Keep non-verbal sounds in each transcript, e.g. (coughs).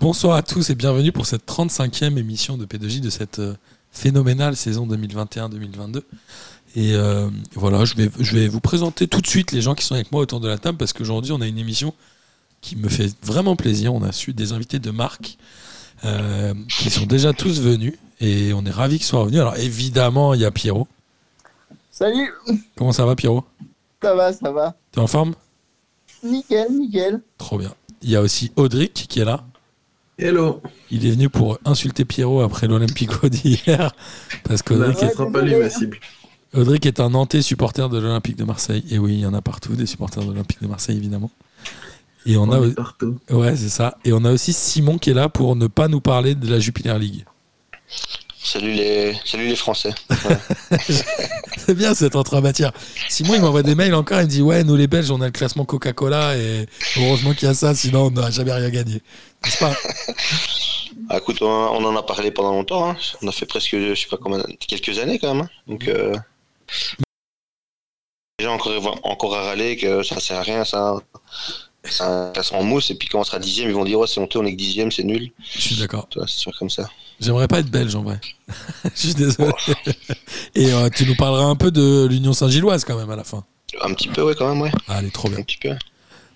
Bonsoir à tous et bienvenue pour cette 35e émission de P2J de cette euh, phénoménale saison 2021-2022. Et euh, voilà, je vais, je vais vous présenter tout de suite les gens qui sont avec moi autour de la table parce qu'aujourd'hui on a une émission qui me fait vraiment plaisir. On a su des invités de marque euh, qui sont déjà tous venus et on est ravis qu'ils soient revenus. Alors évidemment, il y a Pierrot. Salut Comment ça va Pierrot? Ça va, ça va. T'es en forme? Nickel, nickel. Trop bien. Il y a aussi Audric qui est là. Hello. Il est venu pour insulter Pierrot après l'Olympico (laughs) d'hier. Parce qu'Audric Ce est, sera pas lui ma cible. Audric est un Nantais supporter de l'Olympique de Marseille. Et oui, il y en a partout des supporters de l'Olympique de Marseille, évidemment. Et on, On a, partout. ouais, c'est ça. Et on a aussi Simon qui est là pour ne pas nous parler de la Jupiler League. Salut les, salut les Français. (laughs) C'est bien cette entrée en matière. Simon, il m'envoie des mails encore. Il me dit Ouais, nous les Belges, on a le classement Coca-Cola. Et heureusement qu'il y a ça, sinon on n'aurait jamais rien gagné. N'est-ce pas? Ah, écoute, on, on en a parlé pendant longtemps. hein. On a fait presque, je sais pas combien, quelques années quand même. hein. Donc, euh, déjà encore, encore à râler que ça sert à rien, ça. Classement en mousse. Et puis quand on sera dixième, ils vont dire ouais, c'est honteux, on est que dixième, c'est nul. Je suis d'accord. C'est sûr comme ça. J'aimerais pas être belge en vrai. (laughs) Je suis désolé. (laughs) Et euh, tu nous parleras un peu de l'Union Saint-Gilloise quand même à la fin. Un petit peu, ouais, quand même, ouais. Allez, trop bien. Un petit peu.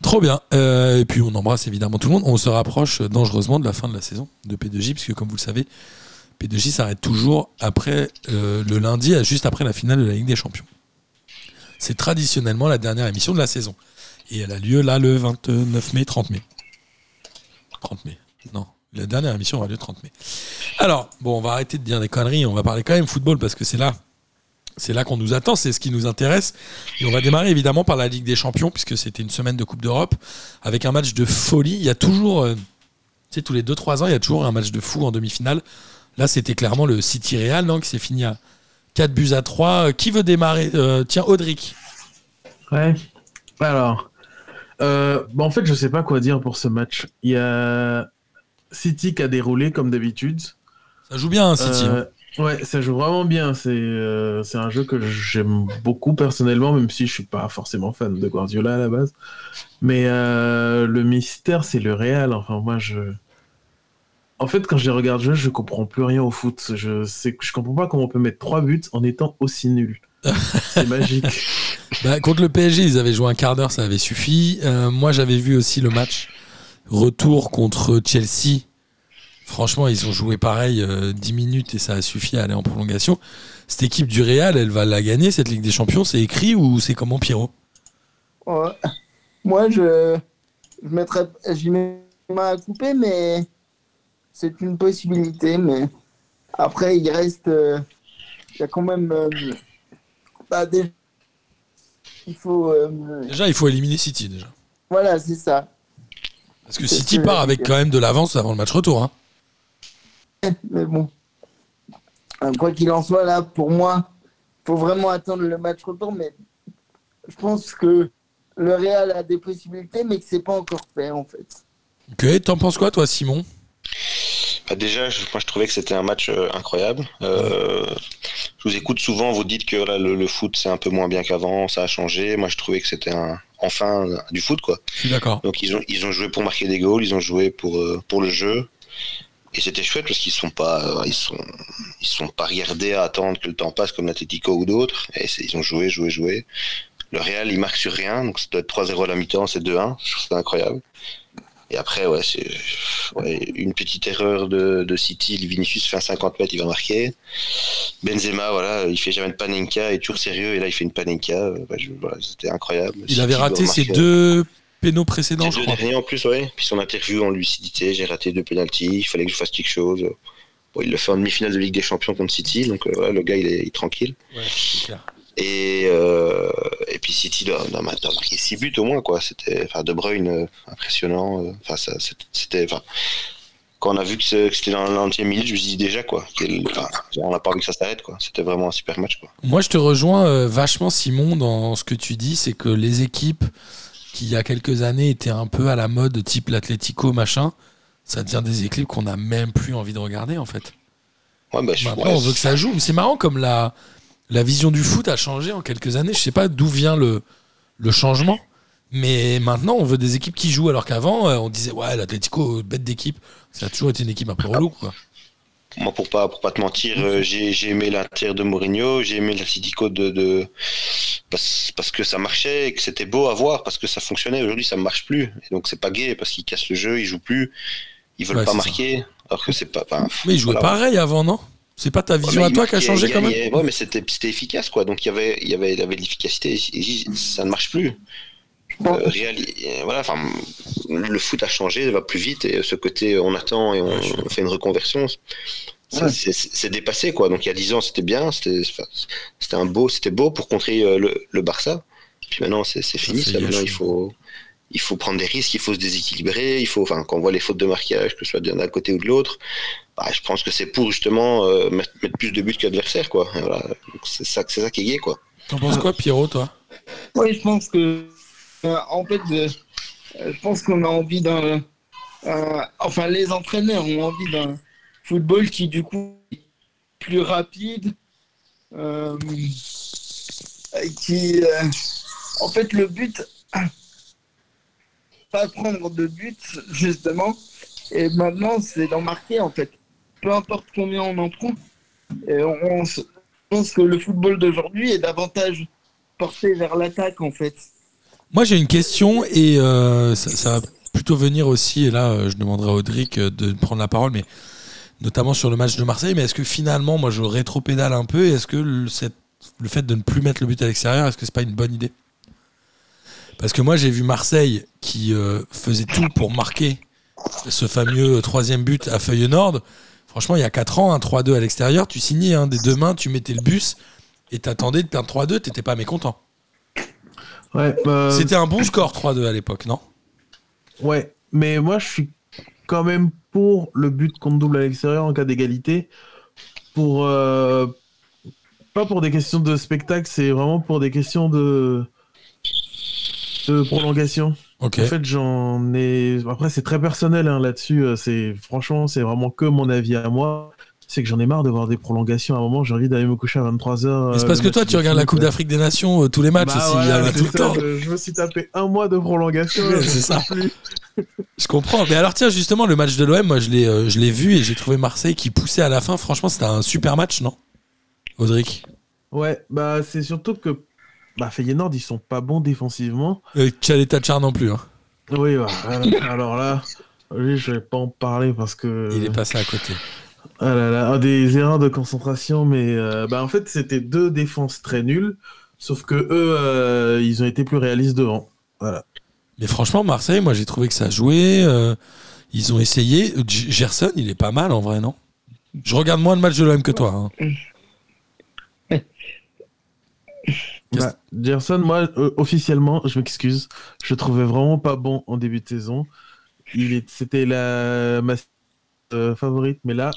Trop bien. Euh, et puis on embrasse évidemment tout le monde. On se rapproche dangereusement de la fin de la saison de P2J, puisque comme vous le savez, P2J s'arrête toujours après euh, le lundi, juste après la finale de la Ligue des Champions. C'est traditionnellement la dernière émission de la saison. Et elle a lieu là le 29 mai, 30 mai. 30 mai. Non, la dernière émission aura lieu le 30 mai. Alors, bon, on va arrêter de dire des conneries, on va parler quand même football parce que c'est là. C'est là qu'on nous attend, c'est ce qui nous intéresse. Et on va démarrer évidemment par la Ligue des Champions, puisque c'était une semaine de Coupe d'Europe, avec un match de folie. Il y a toujours, euh, tu sais, tous les 2-3 ans, il y a toujours un match de fou en demi-finale. Là, c'était clairement le City Real, non, qui s'est fini à 4 buts à 3. Euh, Qui veut démarrer? Euh, Tiens, Audric. Ouais. Alors, bah, en fait, je sais pas quoi dire pour ce match. Il y a City qui a déroulé comme d'habitude. Ça joue bien, hein, City. Euh, ouais, ça joue vraiment bien. C'est euh, c'est un jeu que j'aime beaucoup personnellement, même si je suis pas forcément fan de Guardiola à la base. Mais euh, le mystère, c'est le Real. Enfin, moi, je. En fait, quand je les regarde jouer, je comprends plus rien au foot. Je sais, je comprends pas comment on peut mettre trois buts en étant aussi nul. (laughs) c'est magique. Bah, contre le PSG, ils avaient joué un quart d'heure, ça avait suffi. Moi, j'avais vu aussi le match retour contre Chelsea. Franchement, ils ont joué pareil euh, 10 minutes et ça a suffi à aller en prolongation. Cette équipe du Real, elle va la gagner, cette Ligue des Champions. C'est écrit ou c'est comment, Pierrot? Ouais. Moi, je, je mettrais, j'y mets ma à couper, mais c'est une possibilité. Mais après, il reste, euh, il y a quand même, euh, bah, des- il faut, euh, Déjà, il faut éliminer City, déjà. voilà, c'est ça. Parce que City part avec quand même de l'avance avant le match retour. hein. Mais bon, Euh, quoi qu'il en soit, là, pour moi, faut vraiment attendre le match retour. Mais je pense que le Real a des possibilités, mais que c'est pas encore fait, en fait. Ok, t'en penses quoi, toi, Simon? Bah, déjà, je- moi je trouvais que c'était un match euh, incroyable. Euh, je vous écoute souvent, vous dites que là, le, le foot c'est un peu moins bien qu'avant, ça a changé. Moi je trouvais que c'était un, enfin du foot quoi. Je suis d'accord. Donc ils ont, ils ont joué pour marquer des goals, ils ont joué pour, euh, pour le jeu. Et c'était chouette parce qu'ils sont pas, ils sont, ils sont pas regardés à attendre que le temps passe comme l'Atletico ou d'autres. Et c'est- ils ont joué, joué, joué. Le Real, il marque sur rien, donc ça doit être 3-0 à la mi-temps, c'est 2-1. Je trouve ça incroyable. Et après, ouais, c'est ouais, une petite erreur de, de City. Vinicius fait un 50 mètres, il va marquer. Benzema, voilà, il fait jamais de panenka, il est toujours sérieux, et là, il fait une panenka. euh, bah, voilà, C'était incroyable. Il City avait raté ses deux pénaux précédents, je deux crois. derniers en plus, ouais. Puis son interview en lucidité, j'ai raté deux pénalties, il fallait que je fasse quelque chose. Bon, il le fait en demi-finale de Ligue des Champions contre City, donc euh, voilà, le gars il est, il est tranquille. Ouais, c'est clair. Et, euh, et puis City doit, doit doit marquer 6 buts au moins, quoi. C'était, enfin, De Bruyne, euh, impressionnant. euh, Enfin, ça, c'était- quand on a vu que c'était dans l'entième minute, je me suis dit déjà, quoi. on n'a pas envie que ça s'arrête, quoi. C'était vraiment un super match, quoi. Moi, je te rejoins vachement, Simon, dans ce que tu dis. C'est que les équipes qui, il y a quelques années, étaient un peu à la mode, type l'Atlético, machin, ça devient des équipes qu'on n'a même plus envie de regarder, en fait. Ouais, bah, je- Maintenant, ouais, on veut que ça joue. C'est marrant comme la, la vision du foot a changé en quelques années. Je sais pas d'où vient le, le changement. Mais maintenant, on veut des équipes qui jouent. Alors qu'avant, euh, on disait, ouais, l'Atletico, bête d'équipe. Ça a toujours été une équipe un peu relou, quoi. Moi, pour pas, pour pas te mentir, euh, j'ai j'ai aimé l'Inter de Mourinho, j'ai aimé l'Atletico de, de parce, parce que ça marchait et que c'était beau à voir, parce que ça fonctionnait. Aujourd'hui, ça ne marche plus. Et donc, c'est pas gay parce qu'ils cassent le jeu, ils jouent plus, ils veulent Ouais, pas marquer. Alors que c'est pas. enfin, Mais ils jouaient voilà. pareil avant, non? C'est pas ta vision à toi qui a changé quand même. Ouais, mais c'était efficace, quoi. Donc, il y avait, il y avait, il y avait de l'efficacité. Ça ne marche plus. Euh, euh, voilà, enfin, le foot a changé, il va plus vite et ce côté on attend et on, Ouais, fait une reconversion, c'est Ouais. c'est- c'est dépassé quoi. Donc il y a 10 ans c'était bien, c'était un beau, c'était beau pour contrer euh, le, le Barça. Puis maintenant c'est fini, ça. Maintenant il faut il faut prendre des risques, il faut se déséquilibrer, il faut, enfin, quand on voit les fautes de marquage, que ce soit d'un côté ou de l'autre, bah, je pense que c'est pour justement euh, mettre, mettre plus de buts qu'adversaire, quoi. Et voilà. Donc, C'est ça, c'est ça qui est gay, quoi. T'en penses quoi, Pierrot, toi? Oui, je pense que, euh, en fait, euh, je pense qu'on a envie d'un. euh, enfin, les entraîneurs ont envie d'un football qui, du coup, est plus rapide, euh, qui. euh, en fait, le but, pas prendre de but, justement, et maintenant, c'est d'en marquer, en fait. Peu importe combien on en prend. Et on, je pense que le football d'aujourd'hui est davantage porté vers l'attaque en fait. Moi, j'ai une question et euh, ça, va plutôt venir aussi. Et là, euh, je demanderai à Audric euh, de prendre la parole, mais notamment sur le match de Marseille. Mais est-ce que finalement, moi, je rétro-pédale un peu Est-ce que le, fait de ne plus mettre le but à l'extérieur, est-ce que c'est pas une bonne idée? Parce que moi, j'ai vu Marseille qui faisait tout pour marquer ce fameux troisième but à Feuilles-Nord. Franchement, il y a 4 ans, un 3-2 à l'extérieur, tu signais hein, des deux mains, tu mettais le bus et t'attendais de perdre 3-2, t'étais pas mécontent. Ouais, bah, C'était un bon score 3-2 à l'époque, non? Ouais, mais moi je suis quand même pour le but contre double à l'extérieur en cas d'égalité. Pour euh, pas pour des questions de spectacle, c'est vraiment pour des questions de de prolongation. En fait, j'en ai. Après, c'est très personnel hein, là-dessus. euh, C'est franchement, c'est vraiment que mon avis à moi. C'est que j'en ai marre de voir des prolongations. À un moment, j'ai envie d'aller me coucher à 23h. Mais c'est parce que toi, tu regardes la Coupe d'Afrique des Nations, euh, tous les matchs aussi, il y en a tout le temps. Je, je me suis tapé un mois de prolongation. Je c'est sais ça. plus. (laughs) Je comprends. Mais alors, tiens, justement, le match de l'OM, moi, je l'ai, euh, je l'ai vu et j'ai trouvé Marseille qui poussait à la fin. Franchement, c'était un super match, non? Audric? Ouais, bah c'est surtout que bah, Feyenoord, ils sont pas bons défensivement. Tachar non plus. hein. Oui, bah, voilà. alors là, lui, je vais pas en parler parce que. Il est passé à côté. Ah là là, des erreurs de concentration, mais euh, bah, en fait, c'était deux défenses très nulles, sauf que eux, euh, ils ont été plus réalistes devant. Voilà. Mais franchement, Marseille, moi, j'ai trouvé que ça jouait. euh, ils ont essayé. G- Gerson, il est pas mal en vrai, non? Je regarde moins le match de l'OM que toi. hein. (laughs) Bah, Gerson, moi, euh, officiellement, je m'excuse, je le trouvais vraiment pas bon en début de saison. C'était la ma euh, favorite, mais là,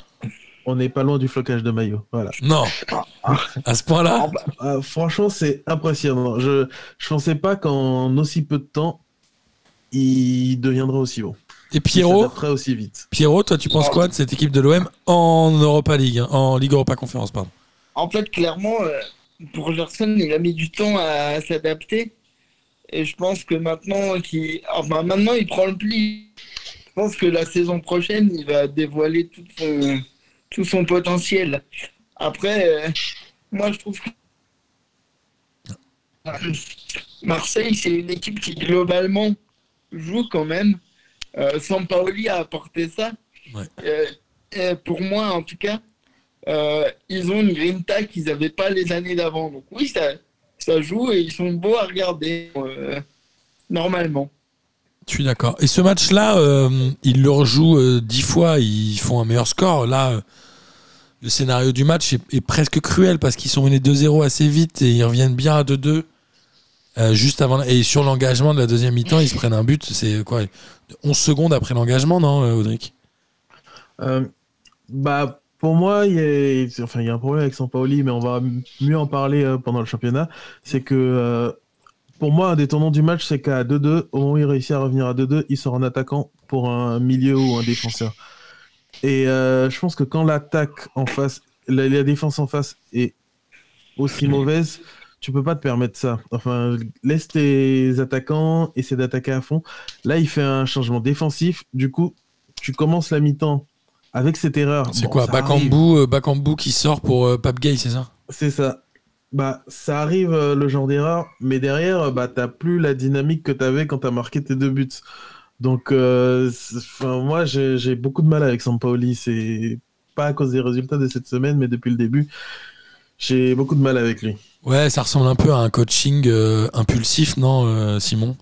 on n'est pas loin du flocage de maillot. Voilà. Non. À ce point-là Ah, franchement, c'est impressionnant. Je je pensais pas qu'en aussi peu de temps, il deviendrait aussi bon. Et Il Pierrot aussi vite. Pierrot, toi, tu penses quoi de cette équipe de l'OM en Europa League, hein, en Ligue Europa Conférence, pardon? En fait, clairement, euh, pour Gerson, il a mis du temps à s'adapter. Et je pense que maintenant, qu'il... enfin, maintenant, il prend le pli. Je pense que la saison prochaine, il va dévoiler tout son, tout son potentiel. Après, euh, moi, je trouve que Marseille, c'est une équipe qui, globalement, joue quand même. Euh, Sampaoli a apporté ça. Ouais. Euh, et pour moi, en tout cas, euh, ils ont une grinta qu'ils n'avaient pas les années d'avant. Donc oui, ça, ça joue et ils sont beaux à regarder euh, normalement. Je suis d'accord. Et ce match-là, euh, ils le rejouent euh, dix fois, ils font un meilleur score. Là, le scénario du match est, est presque cruel parce qu'ils sont menés 2-0 assez vite et ils reviennent bien à 2-2. euh, juste avant et sur l'engagement de la deuxième mi-temps, ils se prennent un but. C'est quoi 11 secondes après l'engagement, non, Audric? Euh, bah, pour moi, il y, a... enfin, il y a un problème avec Sampaoli, mais on va mieux en parler euh, pendant le championnat. C'est que, euh, pour moi, un des tournants du match, c'est qu'à 2-2, au moment où il réussit à revenir à 2-2, il sort en attaquant pour un milieu ou un défenseur. Et euh, je pense que quand l'attaque en face la, la défense en face est aussi mauvaise, tu peux pas te permettre ça. Enfin, laisse tes attaquants essayer d'attaquer à fond. Là, il fait un changement défensif. Du coup, tu commences la mi-temps avec cette erreur. C'est Bon, quoi. Bakambu, euh, Bakambu qui sort pour euh, Pape Gay, c'est ça? C'est ça. Bah, ça arrive euh, le genre d'erreur, mais derrière, bah, t'as plus la dynamique que t'avais quand t'as marqué tes deux buts. Donc, euh, moi, j'ai beaucoup de mal avec Sampaoli. C'est pas à cause des résultats de cette semaine, mais depuis le début, j'ai beaucoup de mal avec lui. Ouais, ça ressemble un peu à un coaching euh, impulsif, non, euh, Simon?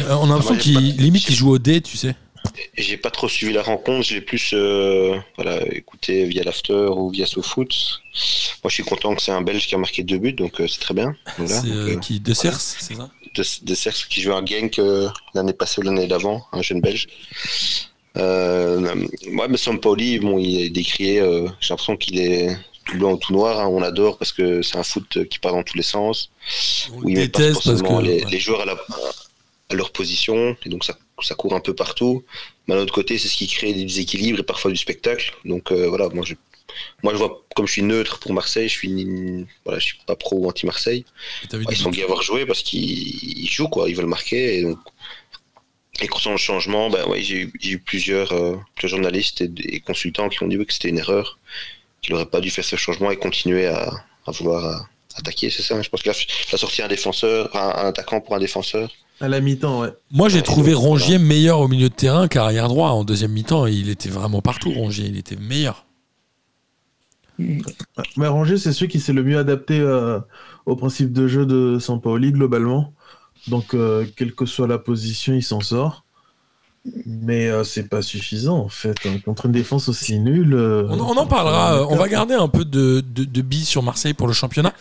Euh, On a l'impression Moi, j'ai qu'il limite il joue au dé, tu sais. J'ai pas trop suivi la rencontre, je l'ai plus euh, voilà, écouté via l'after ou via SoFoot. Moi je suis content que c'est un Belge qui a marqué deux buts, donc euh, c'est très bien. Voilà. Donc, euh, qui De Cers, c'est ça? De, de Cercle qui joue un Genk l'année passée ou l'année d'avant, un jeune belge. Moi, mais Sampaoli, bon, il est décrié, j'ai l'impression qu'il est tout blanc ou tout noir, hein, on l'adore parce que c'est un foot qui part dans tous les sens, On il déteste parce forcément que. les, ouais. les joueurs à, la- à leur position, et donc ça, ça court un peu partout. Mais d'un autre côté, c'est ce qui crée des déséquilibres et parfois du spectacle. Donc euh, voilà, moi je, moi je vois, comme je suis neutre pour Marseille, je suis, voilà, je suis pas pro ou anti-Marseille. Ouais, ils sont bien à avoir joué parce qu'ils ils jouent quoi, ils veulent marquer et donc et concernant le changement, ben ouais, j'ai eu, j'ai eu plusieurs, euh, plusieurs journalistes et, et consultants qui ont dit oui, que c'était une erreur, qu'il n'aurait pas dû faire ce changement et continuer à, à vouloir euh, attaquer, c'est ça. hein. Je pense qu'il a, il a sorti un défenseur, un, un attaquant pour un défenseur. À la mi-temps, ouais. Moi, j'ai trouvé Rongier meilleur au milieu de terrain qu'arrière droit. En deuxième mi-temps, il était vraiment partout, Rongier. Il était meilleur. Mais Ranger, c'est celui qui s'est le mieux adapté euh, au principe de jeu de Sampaoli globalement. Donc, euh, quelle que soit la position, il s'en sort. Mais euh, c'est pas suffisant en fait. hein. Contre une défense aussi nulle. euh, On, on en parlera. euh, On va garder un peu de, de, de billes sur Marseille pour le championnat.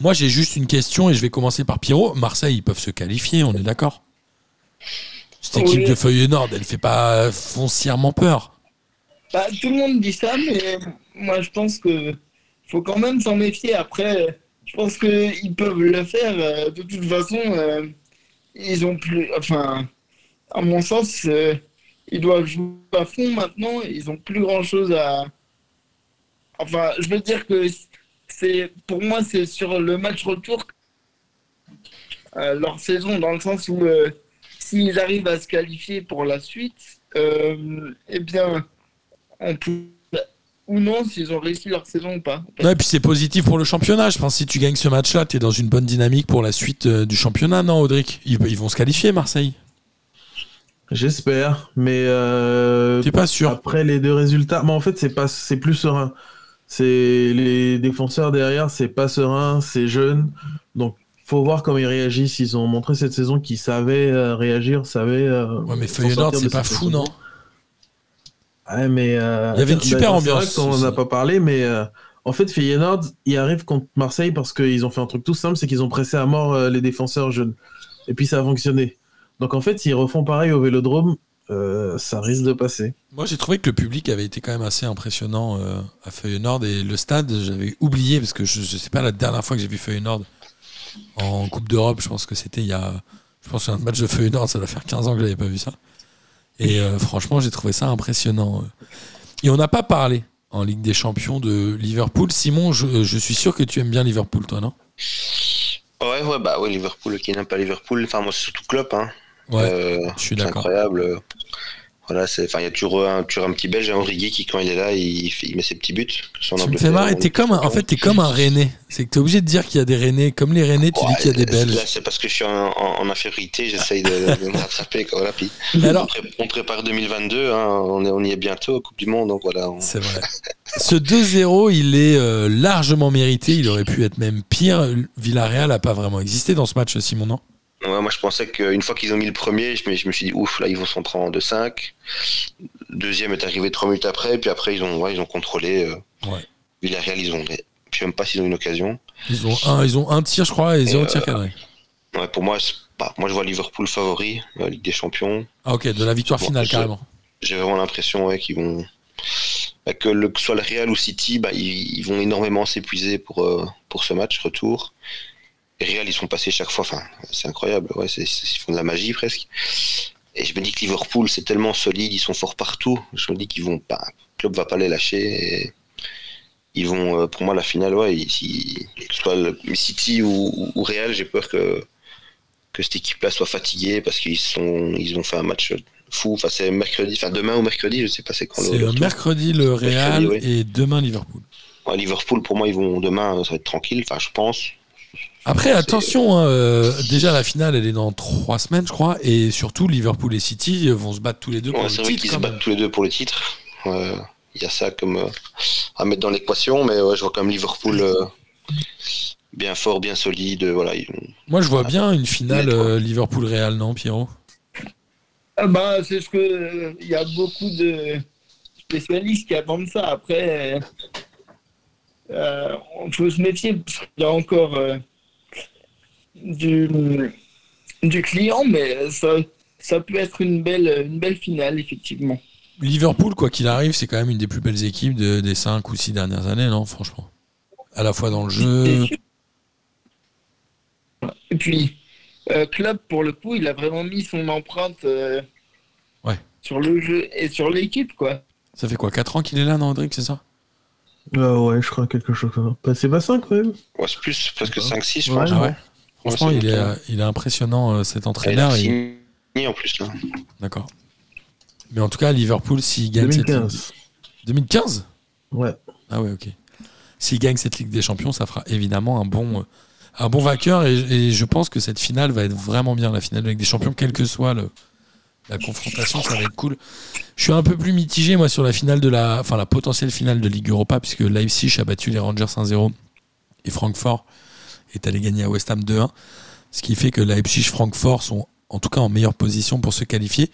Moi, j'ai juste une question et je vais commencer par Pierrot. Marseille, ils peuvent se qualifier, on est d'accord? Cette Oui. équipe de Feuilles-Nord, elle fait pas foncièrement peur. Bah, tout le monde dit ça, mais moi je pense que faut quand même s'en méfier. Après, je pense qu'ils peuvent le faire. euh, De toute façon, euh, ils ont plus. Enfin, à mon sens, euh, ils doivent jouer à fond maintenant. Ils ont plus grand chose à. Enfin, je veux dire que c'est pour moi, c'est sur le match retour euh, leur saison, dans le sens où euh, s'ils arrivent à se qualifier pour la suite, euh, eh bien on peut- ou non s'ils ont réussi leur saison ou pas. Ouais, et puis c'est positif pour le championnat. Je pense que si tu gagnes ce match-là, tu es dans une bonne dynamique pour la suite euh, du championnat, non, Audric? Ils, ils vont se qualifier, Marseille. J'espère, mais euh, T'es pas sûr après les deux résultats, mais en fait c'est pas, c'est plus serein. C'est les défenseurs derrière, c'est pas serein, c'est jeune, donc faut voir comment ils réagissent. Ils ont montré cette saison qu'ils savaient euh, réagir, savaient. euh, Ouais, mais sortir c'est pas fou, non. Ouais, mais euh, Il y avait une bah, super ambiance vrai qu'on en a pas parlé, mais en fait, Feyenoord, ils arrivent contre Marseille parce qu'ils ont fait un truc tout simple, c'est qu'ils ont pressé à mort les défenseurs jeunes. Et puis ça a fonctionné. Donc en fait, s'ils refont pareil au Vélodrome, euh, ça risque de passer. Moi, j'ai trouvé que le public avait été quand même assez impressionnant euh, à Feuilles-Nord et le stade, j'avais oublié parce que je, je sais pas la dernière fois que j'ai vu Feuilles-Nord en Coupe d'Europe. Je pense que c'était il y a. Je pense qu'un match de Feuilles-Nord, ça doit faire 15 ans que j'avais pas vu ça. Et euh, franchement, j'ai trouvé ça impressionnant. Et on n'a pas parlé en Ligue des Champions de Liverpool. Simon, je, je suis sûr que tu aimes bien Liverpool, toi, non? Ouais, ouais, bah ouais, Liverpool, qui n'aime pas Liverpool, enfin moi c'est surtout Klopp, hein. Ouais, Euh, je suis c'est d'accord. incroyable. Voilà, c'est, enfin, il y a toujours un, toujours un petit Belge, Henri Guy, qui quand il est là, il, met ses petits buts. Tu me fais marrer. T'es comme un- en fait, t'es comme un Rennais. C'est que t'es obligé de dire qu'il y a des Rennais. Comme les Rennais, tu dis qu'il y a des Belges. Là, c'est parce que je suis en, en- en infériorité, j'essaye de, de me rattraper. Quoi, voilà, puis (laughs) Mais on, alors, pré- on prépare 2022, hein, on, est, on y est bientôt, Coupe du Monde, donc voilà. on- C'est vrai. (laughs) Ce 2-0, il est euh, largement mérité. Il aurait pu être même pire. Villarreal n'a pas vraiment existé dans ce match, Simon, non? Ouais, moi, je pensais qu'une fois qu'ils ont mis le premier, je me, je me suis dit, ouf, là, ils vont s'en prendre en 2-5. Le deuxième est arrivé trois minutes après, puis après, ils ont, ouais, ils ont contrôlé. euh, Ouais. Villarreal, ils ont. Je sais même pas s'ils ont une occasion. ils ont, un, ils ont un tir, je crois, et zéro euh, tir cadré. Ouais, pour moi, pas- moi, je vois Liverpool favori, la Ligue des Champions. Ah, ok, de la victoire finale, carrément. J'ai vraiment l'impression ouais, qu'ils vont. bah, que, le, que ce soit le Real ou City, bah, ils, ils vont énormément s'épuiser pour, euh, pour ce match retour. Real, ils sont passés chaque fois. Enfin, c'est incroyable. Ouais, c'est- ils font de la magie presque. Et je me dis que Liverpool, c'est tellement solide, ils sont forts partout. Je me dis qu'ils vont pas. Le club va pas les lâcher. Et, ils vont, euh, pour moi, la finale, ouais, ce soit le City ou, ou Real, j'ai peur que, que cette équipe-là soit fatiguée parce qu'ils sont, ils ont fait un match fou. Enfin, c'est mercredi, enfin demain ou mercredi, je sais pas c'est quand. C'est le mercredi le Real Mercredi, et demain Liverpool. Ouais, Liverpool, pour moi, ils vont demain, ça va être tranquille. Enfin, je pense. Après, attention, hein, euh, déjà la finale, elle est dans trois semaines, je crois, et surtout Liverpool et City vont se battre tous les deux pour le c'est vrai titre. qu'ils se même. battent tous les deux pour le titre. Euh, Il y a ça comme euh, à mettre dans l'équation, mais ouais, je vois quand même Liverpool euh, bien fort, bien solide. Voilà, Moi, je vois bien une finale euh, Liverpool-Real, non, Pierrot? Ah bah, c'est ce que. Il y a beaucoup de spécialistes qui attendent ça. Après, euh, on faut se méfier parce qu'il y a encore euh, du, du client, mais ça, ça peut être une belle, une belle finale, effectivement. Liverpool, quoi qu'il arrive, c'est quand même une des plus belles équipes de- des cinq ou six dernières années, non, franchement? À la fois dans le jeu. Et puis, euh, Club, pour le coup, il a vraiment mis son empreinte euh, Ouais. sur le jeu et sur l'équipe, quoi. Ça fait quoi 4 ans qu'il est là, non, Audric, c'est ça? Ah ouais, je crois quelque chose comme ça. Bah, c'est pas 5 quand même. ouais, c'est plus, presque Ouais. 5-6, je Ouais, pense. non. ouais? Franchement, il, est, longtemps. il est impressionnant, euh, cet Et il a entraîneur. il- en plus, là. D'accord. Mais en tout cas, Liverpool, s'il gagne cette 2015. 2015 Ouais. Ah ouais, ok. S'il gagne cette Ligue des Champions, ça fera évidemment un bon, euh, un bon vainqueur. Et, et je pense que cette finale va être vraiment bien, la finale de la Ligue des Champions, quelle que soit le, la confrontation, ça va être cool. Je suis un peu plus mitigé, moi, sur la finale de la, enfin, la potentielle finale de Ligue Europa, puisque Leipzig a battu les Rangers 1-0 et Francfort est allé gagner à West Ham 2-1. Ce qui fait que Leipzig-Francfort sont en tout cas en meilleure position pour se qualifier.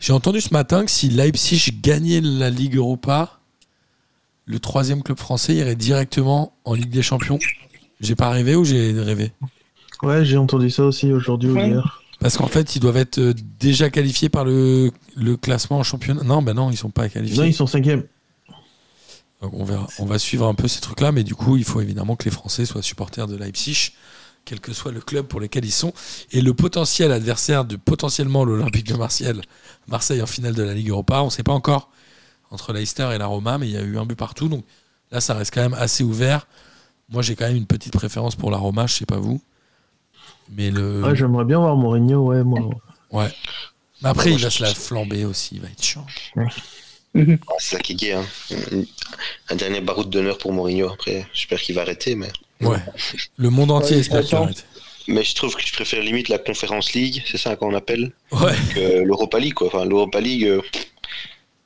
J'ai entendu ce matin que si Leipzig gagnait la Ligue Europa, le troisième club français irait directement en Ligue des Champions. J'ai pas rêvé ou j'ai rêvé? Ouais, j'ai entendu ça aussi aujourd'hui ou hier. Parce qu'en fait, ils doivent être euh, déjà qualifiés par le, le classement en championnat. Non, bah non, ils sont pas qualifiés. Non, ils sont cinquième. Donc on, verra. on va suivre un peu ces trucs-là, mais du coup, il faut évidemment que les Français soient supporters de Leipzig, quel que soit le club pour lequel ils sont. Et le potentiel adversaire de potentiellement l'Olympique de Marseille, Marseille en finale de la Ligue Europa, on ne sait pas encore entre Leicester et la Roma, mais il y a eu un but partout. Donc là, ça reste quand même assez ouvert. Moi, j'ai quand même une petite préférence pour la Roma, je sais pas vous. Mais le. Ouais, j'aimerais bien voir Mourinho, ouais, moi. Ouais. Mais après, Moi, il va je- se la flamber aussi, il va être chiant. Ah, c'est ça qui est gay. Hein. Un dernier baroud d'honneur pour Mourinho. Après, j'espère qu'il va arrêter. Mais... Ouais. Le monde entier Ouais, espère qu'il arrête. mais je trouve que je préfère limite la Conference League, c'est ça qu'on appelle, Ouais. que l'Europa League. Quoi. Enfin, L'Europa League, euh,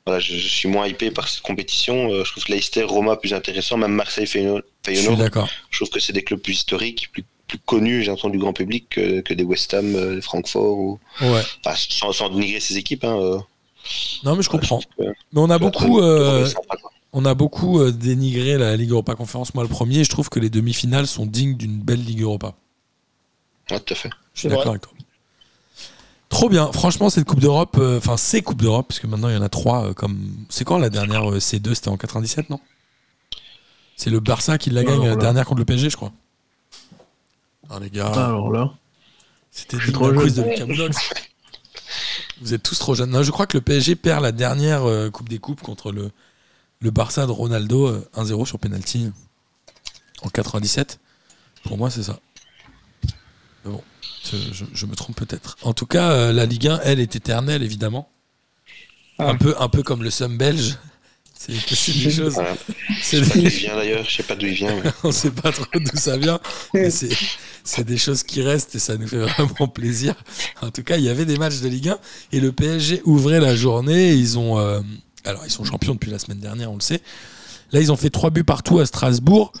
voilà, je, je suis moins hypé par cette compétition. Euh, je trouve que Leicester, Roma plus intéressant, même Marseille, Feyenoord, Je suis Feyenoord, d'accord. je trouve que c'est des clubs plus historiques, plus, plus connus, j'ai entendu, du grand public que, que des West Ham, euh, des Francfort, ou... Ouais. enfin, sans, sans dénigrer ces équipes. Hein, euh, Non, mais je comprends. je trouve que- Mais on a beaucoup, euh, on a beaucoup euh, dénigré la Ligue Europa Conférence, moi le premier. et Je trouve que les demi-finales sont dignes d'une belle Ligue Europa. Ouais, tout à fait. Je suis d'accord avec toi. Trop bien. Franchement, cette Coupe d'Europe, euh, enfin ces Coupes d'Europe, parce que maintenant il y en a trois. euh, comme c'est quand la dernière euh, C2 C'était en 97, non? C'est le Barça qui la Ah, gagne la dernière contre le PSG, je crois. Ah les gars, Ah, alors là. c'était d'un quiz de. Lucas. Vous êtes tous trop jeunes. Non, je crois que le PSG perd la dernière euh, Coupe des Coupes contre le, le Barça de Ronaldo euh, 1-0 sur penalty en 97. Pour moi, c'est ça. Mais bon, je, me trompe peut-être. En tout cas, euh, la Ligue 1, elle, est éternelle, évidemment. Ah. Un, peu, un peu comme le Somme belge. C'est des choses. Voilà. c'est Je sais pas d'où il vient d'ailleurs, je sais pas d'où il vient. mais- (laughs) on sait pas trop d'où ça vient, mais c'est c'est des choses qui restent et ça nous fait vraiment plaisir. En tout cas, il y avait des matchs de Ligue 1 et le PSG ouvrait la journée. Ils ont, euh, alors ils sont champions depuis la semaine dernière, on le sait. Là, ils ont fait trois buts partout à Strasbourg.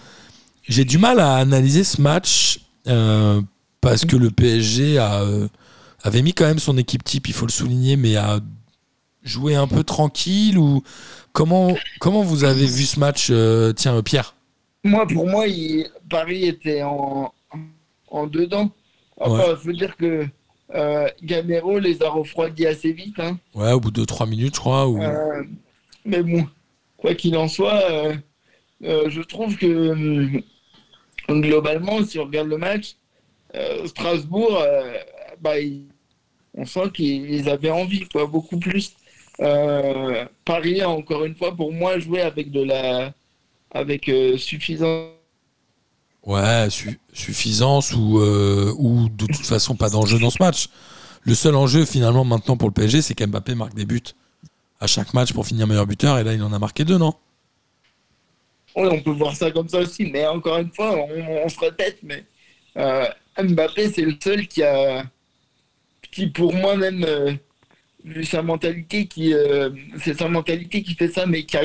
J'ai du mal à analyser ce match euh, parce que le PSG a, euh, avait mis quand même son équipe type, il faut le souligner, mais a joué un peu tranquille ou comment comment vous avez vu ce match euh, Tiens, euh, Pierre? Moi, pour moi, il- Paris était en, en dedans. Enfin, je veux dire que euh, Gamero les a refroidis assez vite. hein. Ouais, au bout de 3 minutes, je crois. Ou... Euh, mais bon, quoi qu'il en soit, je trouve que globalement, si on regarde le match, Strasbourg, bah, on sent qu'ils avaient envie, quoi, beaucoup plus. Euh, Paris, encore une fois, pour moi, jouait avec de la, avec euh, suffisant. Ouais, su- suffisance ou, euh, ou de toute façon pas d'enjeu dans ce match. Le seul enjeu finalement maintenant pour le PSG, c'est qu'Mbappé marque des buts à chaque match pour finir meilleur buteur et là il en a marqué deux, non? Ouais, on peut voir ça comme ça aussi, mais encore une fois, on, on se répète, mais euh, Mbappé, c'est le seul qui a, qui pour moi même, vu sa mentalité, qui, euh, c'est sa mentalité qui fait ça, mais qui, a-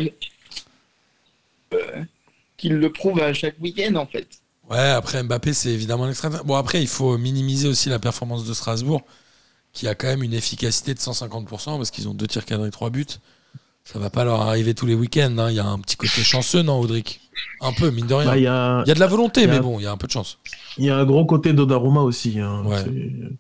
euh, qui le prouve à chaque week-end en fait. Ouais, après Mbappé, c'est évidemment l'extrême. Bon, après, il faut minimiser aussi la performance de Strasbourg, qui a quand même une efficacité de 150%, parce qu'ils ont deux tirs cadrés, trois buts. Ça va pas leur arriver tous les week-ends. hein. Il y a un petit côté chanceux, non, Audric? Un peu, mine de rien. Bah, Il y, a, Il y a de la volonté, a- mais bon, il y a un peu de chance. il y a un gros côté Donnarumma aussi. hein. Ouais. C'est-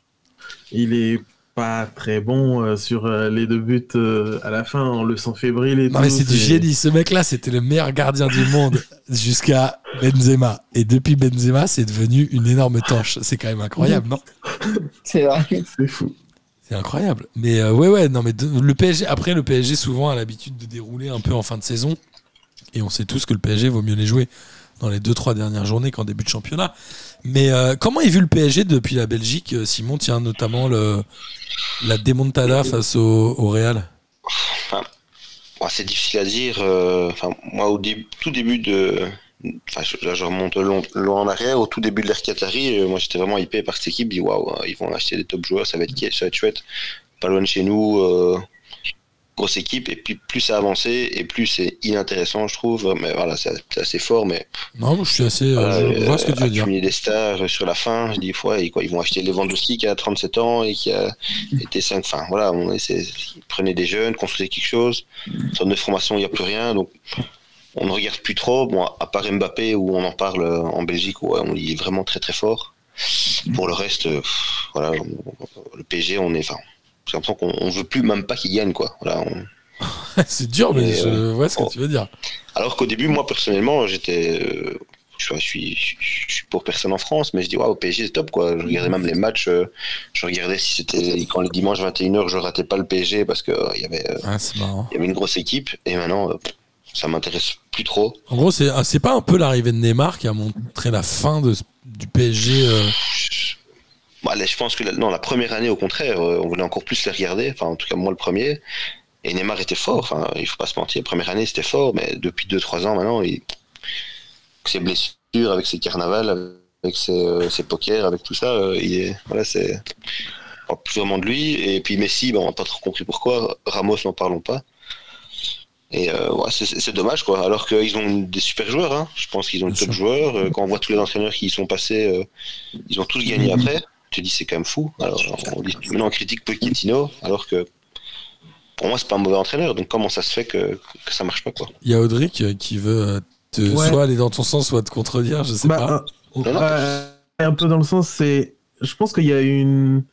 Il est pas très bon euh, sur euh, les deux buts euh, à la fin. On le sent fébrile et Non, tout. mais c'est du génie. Ce mec-là, c'était le meilleur gardien du monde (laughs) jusqu'à Benzema. Et depuis Benzema, c'est devenu une énorme tanche. C'est quand même incroyable, non? C'est vrai. C'est fou. C'est incroyable. Mais euh, ouais, ouais, non, mais de- le PSG, après, le PSG souvent a l'habitude de dérouler un peu en fin de saison. Et on sait tous que le PSG vaut mieux les jouer dans les 2-3 dernières journées qu'en début de championnat. Mais euh, comment est vu le PSG depuis la Belgique, euh, Simon Tiens, notamment le, la démontada face au, au Real. C'est difficile à dire. euh, Enfin, moi, au tout début de. Enfin, je- là, je remonte long- loin en arrière. Au tout début de l'ère Qatari, moi, j'étais vraiment hypé par cette équipe. Je dis, waouh, euh, ils vont acheter des top joueurs, ça va être, ça va être chouette. Pas loin de chez nous, euh, grosse équipe. Et puis, plus ça avançait, et plus c'est inintéressant, je trouve. Mais voilà, c'est assez fort. Mais Non, moi, je suis assez. euh, voilà, je vois ce que tu veux dire. des stars sur la fin. Je dis, et quoi, ils vont acheter Lewandowski qui a 37 ans et qui a été 5. Enfin, voilà, on essaie, ils prenaient des jeunes, construisaient quelque chose. Sur de formation, il n'y a plus rien. Donc, on ne regarde plus trop. Bon, à part Mbappé, où on en parle euh, en Belgique, où on y est vraiment très très fort. Pour le reste, euh, voilà, le PSG, on est. Enfin, j'ai l'impression qu'on on veut plus même pas qu'il gagne, quoi. Voilà, on- (laughs) c'est dur, mais je euh, vois ce que oh. tu veux dire. alors qu'au début, moi personnellement, j'étais. euh, je, suis, je, je suis pour personne en France, mais je dis, waouh, PSG c'est top quoi. Je regardais même les matchs, euh, je regardais si c'était. Quand les dimanches 21h, je ratais pas le PSG parce qu'il il y, avait, Ah, y avait une grosse équipe, et maintenant, ça m'intéresse plus trop. En gros, c'est ah, c'est pas un peu l'arrivée de Neymar qui a montré la fin de, du PSG. Je, bah, là, je pense que la, non, la première année, au contraire, euh, on voulait encore plus les regarder, enfin, en tout cas, moi le premier. Et Neymar était fort, enfin, il faut pas se mentir. Première année, c'était fort, mais depuis 2-3 ans maintenant, il... avec ses blessures, avec ses carnavals, avec ses, euh, ses pokers, avec tout ça, euh, il est... voilà, c'est. On parle plus vraiment de lui. Et puis Messi, ben, on n'a pas trop compris pourquoi. Ramos, n'en parlons pas. Et euh, ouais, c'est- dommage, quoi. Alors qu'ils ont des super joueurs, hein. je pense qu'ils ont de top joueurs. Euh, Quand on voit tous les entraîneurs qui y sont passés, euh, ils ont tous gagné après. Tu te dis, c'est quand même fou. Alors, on dit, maintenant, on critique Pochettino, alors que pour moi, c'est pas un mauvais entraîneur. Donc, comment ça se fait que, que ça marche pas, quoi? Il y a Audric euh, qui veut euh, te, Ouais. soit aller dans ton sens, soit te contredire, je sais pas. Bah, un, Non, non. ouais, un peu dans le sens, c'est. Je pense qu'il y a une.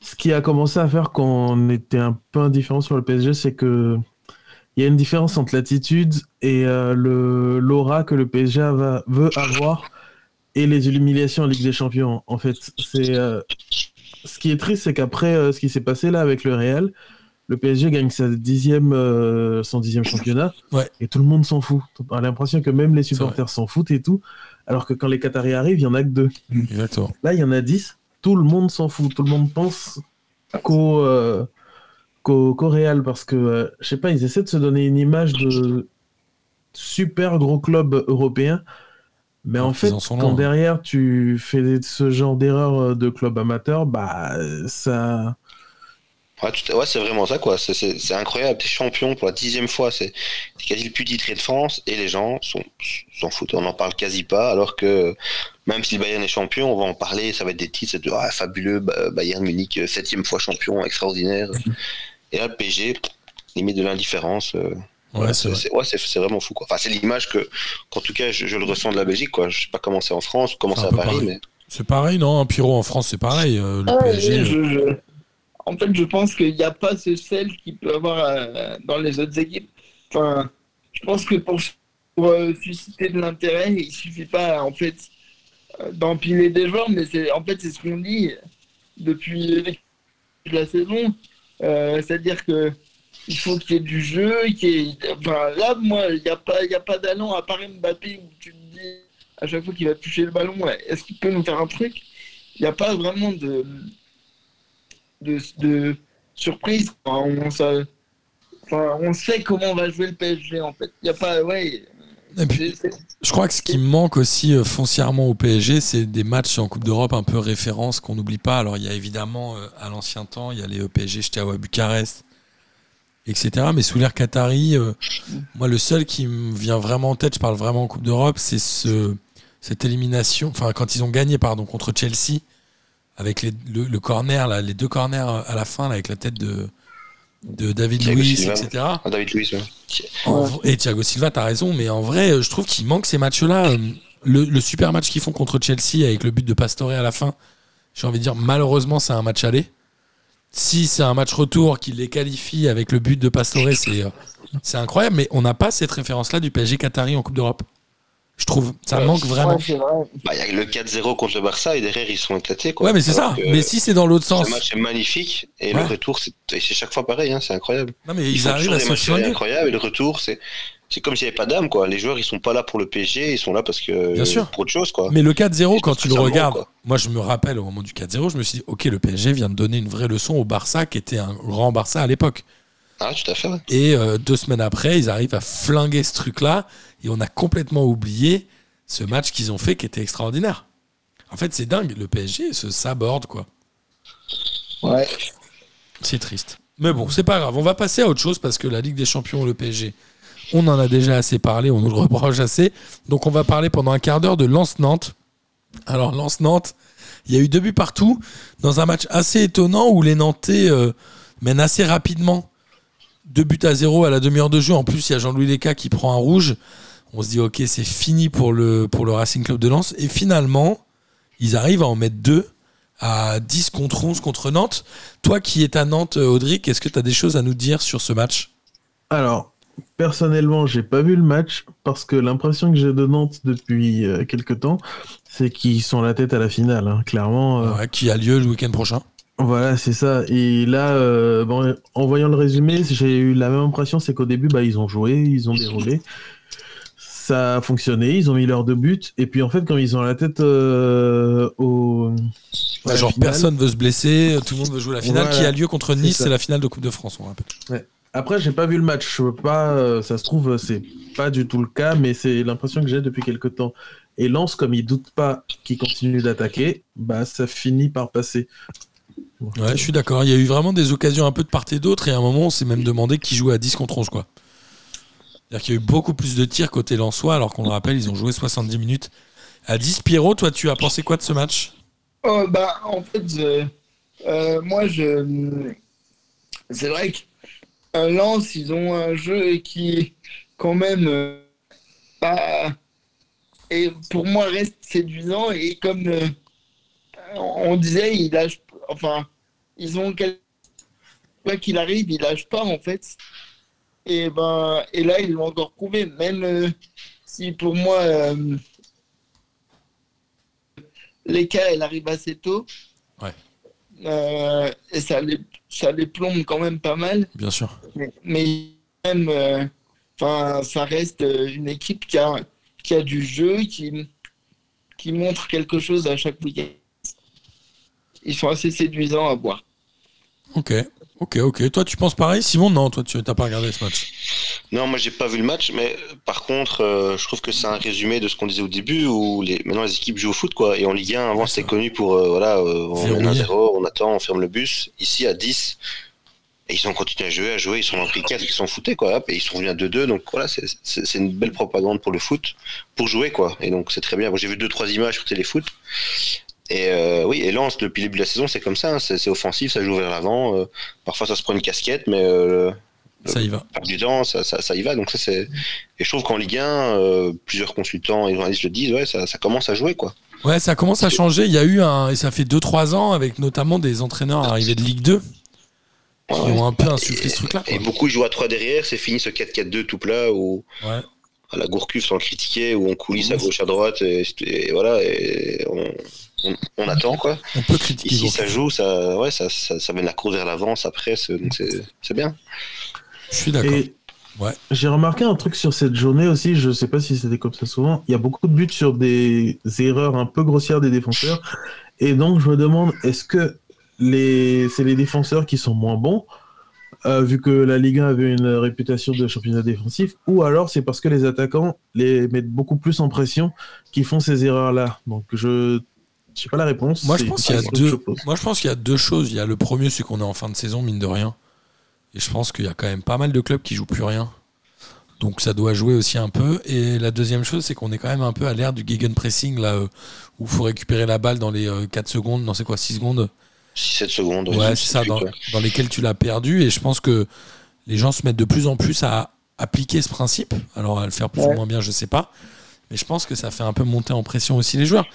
Ce qui a commencé à faire qu'on était un peu indifférent sur le PSG, c'est que. Il y a une différence entre l'attitude et euh, le l'aura que le PSG va- veut avoir et les humiliations en Ligue des Champions. En fait, c'est euh, ce qui est triste, c'est qu'après euh, ce qui s'est passé là avec le Real, le PSG gagne sa dixième, euh, son dixième championnat Ouais. et tout le monde s'en fout. On a l'impression que même les supporters s'en foutent et tout, alors que quand les Qataris arrivent, il y en a que deux. Exactement. Là, il y en a dix. Tout le monde s'en fout. Tout le monde pense qu'au euh, qu'au Real parce que je sais pas, ils essaient de se donner une image de super gros club européen. Mais en fait, en sont quand loin. derrière tu fais ce genre d'erreur euh, de club amateur, bah ça. Ouais, c'est vraiment ça, quoi. C'est- incroyable. T'es champion pour la dixième fois. C'est t'es quasi le plus titré de France et les gens sont- s'en foutent. On n'en parle quasi pas, alors que même si le Bayern est champion, on va en parler. Ça va être des titres, c'est de, ah, fabuleux. Ba- Bayern Munich, euh, septième fois champion, extraordinaire. (laughs) Et là, le PSG, limite de l'indifférence. euh, Ouais, c'est vrai. c'est ouais, c'est- c'est vraiment fou, quoi. Enfin, c'est l'image que, qu'en tout cas, je, je le ressens de la Belgique, quoi. Je sais pas comment c'est en France ou comment C'est à Paris, pareil. mais C'est pareil, non? Un Pyro en France, c'est pareil. euh, le Ah, PSG. euh, je- je- En fait, je pense qu'il n'y a pas ce sel qu'il peut avoir euh, dans les autres équipes. Enfin, je pense que pour, pour, euh, susciter de l'intérêt, il suffit pas en fait d'empiler des joueurs, mais c'est en fait c'est ce qu'on dit depuis la saison. Euh, C'est-à-dire que il faut qu'il y ait du jeu. ait- Enfin, là, moi, il n'y a pas, il y a pas d'allant à part Mbappé où tu te dis à chaque fois qu'il va toucher le ballon, ouais, est-ce qu'il peut nous faire un truc? Il n'y a pas vraiment de, de, de surprise. On, ça- enfin, on sait comment va jouer le PSG en fait. Il n'y a pas, ouais. Et puis, je crois que ce qui manque aussi euh, foncièrement au PSG, c'est des matchs en Coupe d'Europe un peu référence qu'on n'oublie pas. Alors, il y a évidemment, euh, à l'ancien temps, il y a les E PSG Steaua Bucarest, etc. Mais sous l'ère Qatari, euh, moi, le seul qui me vient vraiment en tête, je parle vraiment en Coupe d'Europe, c'est ce, cette élimination, enfin, quand ils ont gagné, pardon, contre Chelsea, avec les, le, le corner, là, les deux corners à la fin, là, avec la tête de, de David Luiz, etc. Ah, David Luiz, ouais. En v- Et Thiago Silva, t'as raison, mais en vrai, euh, je trouve qu'il manque ces matchs-là. Euh, Le, le super match qu'ils font contre Chelsea avec le but de Pastore à la fin, j'ai envie de dire, malheureusement, c'est un match aller. Si c'est un match retour qui les qualifie avec le but de Pastore, c'est euh, c'est incroyable, mais on n'a pas cette référence-là du PSG Qatari en Coupe d'Europe. Je trouve, ça Ouais, manque vraiment. vrai. Bah, il y a le 4-0 contre le Barça et derrière ils sont éclatés. Quoi. Ouais, mais c'est ça. Mais si c'est dans l'autre sens. Ce match est magnifique et Ouais. le retour, c'est chaque fois pareil, hein, c'est incroyable. Non, mais Ils, ils, arrivent à se incroyables et le retour, c'est c'est comme s'il n'y avait pas d'âme. quoi. Les joueurs, ils sont pas là pour le PSG, ils sont là parce que Bien sûr. pour autre chose. quoi. Mais le 4-0, quand tu le regardes, quoi. moi je me rappelle au moment du 4-0, je me suis dit, ok, le PSG vient de donner une vraie leçon au Barça, qui était un grand Barça à l'époque. Ah, tout à fait. ouais. Et euh, deux semaines après, ils arrivent à flinguer ce truc-là, et on a complètement oublié ce match qu'ils ont fait qui était extraordinaire. En fait, c'est dingue, le PSG se saborde, quoi. Ouais. C'est triste. Mais bon, c'est pas grave, on va passer à autre chose parce que la Ligue des Champions, le PSG, on en a déjà assez parlé, on nous le reproche assez. Donc on va parler pendant un quart d'heure de Lens-Nantes. Alors Lens-Nantes, il y a eu deux buts partout dans un match assez étonnant où les Nantais euh, mènent assez rapidement. Deux buts à zéro à la demi-heure de jeu. En plus, il y a Jean-Louis Leca qui prend un rouge. On se dit, ok, c'est fini pour le, pour le Racing Club de Lens. Et finalement, ils arrivent à en mettre deux à 10 contre 11 contre Nantes. Toi qui es à Nantes, Audric, est-ce que tu as des choses à nous dire sur ce match? Alors, personnellement, j'ai pas vu le match parce que l'impression que j'ai de Nantes depuis euh, quelques temps, c'est qu'ils sont la tête à la finale. hein. Clairement, euh, Ouais, Qui a lieu le week-end prochain voilà, c'est ça. Et là, euh, bon, en voyant le résumé, j'ai eu la même impression, c'est qu'au début, bah, ils ont joué, ils ont déroulé. Ça a fonctionné, ils ont mis leurs deux buts. Et puis en fait, quand ils ont la tête euh, au. la Genre finale, personne veut se blesser, tout le monde veut jouer la finale Voilà. qui a lieu contre Nice, c'est la finale de Coupe de France, on rappelle. Après, j'ai pas vu le match. Je peux pas. euh, ça se trouve, c'est pas du tout le cas, mais c'est l'impression que j'ai depuis quelques temps. Et Lance, comme il doute pas qu'il continue d'attaquer, bah ça finit par passer. Ouais, je suis d'accord. Il y a eu vraiment des occasions un peu de part et d'autre, et à un moment, on s'est même demandé qui jouait à 10 contre 11, quoi. C'est-à-dire qu'il y a eu beaucoup plus de tirs côté Lensois, alors qu'on le rappelle, ils ont joué 70 minutes à 10. Pierrot, toi, tu as pensé quoi de ce match? Oh, bah, en fait, euh, moi, je. C'est vrai que Lens, ils ont un jeu qui, quand même, euh, pas- et pour moi, reste séduisant. Et comme euh, on disait, ils lâchent. Enfin, ils ont. Quoi qu'il arrive, ils lâchent pas, en fait. Et, ben, et là, ils l'ont encore prouvé. Même euh, si pour moi. euh, l'écart, elle arrive assez tôt. Ouais. Et ça les, ça les plombe quand même pas mal. Bien sûr. Mais, même, euh, enfin, ça reste euh, une équipe qui a, qui a du jeu, qui, qui montre quelque chose à chaque week-end. Ils sont assez séduisants à voir. Ok, ok, ok. Toi, tu penses pareil? Simon, non, toi, tu n'as pas regardé ce match. Non, moi j'ai pas vu le match, mais euh, par contre, euh, je trouve que c'est un résumé de ce qu'on disait au début, où les, maintenant les équipes jouent au foot, quoi. Et en Ligue 1, avant c'était connu pour, euh, voilà, euh, on mène Verrouiller. 1-0, on attend, on ferme le bus. Ici à 10, et ils ont continué à jouer, à jouer, ils sont en pris 4, ils sont foutés, quoi. Hop, et ils sont revenus à 2-2, donc voilà, c'est- une belle propagande pour le foot, pour jouer, quoi. Et donc c'est très bien. Moi j'ai vu 2-3 images sur Téléfoot. Et euh, oui, et Lens, depuis le début de la saison, c'est comme ça, hein, c'est offensif, ça joue vers l'avant. euh, parfois ça se prend une casquette, mais euh, Ça y va. par du temps, ça, ça, ça y va. Donc ça c'est. Et je trouve qu'en Ligue 1, euh, plusieurs consultants et journalistes le disent, ouais, ça, ça commence à jouer quoi. Ouais, ça commence à changer. Il y a eu un, et ça fait 2-3 ans, avec notamment des entraîneurs arrivés de Ligue 2 qui Ouais, ont un peu insufflé ce truc-là. Et beaucoup jouent à 3 derrière, c'est fini ce 4-4-2 tout plat où Ouais. à la Gourcuff sans le critiquer, où on coulisse à gauche à droite et, et voilà, et on, on, on attend quoi. On peut critiquer. Ici ça joue, ça, ouais, ça, ça, ça mène la course vers l'avant, ça presse, donc c'est c'est bien. Je suis d'accord. Et Ouais. j'ai remarqué un truc sur cette journée aussi, je sais pas si c'était comme ça souvent, il y a beaucoup de buts sur des erreurs un peu grossières des défenseurs. Et donc je me demande, est-ce que les... c'est les défenseurs qui sont moins bons, euh, vu que la Ligue 1 avait une réputation de championnat défensif, ou alors c'est parce que les attaquants les mettent beaucoup plus en pression qui font ces erreurs-là. Donc je j'ai pas la réponse. Moi, je pense qu'il y a deux. pose. Moi, je pense qu'il y a deux choses. Il y a le premier, c'est qu'on est en fin de saison, mine de rien. Et je pense qu'il y a quand même pas mal de clubs qui jouent plus rien. Donc ça doit jouer aussi un peu. Et la deuxième chose, c'est qu'on est quand même un peu à l'ère du gegenpressing, là, euh, où il faut récupérer la balle dans les euh, 4 secondes, non, c'est quoi, 6 secondes 6-7 secondes. Ouais, c'est ça, dans, dans lesquelles tu l'as perdu. Et je pense que les gens se mettent de plus en plus à appliquer ce principe. Alors, à le faire plus ou moins bien, je sais pas. Mais je pense que ça fait un peu monter en pression aussi les joueurs.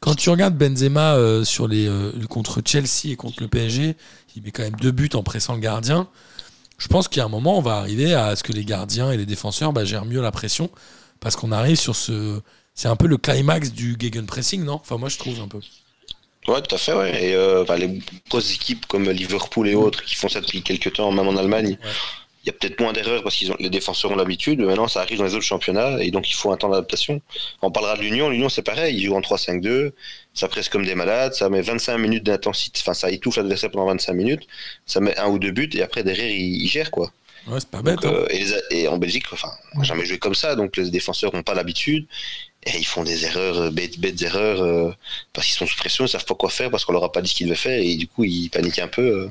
Quand tu regardes Benzema euh, sur les, euh, contre Chelsea et contre le PSG, il met quand même deux buts en pressant le gardien. Je pense qu'il y a un moment, on va arriver à ce que les gardiens et les défenseurs bah, gèrent mieux la pression. Parce qu'on arrive sur ce. C'est un peu le climax du gegenpressing, non? Enfin, moi, je trouve un peu. Ouais, tout à fait, ouais. Et euh, enfin, les grosses équipes comme Liverpool et autres qui font ça depuis quelques temps, même en Allemagne, il y a peut-être moins d'erreurs parce que les défenseurs ont l'habitude. Maintenant, ça arrive dans les autres championnats et donc il faut un temps d'adaptation. On parlera de l'Union. L'Union, c'est pareil. Ils jouent en 3-5-2. Ça presse comme des malades. Ça met 25 minutes d'intensité. Enfin, ça étouffe l'adversaire pendant 25 minutes. Ça met un ou deux buts et après, derrière, ils, ils gèrent, quoi. Ouais, c'est pas bête. Donc, hein. euh, et, les- et en Belgique, enfin, on n'a jamais joué comme ça, donc les défenseurs n'ont pas l'habitude. Et ils font des erreurs, euh, bêtes, bêtes erreurs, euh, parce qu'ils sont sous pression, ils savent pas quoi faire, parce qu'on leur a pas dit ce qu'ils devaient faire, et du coup, ils paniquent un peu. euh.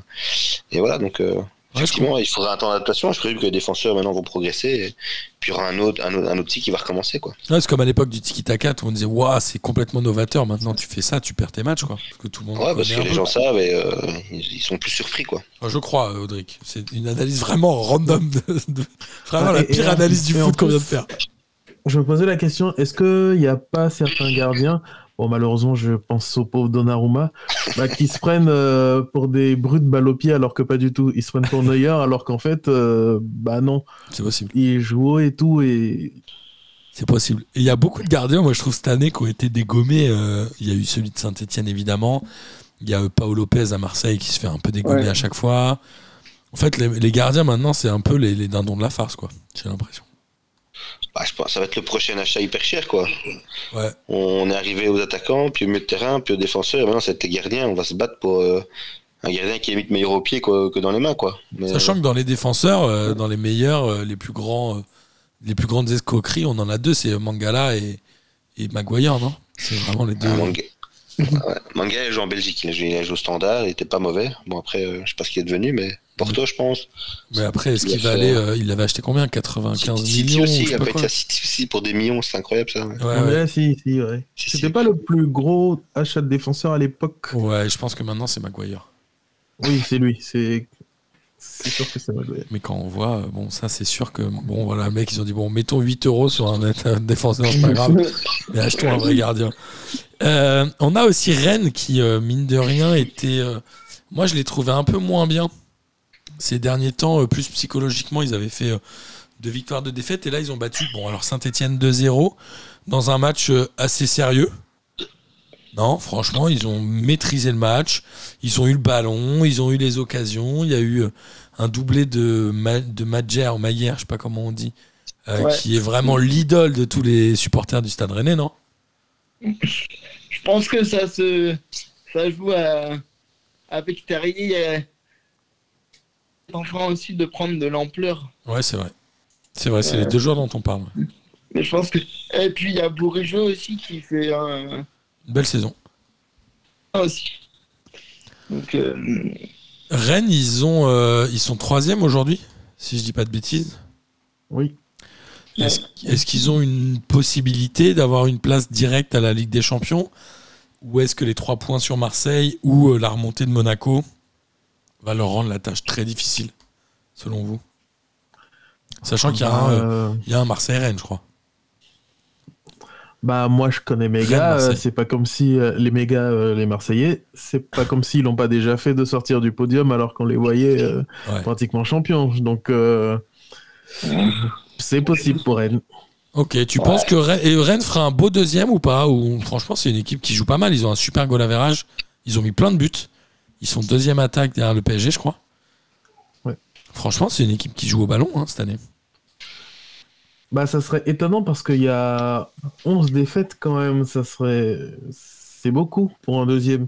et voilà, donc, euh, effectivement, il faudra un temps d'adaptation. Je présume que les défenseurs maintenant vont progresser, et puis il y aura un autre, un autre, un autre qui va recommencer, quoi. Ouais, c'est comme à l'époque du tiki-taka, tout le monde disait Waouh, c'est complètement novateur. Maintenant, tu fais ça, tu perds tes matchs, quoi. Parce que tout le monde Ouais, parce que les gens savent, et euh, ils, ils sont plus surpris, quoi. Je crois, Audric. C'est une analyse vraiment random. de- de- Vraiment Ah, la pire analyse du et foot qu'on vient de faire. Je me posais la question, est-ce qu'il n'y a pas certains gardiens, bon malheureusement je pense au pauvre Donnarumma, bah, qui se prennent euh, pour des brutes balles au pied alors que pas du tout. Ils se prennent pour Neuer alors qu'en fait, euh, bah non, C'est possible. ils jouent haut et tout et C'est possible. Et il y a beaucoup de gardiens, moi, je trouve, cette année, qui ont été dégommés. Euh, Il y a eu celui de Saint-Etienne, évidemment. Il y a Paolo Lopez à Marseille qui se fait un peu dégommer Ouais. à chaque fois. En fait, les, les gardiens, maintenant, c'est un peu les, les dindons de la farce, quoi. J'ai l'impression. Bah, je pense ça va être le prochain achat hyper cher, quoi. Ouais. On est arrivé aux attaquants, puis au milieu de terrain, puis aux défenseurs, et maintenant c'est les gardiens. On va se battre pour euh, un gardien qui est limite meilleur au pied quoi, que dans les mains, quoi. Mais, Sachant que dans les défenseurs, euh, dans les meilleurs, euh, les plus grands, euh, les plus grandes escroqueries, on en a deux, c'est Mangala et, et Maguire, non? C'est vraiment les deux. euh, Manga... (laughs) ouais, Manga, il joue en Belgique. Il a joué, il a joué au standard, il était pas mauvais. Bon, après, euh, je sais pas ce qu'il est devenu, mais Porto, je pense. Mais après, est-ce qu'il va aller euh, Il avait acheté combien 95 City millions aussi, je il City aussi pour des millions, c'est incroyable ça. ouais. Ouais, si, si, ouais. Si, C'était si. pas le plus gros achat de défenseur à l'époque. Ouais, je pense que maintenant c'est Maguire. Oui, c'est lui, c'est c'est sûr que va jouer. Mais quand on voit, bon, ça c'est sûr que, bon, voilà, le mec, ils ont dit, bon, mettons 8 euros sur un, un défenseur, c'est pas grave, (laughs) mais achetons un vrai gardien. Euh, on a aussi Rennes qui, euh, mine de rien, était. euh, moi, je l'ai trouvé un peu moins bien ces derniers temps, euh, plus psychologiquement, ils avaient fait euh, deux victoires, deux défaites, et là, ils ont battu, bon, alors Saint-Etienne 2-0 dans un match euh, assez sérieux. Non, franchement, ils ont maîtrisé le match. Ils ont eu le ballon, ils ont eu les occasions. Il y a eu un doublé de, Ma- de Madjer ou Maillère, je sais pas comment on dit, euh, Ouais. qui est vraiment l'idole de tous les supporters du Stade Rennais, non? Je pense que ça se ça joue à... avec Terrier. En train aussi de prendre de l'ampleur. Ouais, c'est vrai. C'est vrai, c'est les deux joueurs dont on parle. Mais je pense que. Et puis il y a Bourigeau aussi qui fait un. Une Belle saison. aussi. Donc, euh, Rennes, ils, ont, euh, ils sont troisième aujourd'hui, si je dis pas de bêtises. Oui. Est-ce qu'ils ont une possibilité d'avoir une place directe à la Ligue des Champions? Ou est-ce que les trois points sur Marseille ou euh, la remontée de Monaco va leur rendre la tâche très difficile, selon vous Sachant qu'il y a un, euh, Euh, il y a un Marseille-Rennes, je crois. Bah moi je connais mes Rennes, gars, Marseille. euh, c'est pas comme si euh, les méga euh, les Marseillais, c'est pas comme s'ils l'ont pas déjà fait de sortir du podium alors qu'on les voyait euh, Ouais. pratiquement champions. Donc c'est possible pour Rennes. Ok, tu penses que Rennes, et Rennes fera un beau deuxième ou pas? Ou franchement, c'est une équipe qui joue pas mal. Ils ont un super goal average. Ils ont mis plein de buts. Ils sont deuxième attaque derrière le PSG, je crois. Ouais. Franchement, c'est une équipe qui joue au ballon hein, cette année. Bah, ça serait étonnant parce qu'il y a 11 défaites quand même. Ça serait. C'est beaucoup pour un deuxième.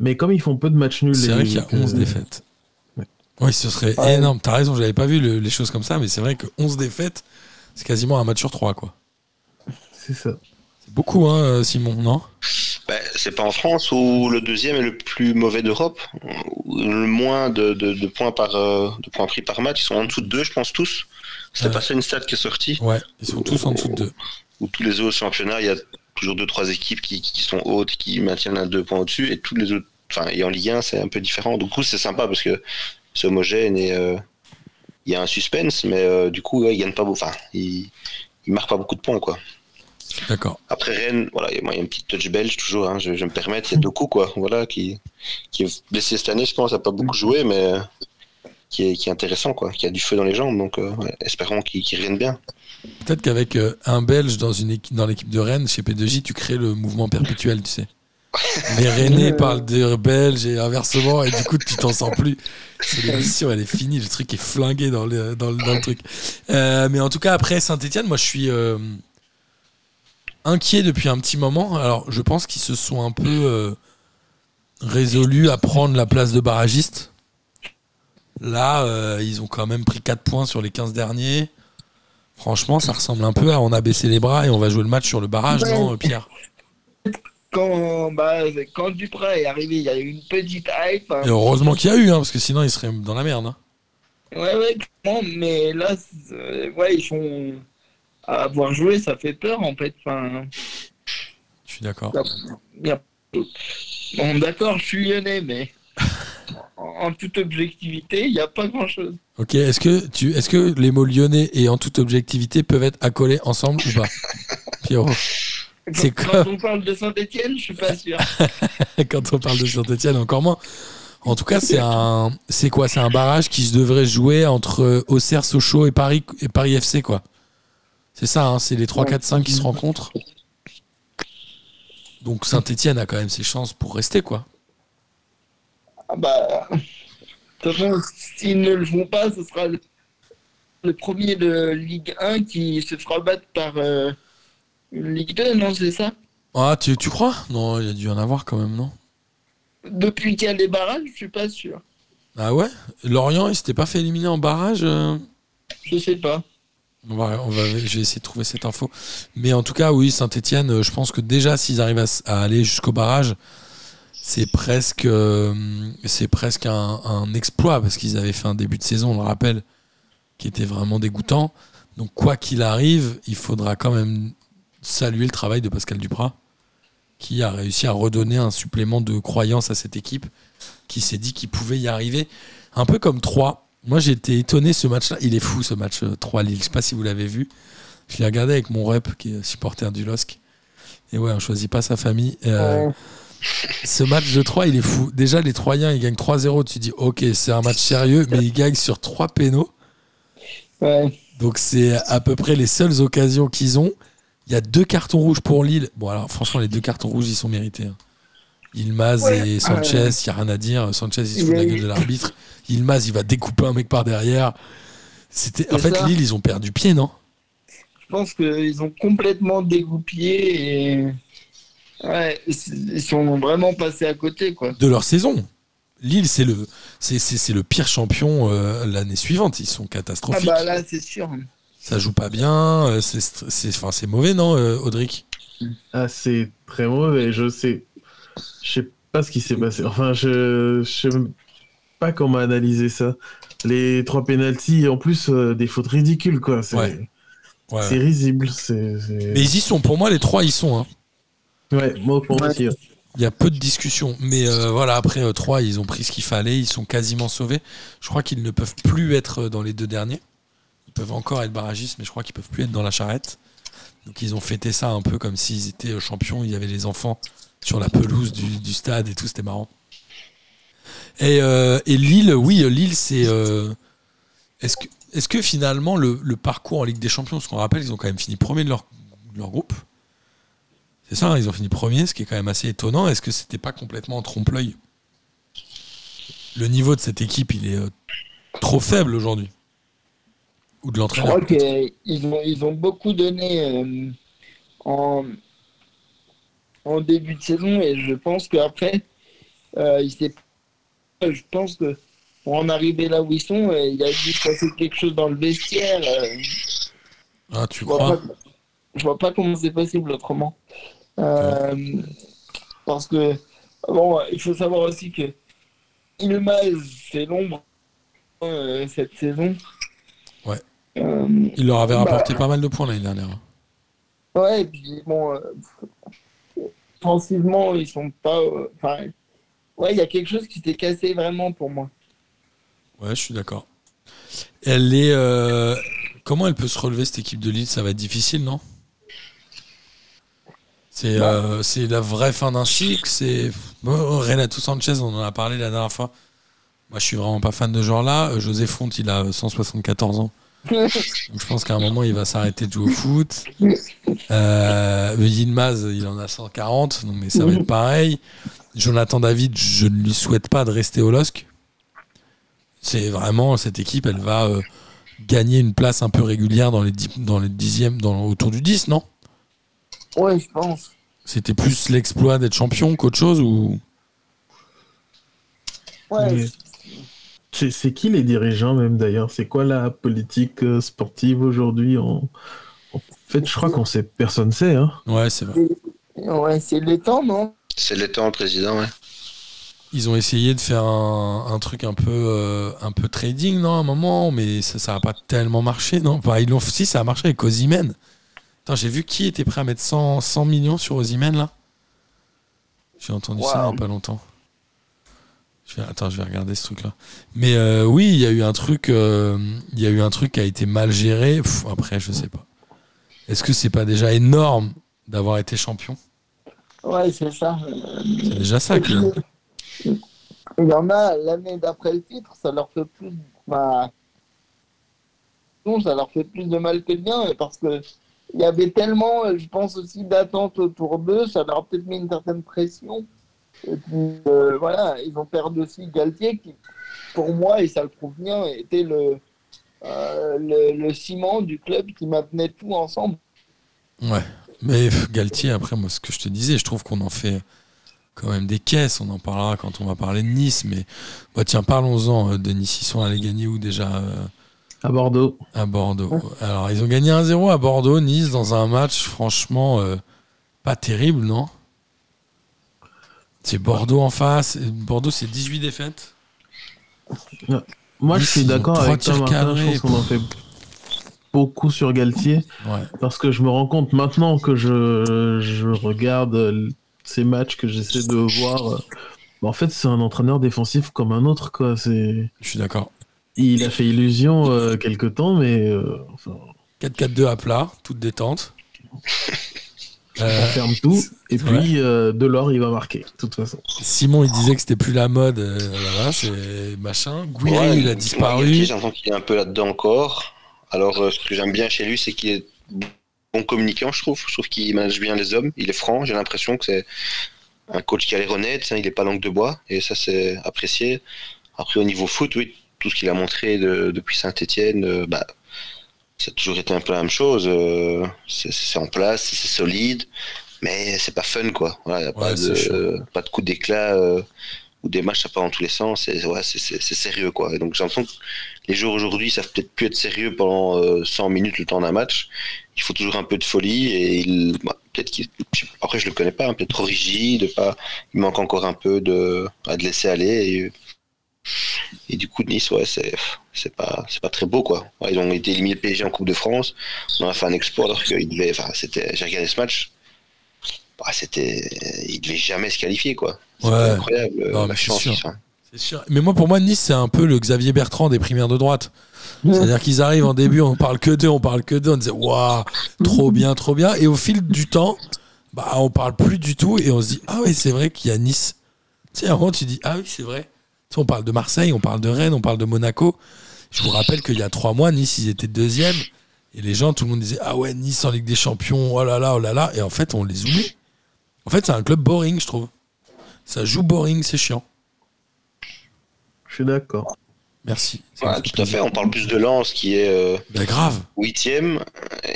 Mais comme ils font peu de matchs nuls. C'est vrai qu'il y a que- 11 défaites. Ouais. Oui, ce serait énorme. T'as raison, j'avais pas vu le- les choses comme ça, mais c'est vrai que 11 défaites, c'est quasiment un match sur 3, quoi. C'est ça. C'est beaucoup, hein, euh, Simon, non? Bah, c'est pas en France où le deuxième est le plus mauvais d'Europe, où le moins de, de- de points par euh, de points pris par match. Ils sont en dessous de deux, je pense tous. C'était Ouais. pas ça une stat qui est sortie? Ouais, ils sont tous en dessous de 2. Où tous les autres championnats, il y a toujours deux trois équipes qui, qui sont hautes, qui maintiennent un deux points au-dessus, et tous les autres. Enfin, et en Ligue 1, c'est un peu différent. Du coup, c'est sympa parce que c'est homogène et euh, il y a un suspense, mais euh, du coup, ouais, ils gagnent pas beaucoup. Enfin, ils, ils marquent pas beaucoup de points, quoi. D'accord. Après Rennes, voilà, il y a moi, il y a une petite touch belge toujours, hein, je, je vais me permettre, il y a Doku, quoi, voilà, qui, qui est blessé cette année, je pense, a pas beaucoup joué, mais qui est, qui est intéressant, quoi, qui a du feu dans les jambes, donc euh, ouais, espérons qu'il qu'il revienne bien. Peut-être qu'avec euh, un Belge dans, une équipe, dans l'équipe de Rennes, chez P2J, tu crées le mouvement perpétuel, tu sais. Les Rennais (laughs) parlent de Belges et inversement, et du coup, tu t'en sens plus. C'est l'émission, elle est finie, le truc est flingué dans le, dans le, dans le truc. Euh, mais en tout cas, après Saint-Etienne, moi, je suis euh, inquiet depuis un petit moment. Alors, je pense qu'ils se sont un peu euh, résolus à prendre la place de barragiste. Là, euh, ils ont quand même pris 4 points sur les 15 derniers. Franchement, ça ressemble un peu à on a baissé les bras et on va jouer le match sur le barrage, Ouais. non, Pierre? Quand, bah, quand Duprat est arrivé, il y a eu une petite hype. hein. Et heureusement qu'il y a eu, hein, parce que sinon, ils seraient dans la merde. hein. Ouais, ouais, clairement, mais là, euh, ouais, ils sont. À avoir joué, ça fait peur en fait. Enfin, Je suis d'accord. Bon, d'accord, je suis lyonnais, mais en toute objectivité, il n'y a pas grand chose. Ok, est-ce que, tu, est-ce que les mots lyonnais et en toute objectivité peuvent être accolés ensemble ou pas (laughs) Pierrot, Quand, (laughs) quand on parle de Saint-Etienne, je suis pas sûr. quand on parle de Saint-Etienne, encore moins. En tout cas, c'est un, c'est quoi? C'est un barrage qui se devrait jouer entre Auxerre, Sochaux et Paris, et Paris FC, quoi. C'est ça, hein, c'est les 3, 4, 5 qui se rencontrent. Donc Saint-Etienne a quand même ses chances pour rester, quoi. Ah bah. De toute façon, s'ils ne le font pas, ce sera le, premier de Ligue 1 qui se fera battre par euh, Ligue 2, non, c'est ça? Ah, tu, tu crois? Non, il y a dû en avoir quand même, non? Depuis qu'il y a les barrages, je suis pas sûr. Ah ouais? Lorient, il s'était pas fait éliminer en barrage euh? Je sais pas. On va, on va, je vais essayer de trouver cette info. Mais en tout cas, oui, Saint-Etienne, je pense que déjà, s'ils arrivent à, aller jusqu'au barrage, c'est presque, euh, presque un, exploit parce qu'ils avaient fait un début de saison, on le rappelle, qui était vraiment dégoûtant. Donc, quoi qu'il arrive, il faudra quand même saluer le travail de Pascal Duprat, qui a réussi à redonner un supplément de croyance à cette équipe, qui s'est dit qu'il pouvait y arriver. Un peu comme 3. Moi, j'ai été étonné ce match-là. Il est fou ce match euh, 3 Lille. Je sais pas si vous l'avez vu. Je l'ai regardé avec mon rep, qui est supporter du LOSC. Et ouais, on choisit pas sa famille. Euh, ce match de 3, il est fou. Déjà, les Troyens, ils gagnent 3-0. Tu dis, ok, c'est un match sérieux, mais ils gagnent sur 3 pénaux. Ouais. Donc, c'est à peu près les seules occasions qu'ils ont. Il y a deux cartons rouges pour Lille. Bon, alors, franchement, les deux cartons rouges, ils sont mérités. hein. Ilmaz Ouais. et Sanchez, Ouais. il n'y a rien à dire. Sanchez, il se fout de la eu- gueule de l'arbitre. Ilmaz, il va découper un mec par derrière. C'était... En fait, ça. Lille, ils ont perdu pied, non? Je pense qu'ils ont complètement dégoupillé et. Ouais, ils sont vraiment passés à côté, quoi. de leur saison. Lille, c'est le, c'est, c'est, c'est le pire champion euh, l'année suivante. Ils sont Ah catastrophiques. bah là, c'est sûr. Ça joue pas bien. euh, C'est, c'est, enfin, c'est mauvais, non, euh, Audric? Ah, c'est très mauvais. Je sais. Je sais pas ce qui s'est passé. Enfin, je, je sais même pas comment analyser ça. Les trois pénalties, en plus, euh, des fautes ridicules, quoi. C'est Ouais. Risible. Mais ils y sont. Pour moi, les trois, ils sont. hein. Ouais, moi pour moi aussi. Il y a peu de discussion. Mais euh, voilà, après euh, trois, ils ont pris ce qu'il fallait. Ils sont quasiment sauvés. Je crois qu'ils ne peuvent plus être dans les deux derniers. Ils peuvent encore être barragistes, mais je crois qu'ils peuvent plus être dans la charrette. Donc ils ont fêté ça un peu comme s'ils étaient euh, champions. Il y avait les enfants sur la pelouse du, stade et tout. C'était marrant. Et, euh, Lille, oui, Lille, c'est. euh, est-ce que, finalement le, parcours en Ligue des Champions, parce qu'on rappelle, ils ont quand même fini premier de leur, groupe. C'est ça, hein, ils ont fini premier, ce qui est quand même assez étonnant. Est-ce que c'était pas complètement en trompe-l'œil? Le niveau de cette équipe, il est euh, trop faible aujourd'hui Ou de Je l'entraîneur crois qu'ils ont, ils ont beaucoup donné euh, en, en début de saison et je pense qu'après, euh, il s'est- je pense que pour en arriver là où ils sont, euh, il a dû se passer quelque chose dans le vestiaire. euh, Ah, tu je, vois crois pas, je vois pas comment c'est possible autrement. Euh, Parce que, bon, il faut savoir aussi que Ilmaz, c'est l'ombre euh, cette saison. Euh, Il leur avait Bah. rapporté pas mal de points l'année dernière. Ouais, et puis bon, euh, offensivement, ils sont pas. euh, Enfin, ouais, il y a quelque chose qui s'est cassé vraiment pour moi. Ouais, je suis d'accord. Elle est. euh, Comment elle peut se relever cette équipe de Lille? Ça va être difficile, non? C'est Bah. euh, c'est la vraie fin d'un cycle. C'est Bon, Renato Sanchez, on en a parlé la dernière fois. Moi, je suis vraiment pas fan de ce genre-là. Euh, José Font, il a 174 ans. Donc, je pense qu'à un moment, il va s'arrêter de jouer au foot. Euh, Yilmaz, il en a 140, donc, mais ça va être pareil. Jonathan David, je ne lui souhaite pas de rester au LOSC. C'est vraiment, cette équipe, elle va euh, gagner une place un peu régulière dans les, dix- dans les dixièmes, dans, autour du 10, non? Ouais, je pense. C'était plus l'exploit d'être champion qu'autre chose ou? Ouais, Mais- C'est c'est qui les dirigeants même d'ailleurs? C'est quoi la politique euh, sportive aujourd'hui? En... en fait, je crois qu'on sait, personne sait. Hein. Ouais, c'est vrai. ouais c'est les temps, non? C'est l'étang, le président, ouais. Ils ont essayé de faire un, un truc un peu, euh, un peu trading, non, à un moment, mais ça ça n'a pas tellement marché, non? Enfin, ils l'ont, Si, ça a marché avec Ozymen. Attends, j'ai vu qui était prêt à mettre 100, 100 millions sur Ozymen, là? J'ai entendu ça il n'y a pas longtemps. Je vais, attends, je vais regarder ce truc-là. Mais euh, oui, il y a eu un truc, euh, il y a eu un truc qui a été mal géré. Pff, après, je sais pas. Est-ce que c'est pas déjà énorme d'avoir été champion? Ouais, c'est ça. C'est déjà ça. Que- Il y en a l'année d'après le titre, ça leur fait plus. Bah, non, ça leur fait plus de mal que de bien, parce que il y avait tellement, je pense aussi, d'attentes autour d'eux, ça leur a peut-être mis une certaine pression. Et puis euh, voilà, ils ont perdu aussi Galtier, qui, pour moi, et ça le prouve bien, était le, euh, le, le ciment du club qui maintenait tout ensemble. Ouais, mais Galtier, après, moi, ce que je te disais, je trouve qu'on en fait quand même des caisses. On en parlera quand on va parler de Nice. Mais bah, tiens, parlons-en euh, de Nice. Ils sont allés gagner où déjà euh, À Bordeaux. À Bordeaux. Alors, ils ont gagné 1-0 à Bordeaux, Nice, dans un match, franchement, euh, pas terrible, non? C'est Bordeaux en face. Bordeaux, c'est 18 défaites. Moi, je suis d'accord avec toi, Martin. Je pense qu'on en fait beaucoup sur Galtier. Ouais. Parce que je me rends compte maintenant que je, je regarde euh, ces matchs que j'essaie de voir. euh, bah, En fait, c'est un entraîneur défensif comme un autre. Quoi. Je suis d'accord. Il a fait illusion euh, quelque temps, mais euh, enfin, 4-4-2 à plat, toute détente. On Euh, ferme tout. Et puis, euh, Delors, il va marquer, de toute façon. Simon, il disait que c'était plus la mode. euh, voilà, c'est machin. Gouiri, Ouais, il a disparu. J'ai l'impression qu'il est un peu là-dedans encore. Alors, euh, ce que j'aime bien chez lui, c'est qu'il est bon communicant, je trouve. Je trouve qu'il manage bien les hommes. Il est franc. J'ai l'impression que c'est un coach qui a l'air honnête. hein, il n'est pas langue de bois. Et ça, c'est apprécié. Après, au niveau foot, oui, tout ce qu'il a montré de- depuis Saint-Etienne, bah, ça a toujours été un peu la même chose. euh, c'est en place, c'est solide, mais c'est pas fun, quoi. Voilà, y a pas, Ouais, de, euh, pas de coup d'éclat euh, ou des matchs, ça part dans tous les sens. C'est ouais, sérieux, quoi. Et donc, j'ai l'impression que les joueurs aujourd'hui savent peut-être plus être sérieux pendant euh, 100 minutes le temps d'un match. Il faut toujours un peu de folie et il, bah, peut-être qu'il, après je le connais pas, hein, peut-être trop rigide, pas, il manque encore un peu de, à de laisser aller et, et du coup Nice, ouais, c'est, c'est pas, c'est pas très beau quoi. Ouais, ils ont été éliminés le PSG en Coupe de France, on a fait un exploit alors qu'ils devaient, enfin c'était, j'ai regardé ce match, bah, c'était, ils devaient jamais se qualifier quoi. Ouais. incroyable Non, la chance. sûr. hein. C'est sûr. Mais moi, pour moi, Nice, c'est un peu le Xavier Bertrand des primaires de droite. C'est-à-dire qu'ils arrivent en début, on parle que d'eux, on parle que d'eux, on disait waouh, trop bien, trop bien. Et au fil du temps, bah, on parle plus du tout et on se dit ah oui, c'est vrai qu'il y a Nice. Tu sais, à un moment, tu dis ah oui, c'est vrai. On parle de Marseille, on parle de Rennes, on parle de Monaco. Je vous rappelle qu'il y a trois mois, Nice, ils étaient deuxième. Et les gens, tout le monde disait ah ouais, Nice en Ligue des Champions, oh là là, oh là là. Et en fait, on les oublie. En fait, c'est un club boring, je trouve. Ça joue boring, c'est chiant. Je suis d'accord. Merci. Ouais, tout à fait. On parle plus de Lens qui est euh, Bah, grave. huitième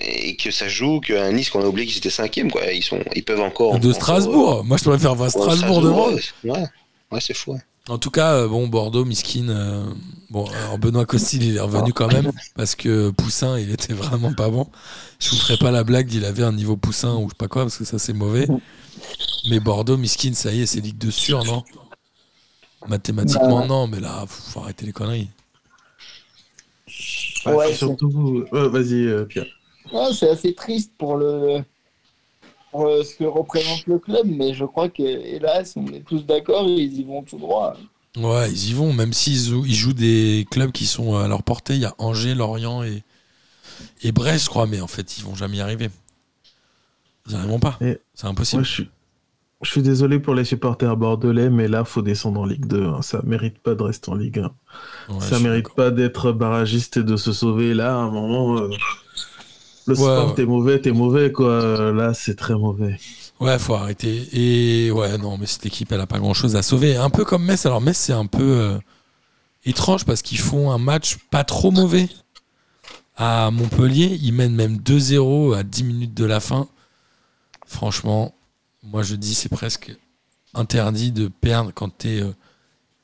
et que ça joue qu'un Nice qu'on a oublié qu'ils étaient cinquième. Quoi. Ils, sont, ils peuvent encore. De encore, Strasbourg. Moi, je pourrais faire voir euh, Strasbourg devant. ouais, Ouais, ouais c'est fou. ouais. En tout cas, euh, bon, Bordeaux, Miskin. euh, bon, alors Benoît Costil, il est revenu quand même parce que Poussin, il était vraiment pas bon. Je vous ferai pas la blague d'il avait un niveau Poussin ou je sais pas quoi parce que ça c'est mauvais. Mais Bordeaux, Miskin, ça y est, c'est Ligue de sûr, non? Mathématiquement, Bah. non, mais là, faut arrêter les conneries. Ouais, Ouais, surtout. Ouais, Vas-y, euh, Pierre. C'est assez triste pour le euh, ce que représente le club, mais je crois que hélas, on est tous d'accord, ils y vont tout droit. Ouais, ils y vont, même s'ils jouent, ils jouent des clubs qui sont à leur portée. Il y a Angers, Lorient et, et Brest, je crois, mais en fait, ils vont jamais y arriver. Ils n'y arriveront pas. C'est impossible. Moi, je suis. Je suis désolé pour les supporters bordelais, mais là, faut descendre en Ligue 2. hein. Ça mérite pas de rester en Ligue 1. Ouais, ça mérite pas d'être barragiste et de se sauver. Là, à un moment, euh, le Ouais, sport, ouais. t'es mauvais, t'es mauvais, quoi. Euh, Là, c'est très mauvais. Ouais, faut arrêter. Et ouais, non, mais cette équipe, elle a pas grand chose à sauver. Un peu comme Metz. Alors, Metz, c'est un peu euh, étrange parce qu'ils font un match pas trop mauvais à Montpellier. Ils mènent même 2-0 à 10 minutes de la fin. Franchement, moi, je dis, c'est presque interdit de perdre quand tu es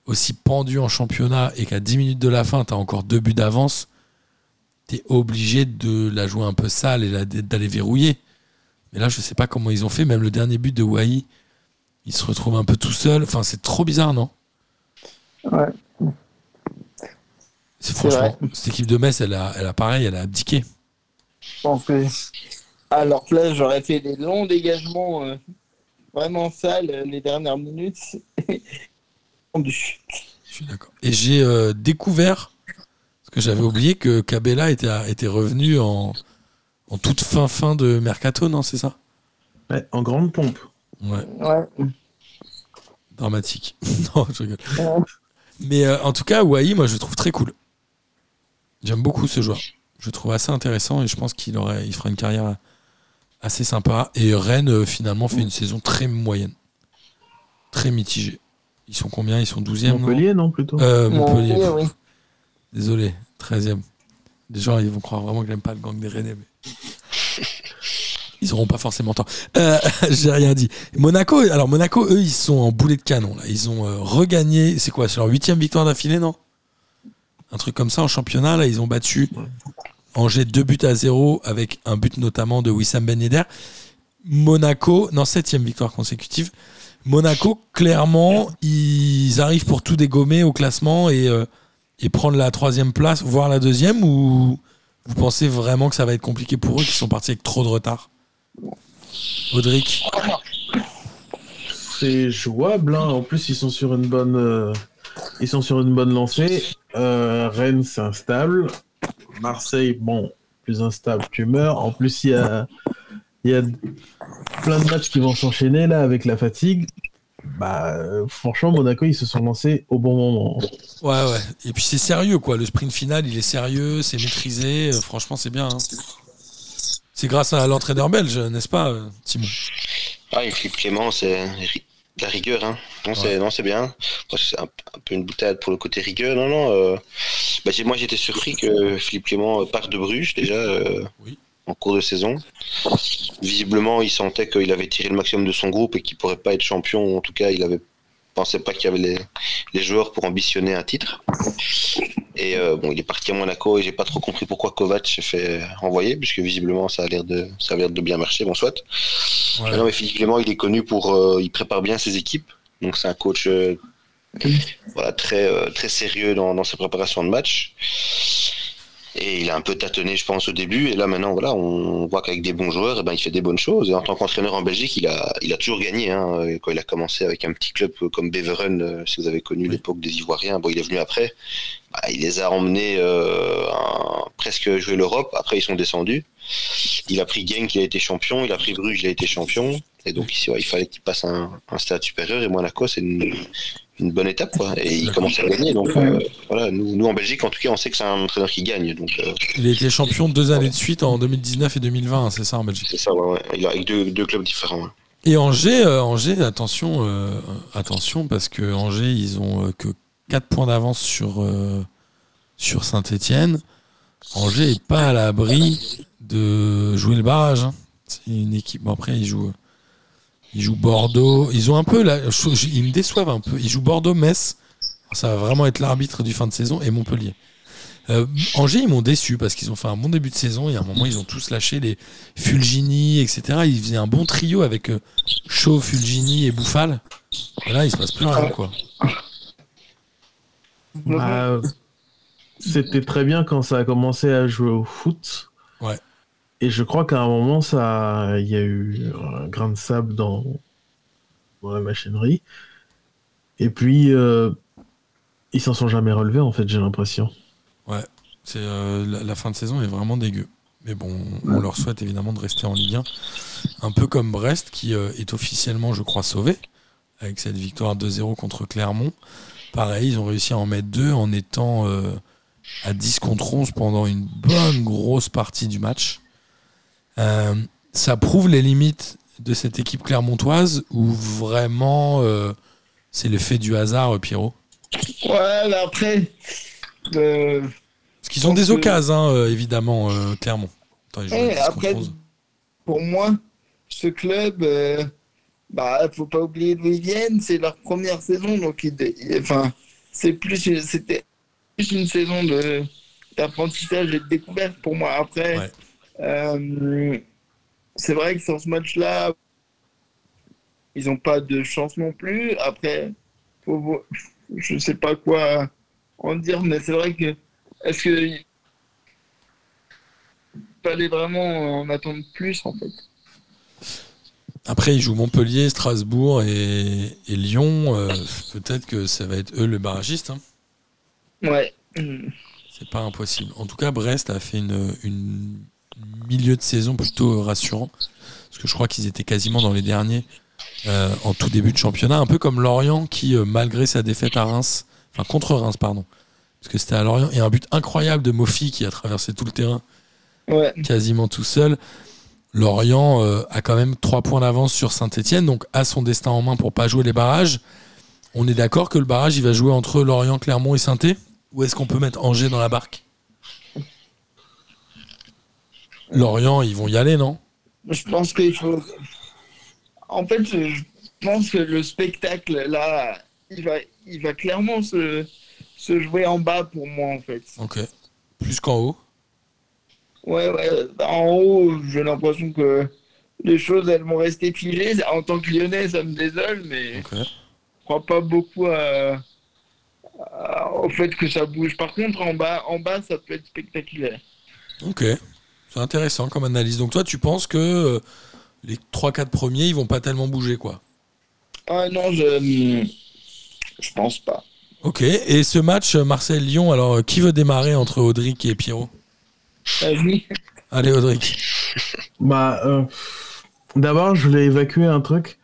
aussi pendu en championnat et qu'à 10 minutes de la fin, tu as encore deux buts d'avance. Tu es obligé de la jouer un peu sale et d'aller verrouiller. Mais là, je sais pas comment ils ont fait. Même le dernier but de Wai, il se retrouve un peu tout seul. Enfin, c'est trop bizarre, non? Ouais. C'est franchement. Cette équipe de Metz, elle a, elle a pareil, elle a abdiqué. Je pense que à leur place, j'aurais fait des longs dégagements euh, vraiment sales euh, les dernières minutes. (laughs) Je suis d'accord. Et j'ai euh, découvert, que j'avais oublié que Cabella était, était revenu en, en toute fin fin de mercato, non C'est ça? Ouais, en grande pompe. Ouais, Ouais. dramatique. (laughs) non, je rigole. Mais euh, en tout cas, Wai, moi, je le trouve très cool. J'aime beaucoup ce joueur. Je le trouve assez intéressant et je pense qu'il aurait, il fera une carrière assez sympa. Et Rennes, euh, finalement, fait une saison très moyenne. Très mitigée. Ils sont combien? Ils sont 12e non? Montpellier, non, plutôt? Euh, Montpellier. oui. Désolé, 13e. Les gens, ils vont croire vraiment que j'aime pas le gang des Rennais. Mais... (laughs) Ils auront pas forcément. Euh, (laughs) J'ai rien dit. Monaco, alors Monaco, eux, ils sont en boulet de canon. Là. Ils ont euh, regagné. C'est quoi C'est leur huitième victoire d'affilée, non? Un truc comme ça en championnat. Là, ils ont battu Angers 2 buts à 0 avec un but notamment de Wissam Ben Yedder. Monaco, non, septième victoire consécutive. Monaco, clairement, ils arrivent pour tout dégommer au classement et, euh, et prendre la troisième place, voire la deuxième, ou vous pensez vraiment que ça va être compliqué pour eux qui sont partis avec trop de retard? Audric? C'est jouable. hein. En plus, ils sont sur une bonne, euh, ils sont sur une bonne lancée. Euh, Rennes, c'est instable. Marseille, bon, plus instable, tu meurs. En plus, il y a, il y a plein de matchs qui vont s'enchaîner là avec la fatigue. Bah, euh, franchement, Monaco, ils se sont lancés au bon moment. Ouais, ouais. Et puis c'est sérieux, quoi. Le sprint final, il est sérieux, c'est maîtrisé. Euh, franchement, c'est bien. hein. C'est grâce à l'entraîneur belge, n'est-ce pas, euh, Timon Ah, et Philippe Clément, c'est la rigueur. Hein. Non, c'est non, c'est bien. C'est un, un peu une boutade pour le côté rigueur. Non, non. euh, bah, j'ai- moi, j'étais surpris que Philippe Clément parte de Bruges déjà euh, Oui. en cours de saison. Visiblement, il sentait qu'il avait tiré le maximum de son groupe et qu'il pourrait pas être champion. En tout cas, il avait pensait pas qu'il y avait les, les joueurs pour ambitionner un titre. Et euh, bon, il est parti à Monaco et j'ai pas trop compris pourquoi Kovac s'est fait envoyer, puisque visiblement ça a l'air de ça a l'air de bien marcher. Bon, soit. Ouais. Non, mais Philippe Clément, il est connu pour. euh, il prépare bien ses équipes. Donc, c'est un coach euh, voilà, très, très sérieux dans, dans sa préparation de match. Et il a un peu tâtonné, je pense, au début. Et là, maintenant, voilà, on voit qu'avec des bons joueurs, eh ben, il fait des bonnes choses. Et en tant qu'entraîneur en Belgique, il a, il a toujours gagné. Hein. Quand il a commencé avec un petit club comme Beveren, euh, si vous avez connu l'époque des Ivoiriens, bon, il est venu après. Bah, il les a emmenés euh, à presque jouer l'Europe. Après, ils sont descendus. Il a pris Genk, il a été champion. Il a pris Bruges, il a été champion. Et donc ici, ouais, il fallait qu'il passe un, un stade supérieur. Et Monaco, c'est une, une bonne étape. Quoi. Et il commence à gagner. Donc euh, voilà, nous, nous, en Belgique, en tout cas, on sait que c'est un entraîneur qui gagne. Donc euh, Il a été champion deux années de suite en 2019 et 2020, hein, c'est ça en Belgique? c'est ça, ouais, ouais. Il a avec deux, deux clubs différents. ouais. Et Angers, euh, Angers attention, euh, attention, parce que Angers, ils ont euh, que 4 points d'avance sur, euh, sur Saint-Etienne, Angers est pas à l'abri de jouer le barrage. hein. C'est une équipe. Bon, après, ils jouent, ils jouent Bordeaux. Ils ont un peu. Je- ils me déçoivent un peu. Ils jouent Bordeaux-Metz. Ça va vraiment être l'arbitre du fin de saison et Montpellier. Euh, Angers, ils m'ont déçu parce qu'ils ont fait un bon début de saison et à un moment, ils ont tous lâché les Fulgini, etc. Ils faisaient un bon trio avec euh, Shaw, Fulgini et Bouffal. Et là, il se passe plus rien, quoi. Bah, C'était très bien quand ça a commencé à jouer au foot. Ouais. Et je crois qu'à un moment, ça, il y a eu un grain de sable dans, dans la machinerie. Et puis, euh, ils s'en sont jamais relevés, en fait, j'ai l'impression. C'est euh, la, la fin de saison est vraiment dégueu. Mais bon, on leur souhaite évidemment de rester en Ligue 1. Un peu comme Brest, qui euh, est officiellement, je crois, sauvé avec cette victoire 2-0 contre Clermont. Pareil, ils ont réussi à en mettre deux en étant euh, à 10 contre 11 pendant une bonne grosse partie du match. Euh, ça prouve les limites de cette équipe clermontoise ou vraiment euh, c'est l'effet du hasard, euh, Pierrot? Ouais, mais après, euh, Parce qu'ils ont des que- occasions, hein, euh, évidemment, Clermont. Attends, eh, 10 contre après, 11. pour moi, ce club, bah, faut pas oublier d'où ils viennent. C'est leur première saison, donc ils- ils- enfin, c'est plus, c'était plus une saison de d'apprentissage et de découverte pour moi. Après, Ouais. Euh, c'est vrai que sur ce match-là, ils n'ont pas de chance non plus. Après, faut je sais pas quoi en dire, mais c'est vrai que est-ce que il fallait vraiment en attendre plus en fait? Après, ils jouent Montpellier, Strasbourg et, et Lyon. euh, Peut-être que ça va être eux le barragiste. hein. Ouais. C'est pas impossible. En tout cas, Brest a fait une, une milieu de saison plutôt rassurant. Parce que je crois qu'ils étaient quasiment dans les derniers euh, en tout début de championnat. Un peu comme Lorient qui, euh, malgré sa défaite à Reims, enfin contre Reims, pardon, parce que c'était à Lorient, et un but incroyable de Mofi qui a traversé tout le terrain Ouais. quasiment tout seul. Lorient euh, a quand même trois points d'avance sur Saint-Etienne, donc a son destin en main pour pas jouer les barrages. On est d'accord que le barrage il va jouer entre Lorient, Clermont et saint Ou est-ce qu'on peut mettre Angers dans la barque? Lorient, ils vont y aller, non? Je pense qu'il faut. En fait, je pense que le spectacle là, il va, il va clairement se, se jouer en bas pour moi en fait. Ok. Plus qu'en haut? Ouais, ouais. En haut, j'ai l'impression que les choses elles vont rester figées. En tant que Lyonnais, ça me désole, mais Ok. je crois pas beaucoup à- à- au fait que ça bouge. Par contre, en bas, en bas, ça peut être spectaculaire. Ok. C'est intéressant comme analyse. Donc toi, tu penses que euh, les 3-4 premiers, ils vont pas tellement bouger, quoi? Ah non, je, je pense pas. Ok. Et ce match euh, Marseille-Lyon, alors euh, qui veut démarrer entre Audric et Pierrot? Vas-y. Allez, Audric. Bah, euh, d'abord, je voulais évacuer un truc.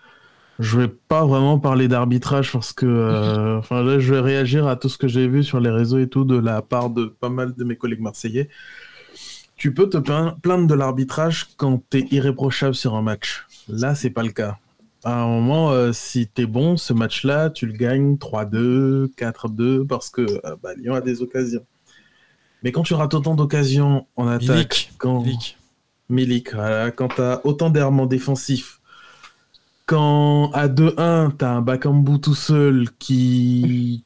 Je vais pas vraiment parler d'arbitrage parce que, euh, (laughs) enfin, là, je vais réagir à tout ce que j'ai vu sur les réseaux et tout de la part de pas mal de mes collègues marseillais. Tu peux te plain- plaindre de l'arbitrage quand t'es irréprochable sur un match. Là, c'est pas le cas. À un moment, euh, si t'es bon, ce match-là, tu le gagnes 3-2, 4-2 parce que euh, bah, Lyon a des occasions. Mais quand tu rates autant d'occasions en attaque, Milik. quand Milik. Milik, voilà, quand t'as autant d'errements défensifs, quand à 2-1, t'as un Bakambu tout seul qui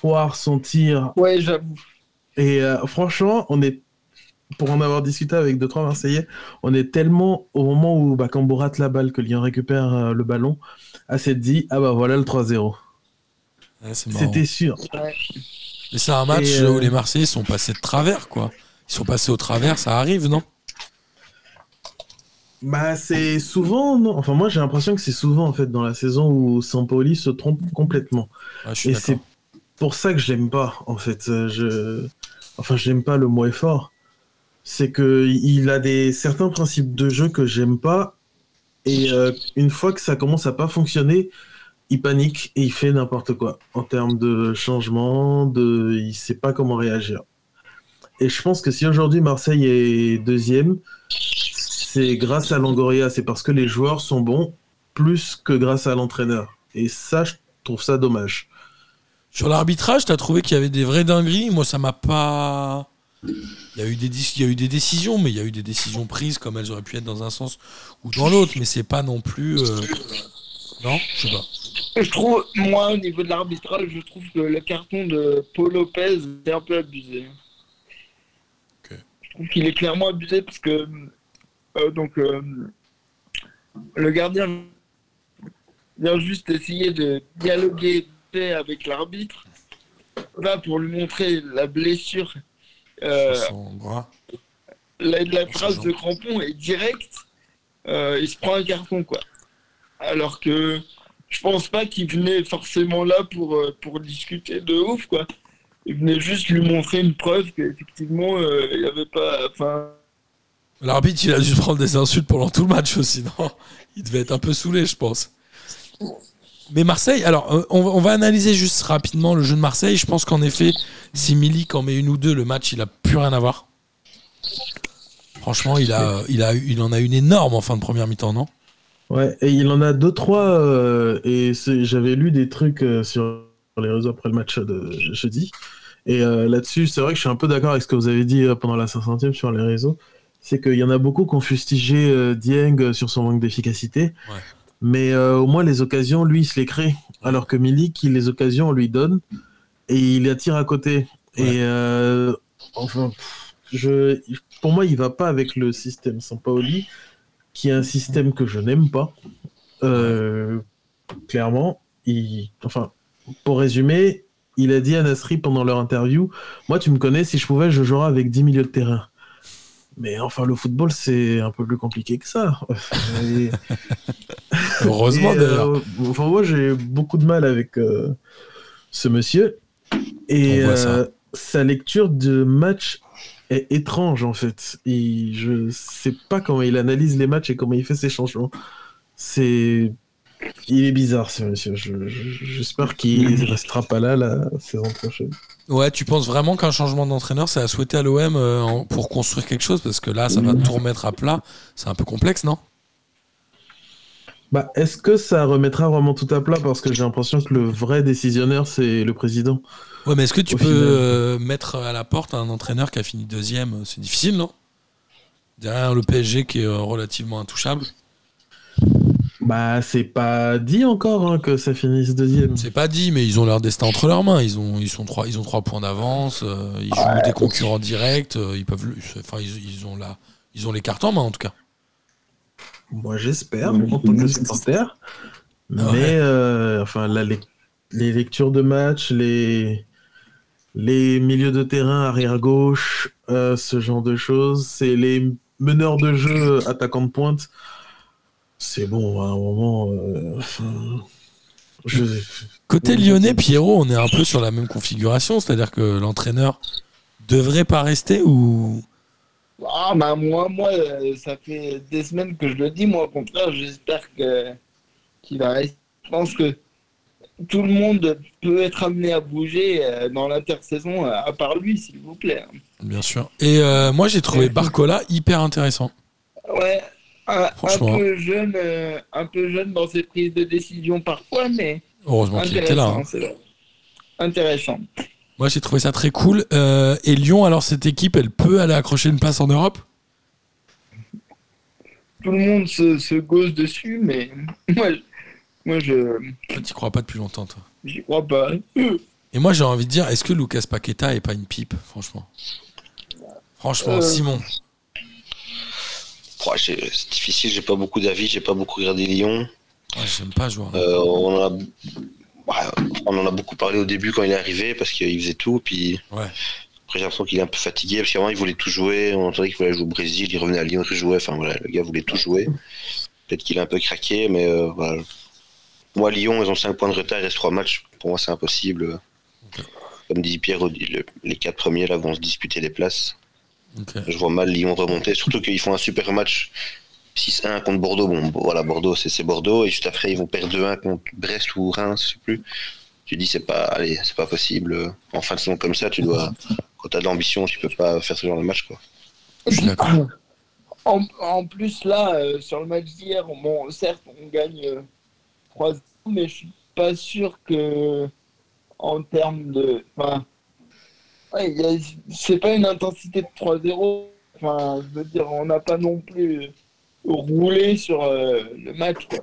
foire son tir, Ouais, j'avoue. et euh, franchement, on est, pour en avoir discuté avec deux trois Marseillais, on est tellement au moment où Bakambu rate la balle que Lyon récupère euh, le ballon, à s'être dit, ah bah voilà le 3-0. Ouais, c'est marrant. C'était sûr. Ouais. Mais c'est un match euh, où les Marseillais sont passés de travers, quoi. Ils sont passés au travers, ça arrive, non? Bah, c'est souvent, non Enfin, moi, j'ai l'impression que c'est souvent, en fait, dans la saison où Sampoli se trompe complètement. Ouais, Et c'est pour ça que je l'aime pas, en fait. Euh, Je... Enfin, je l'aime pas, le mot est fort. C'est que il a des certains principes de jeu que j'aime pas. Et euh, une fois que ça commence à pas fonctionner, il panique et il fait n'importe quoi. En termes de changement, de... il sait pas comment réagir. Et je pense que si aujourd'hui Marseille est deuxième, c'est grâce à Longoria. C'est parce que les joueurs sont bons, plus que grâce à l'entraîneur. Et ça, je trouve ça dommage. Sur l'arbitrage, t'as trouvé qu'il y avait des vraies dingueries? Moi, ça m'a pas. Il y, a eu des, dis- il y a eu des décisions, mais il y a eu des décisions prises comme elles auraient pu être dans un sens ou dans l'autre, mais c'est pas non plus. euh, Non Je sais pas. Je trouve, moi, au niveau de l'arbitrage, je trouve que le carton de Paul Lopez est un peu abusé. Je trouve qu'il est clairement abusé parce que euh, donc euh, le gardien vient juste essayer de dialoguer avec l'arbitre, va pour lui montrer la blessure. Euh, Sur son bras. la, la son de crampon est directe, euh, il se prend un carton quoi. Alors que je pense pas qu'il venait forcément là pour, euh, pour discuter de ouf quoi. Il venait juste lui montrer une preuve qu'effectivement euh, il n'y avait pas. Enfin, L'arbitre, il a dû se prendre des insultes pendant tout le match aussi, non? Il devait être un peu saoulé, je pense. Mais Marseille, alors, euh, on, va- on va analyser juste rapidement le jeu de Marseille. Je pense qu'en effet, si Milik en met une ou deux, le match, il a plus rien à voir. Franchement, il, a, il, a, il en a une énorme en fin de première mi-temps, non? Ouais, et il en a deux, trois, euh, et j'avais lu des trucs euh, sur les réseaux après le match de jeudi. Et euh, là-dessus, c'est vrai que je suis un peu d'accord avec ce que vous avez dit pendant la 500e sur les réseaux. C'est qu'il y en a beaucoup qui ont fustigé Dieng sur son manque d'efficacité. Ouais. Mais euh, au moins, les occasions, lui, il se les crée. Alors que Milik, il- les occasions, on lui donne et il les attire à côté. Ouais. Et euh, enfin, je, pour moi, il va pas avec le système Sampaoli qui est un système que je n'aime pas. Euh, clairement, il, enfin, pour résumer, il a dit à Nasri pendant leur interview Moi, tu me connais, si je pouvais, je jouerais avec 10 milieux de terrain. Mais enfin, le football, c'est un peu plus compliqué que ça. (laughs) Et- Heureusement, et, d'ailleurs. euh, enfin, moi, j'ai beaucoup de mal avec euh, ce monsieur. Et euh, sa lecture de match est étrange, en fait. Et je sais pas comment il analyse les matchs et comment il fait ses changements. C'est. Il est bizarre, ce monsieur. Je- je- J'espère qu'il restera pas là la saison prochaine. Ouais, tu penses vraiment qu'un changement d'entraîneur, c'est à souhaiter à l'OM euh, pour construire quelque chose? Parce que là, ça va tout remettre à plat. C'est un peu complexe, non? Bah, est-ce que ça remettra vraiment tout à plat? Parce que j'ai l'impression que le vrai décisionnaire, c'est le président. Ouais, mais est-ce que tu Au peux final. euh, mettre à la porte un entraîneur qui a fini deuxième? C'est difficile, non? Derrière le PSG qui est euh, relativement intouchable. Bah, c'est pas dit encore hein, que ça finisse deuxième. C'est pas dit, mais ils ont leur destin entre leurs mains. Ils ont, ils sont trois, ils ont trois points d'avance. euh, ils jouent des concurrents directs. euh, ils peuvent, enfin, ils, ils ont la, ils ont les cartes en main en tout cas. Moi, j'espère, en tant que supporter. Mais, Ouais. euh, enfin, là, les, les lectures de match, les, les milieux de terrain, arrière-gauche, euh, ce genre de choses, c'est les meneurs de jeu, attaquants de pointe. C'est bon, à un moment. euh, enfin, je, Côté Oui, lyonnais, Pierrot, on est un peu sur la même configuration, c'est-à-dire que l'entraîneur devrait pas rester ou? Ah, bah, moi, moi, euh, ça fait des semaines que je le dis. Moi, au contraire, j'espère que qu'il va rester. Je pense que tout le monde peut être amené à bouger euh, dans l'intersaison, à part lui, s'il vous plaît. bien sûr. Et euh, moi, j'ai trouvé Barcola hyper intéressant. Ouais, un, un peu jeune, euh, un peu jeune dans ses prises de décision parfois, mais Heureusement qu'il était là. intéressant. hein. Intéressant. Moi, j'ai trouvé ça très cool. Euh, et Lyon, alors cette équipe, elle peut aller accrocher une place en Europe? Tout le monde se, se gauze dessus, mais (laughs) moi, je- moi je Toi, t'y crois pas depuis longtemps, toi? j'y crois pas. (clears throat) Et moi, j'ai envie de dire, est-ce que Lucas Paqueta est pas une pipe, franchement? Franchement, Euh, Simon. C'est difficile, j'ai pas beaucoup d'avis, j'ai pas beaucoup regardé Lyon. Ouais, J'aime pas ce joueur. Euh, on, en a, ouais, on en a beaucoup parlé au début quand il est arrivé parce qu'il faisait tout. Puis Ouais. après, j'ai l'impression qu'il est un peu fatigué parce qu'avant, il voulait tout jouer. On entendait qu'il voulait jouer au Brésil, il revenait à Lyon, il jouait. Enfin voilà, le gars voulait tout jouer. Peut-être qu'il a un peu craqué, mais euh, voilà. Moi, Lyon, ils ont 5 points de retard, il reste 3 matchs. Pour moi, c'est impossible. Comme dit Pierre, le- les 4 premiers là vont se disputer des places. Je vois mal Lyon remonter, surtout qu'ils font un super match 6-1 contre Bordeaux. Bon, voilà, Bordeaux, c'est c'est Bordeaux. Et juste après, ils vont perdre 2-1 contre Brest ou Reims, je sais plus. Tu dis, c'est pas, allez, c'est pas possible. En fin de saison comme ça, tu dois, quand t'as de l'ambition, tu peux pas faire ce genre de match, quoi. Je suis d'accord. (coughs) En, en plus, là, euh, sur le match d'hier, bon, certes, on gagne euh, 3 mais je suis pas sûr que en termes de. Enfin, ouais, c'est pas une intensité de 3-0. Enfin, je veux dire, on n'a pas non plus roulé sur euh, le match. Quoi.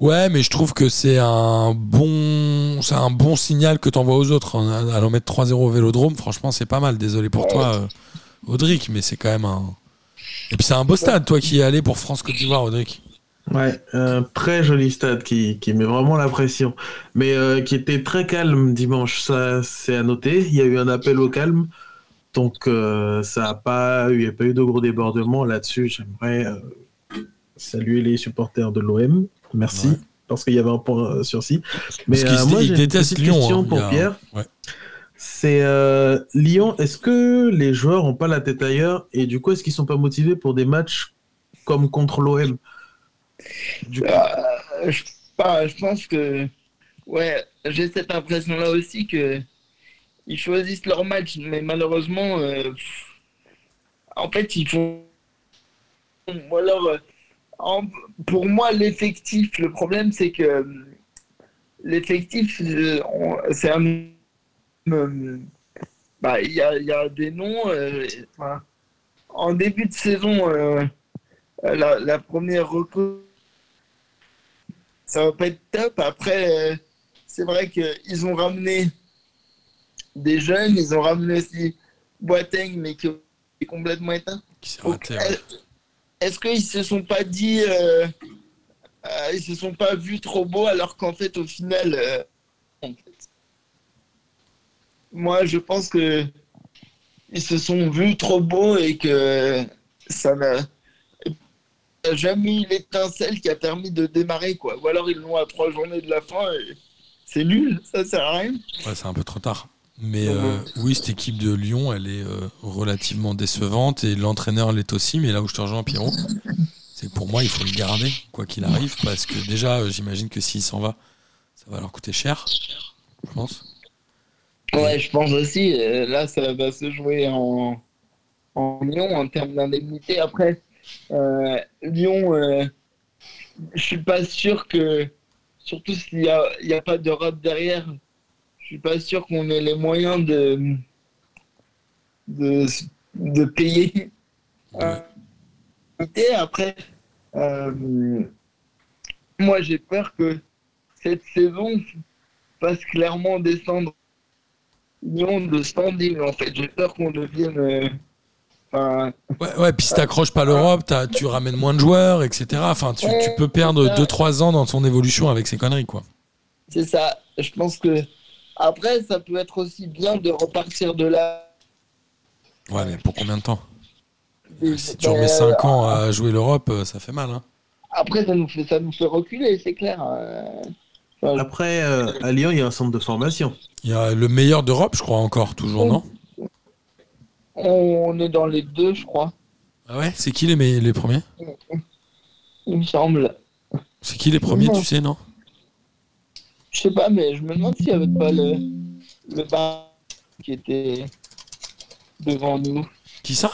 Ouais, mais je trouve que c'est un bon, c'est un bon signal que t'envoies aux autres en allant mettre 3-0 au Vélodrome. Franchement, c'est pas mal. Désolé pour Ouais. toi, euh, Audric, mais c'est quand même un. Et puis c'est un beau stade, toi qui y es allé pour France Côte d'Ivoire, Audric. Ouais, un très joli stade qui, qui met vraiment la pression, mais euh, qui était très calme dimanche, ça c'est à noter. Il y a eu un appel au calme, donc euh, ça a pas, il n'y a pas eu de gros débordements là-dessus. J'aimerais euh, saluer les supporters de l'OM, merci, Ouais. parce qu'il y avait un point sursis. Mais moi j'ai une petite Lyon, question hein, pour y a- Pierre. ouais. C'est Lyon, est-ce que les joueurs ont pas la tête ailleurs? Et du coup est-ce qu'ils sont pas motivés pour des matchs comme contre l'OM Euh, je, je pense que. Ouais, j'ai cette impression-là aussi que. Ils choisissent leur match, mais malheureusement. euh, en fait, ils font. Alors. euh, pour moi, l'effectif, le problème, c'est que. L'effectif, c'est un. bah, Il y, a, y a des noms. en début de saison, la, la première recrue ça va pas être top. Après, euh, c'est vrai qu'ils ont ramené des jeunes, ils ont ramené aussi Boateng, mais qui est complètement éteint. Ouais. Est-ce qu'ils se sont pas dit, euh, euh, ils se sont pas vus trop beaux alors qu'en fait, au final, euh, en fait, moi, je pense que ils se sont vus trop beaux et que ça n'a n'a jamais eu l'étincelle qui a permis de démarrer quoi. Ou alors ils l'ont à trois journées de la fin et c'est nul, ça sert à rien. Ouais, c'est un peu trop tard. Mais euh, oui, cette équipe de Lyon, elle est euh, relativement décevante et l'entraîneur l'est aussi. Mais là où je te rejoins, Pierrot, c'est que pour moi, il faut le garder, quoi qu'il arrive, parce que déjà, euh, j'imagine que s'il s'en va, ça va leur coûter cher, je pense. Ouais, je pense aussi. là, ça va se jouer en, en Lyon en termes d'indemnité. Après, Lyon, euh, je suis pas sûr que, surtout s'il n'y a, a pas d'Europe derrière, je suis pas sûr qu'on ait les moyens de, de, payer. Ouais. Et après, euh, moi j'ai peur que cette saison fasse clairement descendre Lyon de standing en fait. J'ai peur qu'on devienne. Euh, enfin, Ouais, ouais, puis si t'accroches pas l'Europe, t'as- tu ramènes moins de joueurs, etc. Enfin, tu, tu peux perdre 2-3 ans dans ton évolution avec ces conneries, quoi. c'est ça. Je pense que après, ça peut être aussi bien de repartir de là. Ouais, mais pour combien de temps? Si tu remets 5 ans à jouer l'Europe, euh, ça fait mal. Hein. Après, ça nous fait, ça nous fait reculer, c'est clair. euh. Enfin, Après, euh, à Lyon, il y a un centre de formation. Il y a le meilleur d'Europe, je crois encore, toujours, non? On est dans les deux, je crois, Ah ouais C'est qui les, me- les premiers? Il me semble. C'est qui les premiers, tu sais, non? Je sais pas, mais je me demande s'il n'y avait pas le, le bar qui était devant nous. Qui ça?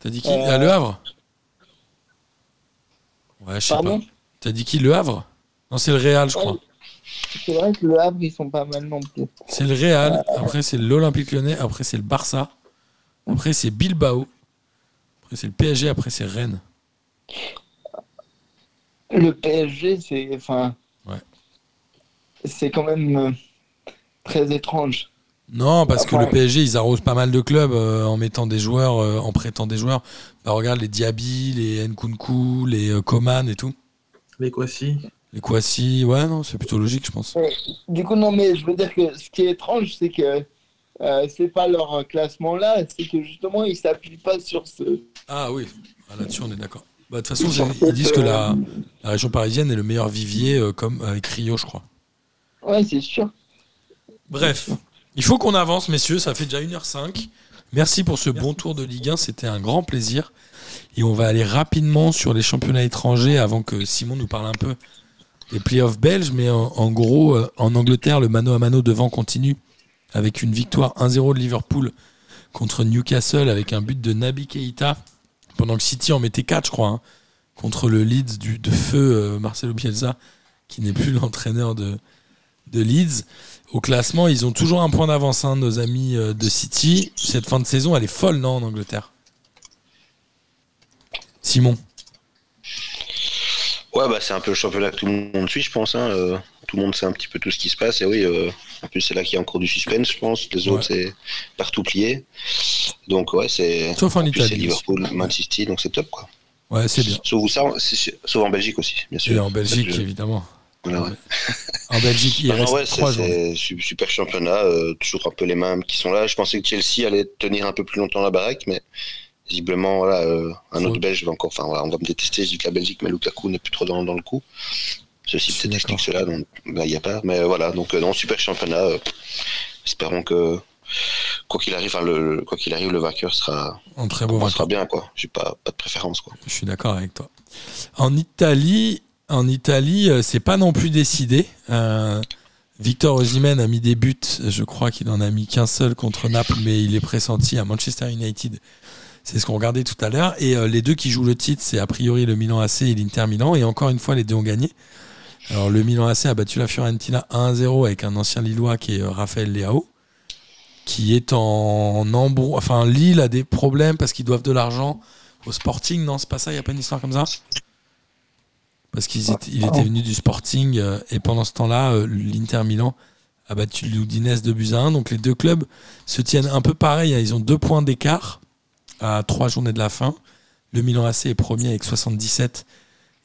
T'as dit qui? Euh, Ah, Le Havre? Ouais, je sais pas. Pardon? T'as dit qui Le Havre? Non, c'est le Real, je crois. C'est vrai que le Havre, ils sont pas mal non plus. C'est le Real, après c'est l'Olympique Lyonnais, après c'est le Barça, après c'est Bilbao, après c'est le PSG, après c'est Rennes. Le PSG, c'est enfin, Ouais. c'est quand même euh, très étrange. Non, parce que le PSG, ils arrosent pas mal de clubs euh, en mettant des joueurs, euh, en prêtant des joueurs. Bah, regarde les Diaby, les Nkunku, les euh, Coman et tout. Les Kwasi. Les Kwasi, ouais, non, c'est plutôt logique, je pense. Du coup, non, mais je veux dire que ce qui est étrange, c'est que euh, c'est pas leur euh, classement là, c'est que justement, ils s'appuient pas sur ce. Ah oui, Ah, là-dessus on est d'accord. Bah, De toute façon, ils disent que la, la région parisienne est le meilleur vivier, euh, comme avec Rio, je crois. Ouais, c'est sûr. Bref, il faut qu'on avance, messieurs. Ça fait déjà 1h05. Merci pour ce bon tour de Ligue 1. C'était un grand plaisir. Et on va aller rapidement sur les championnats étrangers avant que Simon nous parle un peu des playoffs belges. Mais en, gros, euh, en Angleterre, le mano à mano devant continue avec une victoire 1-0 de Liverpool contre Newcastle avec un but de Naby Keita. Pendant que City en mettait 4, je crois, hein, contre le Leeds du, de feu euh, Marcelo Bielsa, qui n'est plus (laughs) l'entraîneur de, de Leeds. Au classement, ils ont toujours un point d'avance, hein, nos amis euh, de City. Cette fin de saison, elle est folle, non, en Angleterre? Simon? Ouais, bah, c'est un peu le championnat que tout le monde suit, je pense. Hein. euh, tout le monde sait un petit peu tout ce qui se passe. Et oui, euh, en plus, c'est là qu'il y a encore du suspense, je pense. Les autres, c'est partout plié. Donc, ouais, c'est. Sauf en plus, c'est Italie. Liverpool, Man City, donc c'est top, quoi. Ouais, c'est bien. Sauf, ça, sauf en Belgique aussi, bien sûr. Et en Belgique, évidemment. voilà, ouais. En Belgique, il reste ouais, c'est super championnat, euh, toujours un peu les mêmes qui sont là. Je pensais que Chelsea allait tenir un peu plus longtemps la baraque, mais visiblement, voilà, euh, un autre Belge va encore. Enfin, voilà, on va me détester, je dis que la Belgique, mais Lukaku n'est plus trop dans, dans le coup. Ceci peut-être explique cela, donc bah, il n'y a pas. Mais euh, voilà, donc euh, non, super championnat. euh, espérons que quoi qu'il arrive, le, le- quoi qu'il arrive, le vainqueur sera, très beau vainqueur. bien, quoi. J'ai pas, pas de préférence, quoi. Je suis d'accord avec toi. En Italie, en Italie, c'est pas non plus décidé. Euh, Victor Osimhen a mis des buts. Je crois qu'il en a mis qu'un seul contre Naples, mais il est pressenti à Manchester United. C'est ce qu'on regardait tout à l'heure. Et euh, les deux qui jouent le titre, c'est a priori le Milan AC et l'Inter Milan. Et encore une fois, les deux ont gagné. Alors le Milan AC a battu la Fiorentina 1-0 avec un ancien Lillois qui est euh, Raphaël Leao, qui est en embrouille. Enfin, Lille a des problèmes parce qu'ils doivent de l'argent au Sporting. Non, c'est pas ça? Il n'y a pas une histoire comme ça? Parce qu'il il était venu du Sporting euh, et pendant ce temps-là, l'Inter Milan a battu l'Udinese de buts à 1. Donc les deux clubs se tiennent un peu pareil. hein. Ils ont deux points d'écart à trois journées de la fin. Le Milan AC est premier avec 77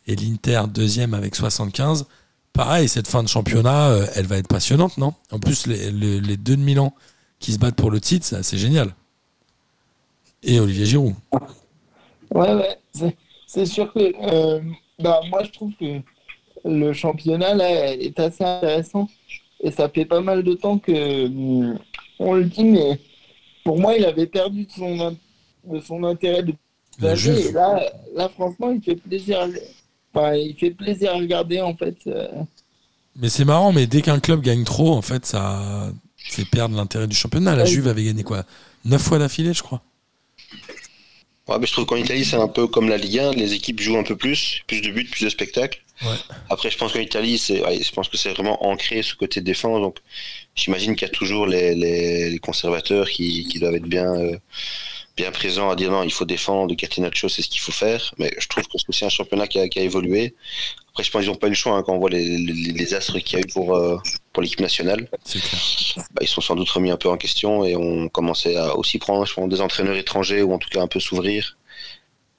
et l'Inter deuxième avec 75. Pareil, cette fin de championnat, euh, elle va être passionnante, non? En plus, les, deux de Milan qui se battent pour le titre, c'est génial. Et Olivier Giroud. Ouais, ouais, c'est- sûr que euh, bah, moi je trouve que le championnat là est assez intéressant et ça fait pas mal de temps que hum, on le dit, mais pour moi il avait perdu son, de son intérêt de et là, là franchement il fait plaisir, à- enfin, il fait plaisir à regarder en fait. euh. Mais c'est marrant, mais dès qu'un club gagne trop, en fait, ça fait perdre l'intérêt du championnat. La Ouais. Juve avait gagné quoi? 9 fois d'affilée, je crois. Ouais, mais je trouve qu'en Italie, c'est un peu comme la Ligue 1, les équipes jouent un peu plus, plus de buts, plus de spectacles. Ouais. Après, je pense qu'en Italie, c'est, ouais, je pense que c'est vraiment ancré ce côté défense. Donc, j'imagine qu'il y a toujours les, les, les conservateurs qui, qui doivent être bien, euh, bien présents à dire non, il faut défendre, Catenaccio, c'est ce qu'il faut faire. Mais je trouve que c'est aussi un championnat qui a, qui a évolué. Après, je pense qu'ils n'ont pas eu le choix hein, quand on voit les, les, les astres qu'il y a eu pour, euh, pour l'équipe nationale. Clair. Bah, ils sont sans doute remis un peu en question et on commençait à aussi prendre je pense, des entraîneurs étrangers ou en tout cas un peu s'ouvrir.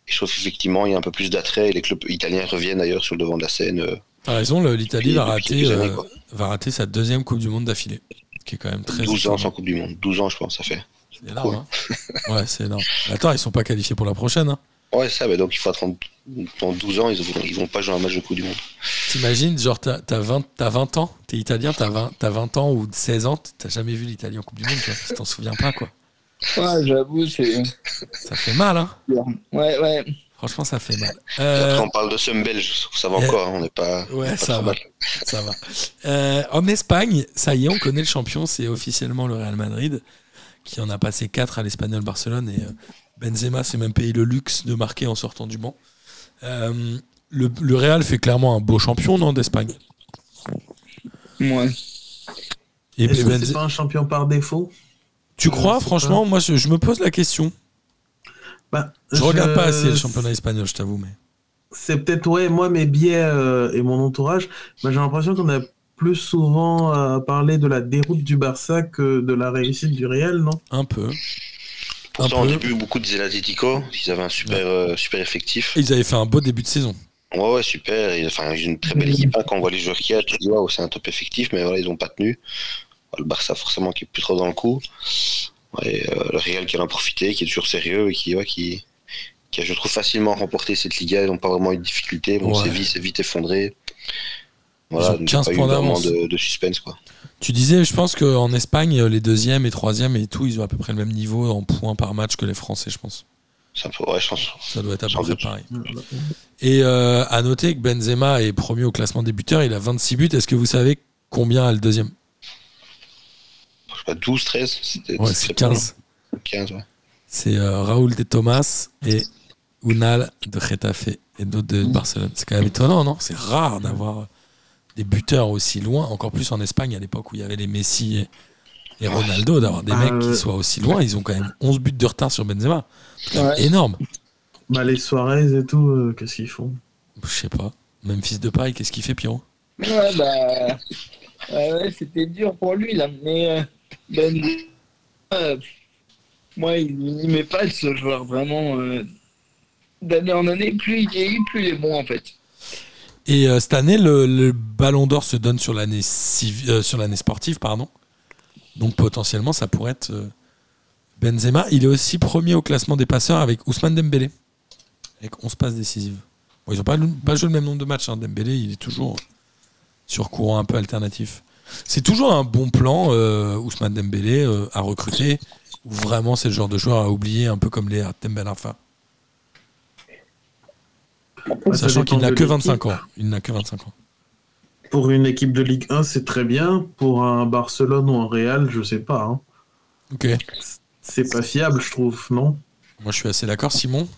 Et je trouve qu'effectivement, il y a un peu plus d'attrait et les clubs italiens reviennent d'ailleurs sur le devant de la scène. euh, T'as raison, l'Italie va rater, années, euh, va rater sa deuxième Coupe du Monde d'affilée. Qui est quand même très 12 ans sans Coupe du Monde. 12 ans, je pense, ça fait. C'est énorme, hein. Ouais, c'est énorme. Attends, ils sont pas qualifiés pour la prochaine. Hein. Ouais, ça, mais donc il faut attendre dans 12 ans, ils vont, ils vont pas jouer un match de Coupe du Monde. T'imagines, genre, t'as t'as 20, t'as 20 ans, t'es italien, t'as 20, t'as 20 ans ou 16 ans, t'as jamais vu l'Italie en Coupe du Monde, tu t'en souviens pas, quoi. Ouais, j'avoue, c'est. Ça fait mal, hein. Ouais, ouais. Franchement, ça fait mal. Euh, Après, on parle de Somme belge, ça va euh, encore, on n'est pas. ouais, pas ça trop va. mal. Ça va. Euh, en Espagne, ça y est, on connaît le champion, c'est officiellement le Real Madrid, qui en a passé 4 à l'Espagnol Barcelone. Et euh, Benzema s'est même payé le luxe de marquer en sortant du banc. Euh, le, le Real fait clairement un beau champion, non, d'Espagne? Ouais. Et, Est-ce que c'est pas un champion par défaut? Tu Euh, crois, franchement? Moi, je, je me pose la question. Bah, Je regarde pas assez le championnat espagnol, je t'avoue, mais. C'est peut-être, ouais, moi, mes biais euh, et mon entourage, bah, j'ai l'impression qu'on a plus souvent euh, parlé de la déroute du Barça que de la réussite du Real, non? Un peu. Pourtant, Un au début, beaucoup disaient l'Atletico, ils avaient un super, euh, super effectif. Ils avaient fait un beau début de saison. Ouais, ouais, super. Enfin, ils ont une très belle équipe. hein. Quand on voit les joueurs qu'il y a, tu dis, waouh, c'est un top effectif, mais voilà, ils n'ont pas tenu. Le Barça, forcément, qui est plus trop dans le coup. Et, euh, le Real qui en a profité, qui est toujours sérieux et qui, ouais, qui, qui a, je trouve, facilement remporté cette Liga. Ils n'ont pas vraiment eu de difficulté. Bon, Ouais. S'est vite effondré. Ils ont donc, il y a 15 pas eu points d'avance. de, de suspense, quoi. Tu disais, je pense qu'en Espagne, les deuxièmes et troisièmes et tout, ils ont à peu près le même niveau en points par match que les Français, je pense. Peu, ouais, je pense. Ça doit être à peu près pareil. Et euh, à noter que Benzema est premier au classement des buteurs, il a 26 buts. Est-ce que vous savez combien a le deuxième? Je sais pas, 12, 13 c'était- Ouais, c'est 15. 15, ouais. C'est euh, Raoul de Thomas et Unal de Getafe et d'autres de Barcelone. C'est quand même étonnant, non? C'est rare d'avoir des buteurs aussi loin, encore plus en Espagne à l'époque où il y avait les Messi et, et Ronaldo, d'avoir des Bah, mecs qui euh, soient aussi loin. Ils ont quand même 11 buts de retard sur Benzema. C'est Ouais. énorme. Bah, les Suarez et tout, euh, qu'est-ce qu'ils font? Je sais pas. Même fils de paille, qu'est-ce qu'il fait, Pierrot? Ouais, bah. ouais, ouais, c'était dur pour lui, là. Mais. euh, ben, euh, moi, il il pas ce joueur vraiment. euh, D'année en année, plus il vieillit, plus il est bon, en fait. Et euh, cette année, le, Ballon d'Or se donne sur l'année euh, sur l'année sportive, pardon. Donc potentiellement, ça pourrait être euh, Benzema. Il est aussi premier au classement des passeurs avec Ousmane Dembélé, avec 11 passes décisives. Ils n'ont pas, joué le même nombre de matchs. Hein. Dembélé, il est toujours sur courant un peu alternatif. C'est toujours un bon plan, Ousmane Dembélé, à recruter. Vraiment, c'est le genre de joueur à oublier, un peu comme les Artem Ben Arfa. Ça Sachant qu'il n'a que l'équipe. 25 ans. Il n'a que 25 ans. Pour une équipe de Ligue 1, c'est très bien. Pour un Barcelone ou un Real, je sais pas. hein. Ok. C'est pas fiable, je trouve, non? Moi, je suis assez d'accord, Simon?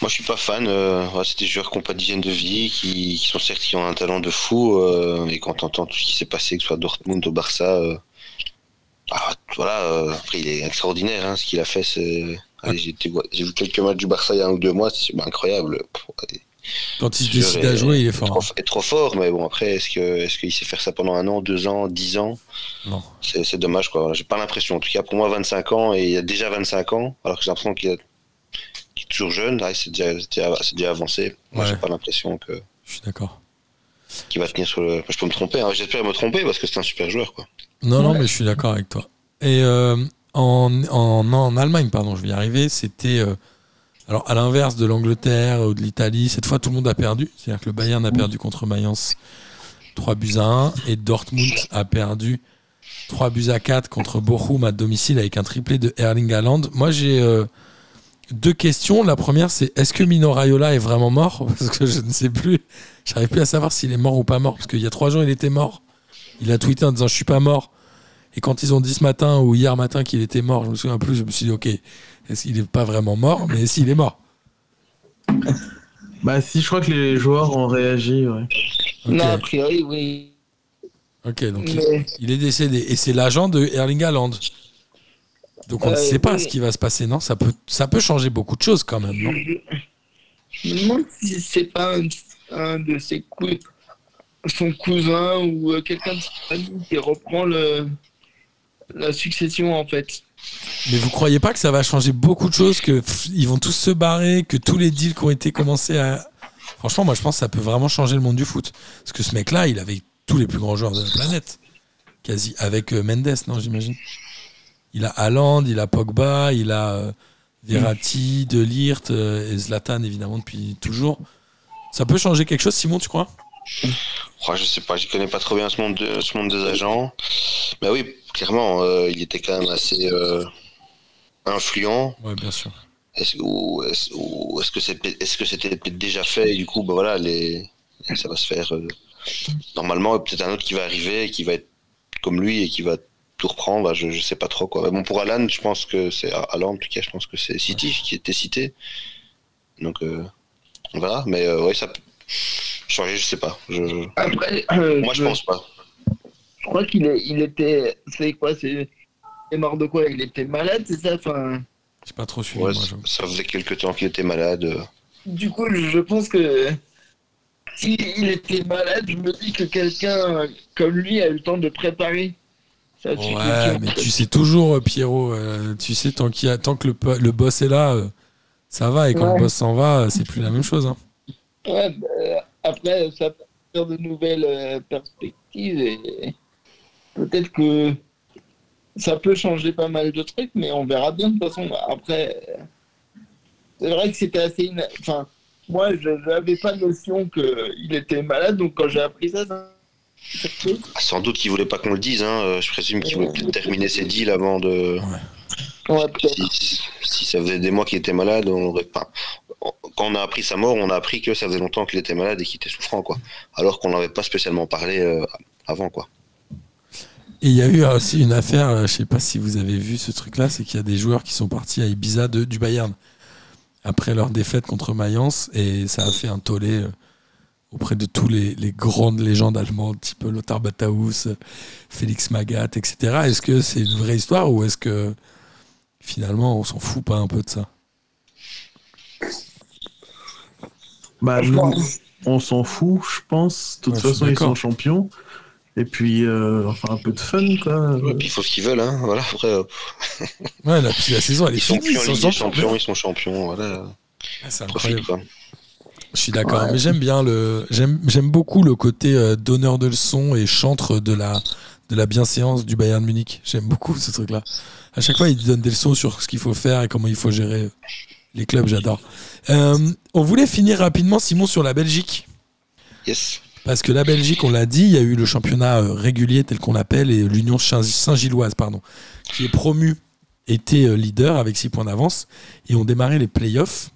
Moi, je suis pas fan. euh, c'est des joueurs qui n'ont pas d'hygiène de vie, qui, qui sont certes qui ont un talent de fou. euh, et quand on entend tout ce qui s'est passé, que ce soit à Dortmund au Barça, euh, ah, voilà. euh, après, il est extraordinaire. hein, ce qu'il a fait, c'est. J'ai vu quelques matchs du Barça il y a un ou deux mois, c'est bah, incroyable. Quand il se décide à jouer, il est fort. est trop fort, mais bon, après, est-ce qu'il sait faire ça pendant un an, deux ans, dix ans? Non. C'est dommage, quoi. J'ai pas l'impression. En tout cas, pour moi, 25 ans, et il y a déjà 25 ans, alors que j'ai l'impression qu'il est, toujours jeune, ouais, c'est déjà, avancé. Moi, Ouais. j'ai pas l'impression que Je suis d'accord. qu'il va tenir sur le. Je peux me tromper, hein. j'espère me tromper parce que c'est un super joueur, quoi. Non, non, Ouais. mais je suis d'accord avec toi. Et euh, en, en, en Allemagne, pardon, je vais y arriver, c'était. euh, alors, à l'inverse de l'Angleterre ou de l'Italie, cette fois, tout le monde a perdu. C'est-à-dire que le Bayern a perdu contre Mayence 3 buts à 1 et Dortmund a perdu 3 buts à 4 contre Bochum à domicile avec un triplé de Erling Haaland. Moi, j'ai euh, deux questions. La première, c'est est-ce que Mino Raiola est vraiment mort? (laughs) Parce que je ne sais plus. J'arrive plus à savoir s'il est mort ou pas mort. Parce qu'il y a trois jours, il était mort. Il a tweeté en disant Je suis pas mort. Et quand ils ont dit ce matin ou hier matin qu'il était mort, je me souviens plus, je me suis dit Ok, est-ce qu'il n'est pas vraiment mort Mais s'il est mort. Bah si, je crois que les joueurs ont réagi, ouais. Ok, Non, a priori, oui. Ok, donc il, Mais, il est décédé. Et c'est l'agent de Erling Haaland. Donc on ne Euh, sait pas oui. ce qui va se passer, non ça peut, ça peut changer beaucoup de choses quand même, non? Je, je me demande si c'est pas un, un de ses coups, son cousin ou euh, quelqu'un de sa famille qui reprend le, la succession, en fait. Mais vous croyez pas que ça va changer beaucoup de choses, que vont tous se barrer, que tous les deals qui ont été commencés à. Franchement, moi je pense que ça peut vraiment changer le monde du foot. Parce que ce mec-là, il avait tous les plus grands joueurs de la planète. Quasi. Avec euh, Mendes, non, j'imagine. Il a Haaland, il a Pogba, il a euh, Verratti, De Ligt euh, et Zlatan, évidemment, depuis toujours. Ça peut changer quelque chose, Simon, tu crois? Oh, je sais pas, je connais pas trop bien ce monde, de- ce monde des agents. Mais oui, clairement, euh, il était quand même assez euh, influent. Ouais, bien sûr. Est-ce que c'était peut-être déjà fait? Et du coup bah voilà les ça va se faire euh, normalement peut-être un autre qui va arriver et qui va être comme lui et qui va tout reprendre bah, je, je sais pas trop quoi mais bon pour Alan je pense que c'est Alan en tout cas je pense que c'est City qui était cité donc on verra mais ouais ça peut changer je sais pas je, Après, euh, moi je pense pas Je crois qu'il est, il était. C'est quoi C'est. Il est mort de quoi? Il était malade, c'est ça? Enfin, J'ai pas trop suivi, Ouais, moi, ça, faisait quelques temps qu'il était malade euh. Du coup, je pense que. S'il il était malade, je me dis que quelqu'un comme lui a eu le temps de préparer. Ouais, mais tu sais toujours, euh, Pierrot, euh, tu sais, tant, qu'il y a, tant que le, le boss est là, euh, ça va, et quand Ouais. le boss s'en va, c'est plus la même chose. hein. Ouais, bah, après, ça peut faire de nouvelles euh, perspectives et peut-être que ça peut changer pas mal de trucs, mais on verra bien de toute façon. Après, euh, c'est vrai que c'était assez. ina- Enfin, moi, je n'avais pas notion qu'il était malade, donc quand j'ai appris ça, ça sans doute qu'il voulait pas qu'on le dise hein. euh, je présume qu'il voulait peut-être terminer ses deals avant de Ouais, si, si ça faisait des mois qu'il était malade, on aurait pas. Quand on a appris sa mort, on a appris que ça faisait longtemps qu'il était malade et qu'il était souffrant, quoi. Alors qu'on n'avait pas spécialement parlé euh, avant, quoi. Il y a eu aussi une affaire, euh, je sais pas si vous avez vu ce truc-là, c'est qu'il y a des joueurs qui sont partis à Ibiza de, du Bayern après leur défaite contre Mayence, et ça a fait un tollé euh, auprès de tous les, grandes légendes allemandes, type Lothar Matthaus, Félix Magath, etc. Est-ce que c'est une vraie histoire ou est-ce que finalement on s'en fout pas un peu de ça? Bah, nous, on s'en fout, je pense. De toute Ouais, façon, ils sont champions. Et puis, euh, enfin, un peu de fun, quoi. Et puis il faut ce qu'ils veulent, hein. Voilà, après, euh, (laughs) Ouais, la, la saison elle est ils finie. ils sont champions. champions, ils sont champions, voilà. Ah, c'est Profite, incroyable. quoi. Je suis d'accord, Ouais. mais j'aime bien le, j'aime, j'aime beaucoup le côté euh, donneur de leçons et chantre de la, de la bienséance du Bayern Munich. J'aime beaucoup ce truc-là. À chaque fois, il donne des leçons sur ce qu'il faut faire et comment il faut gérer les clubs. J'adore. Euh, on voulait finir rapidement, Simon, sur la Belgique. Yes. Parce que la Belgique, on l'a dit, il y a eu le championnat euh, régulier tel qu'on l'appelle et l'Union Saint- Saint-Gilloise, pardon, qui est promue, était euh, leader avec 6 points d'avance et ont démarré les playoffs.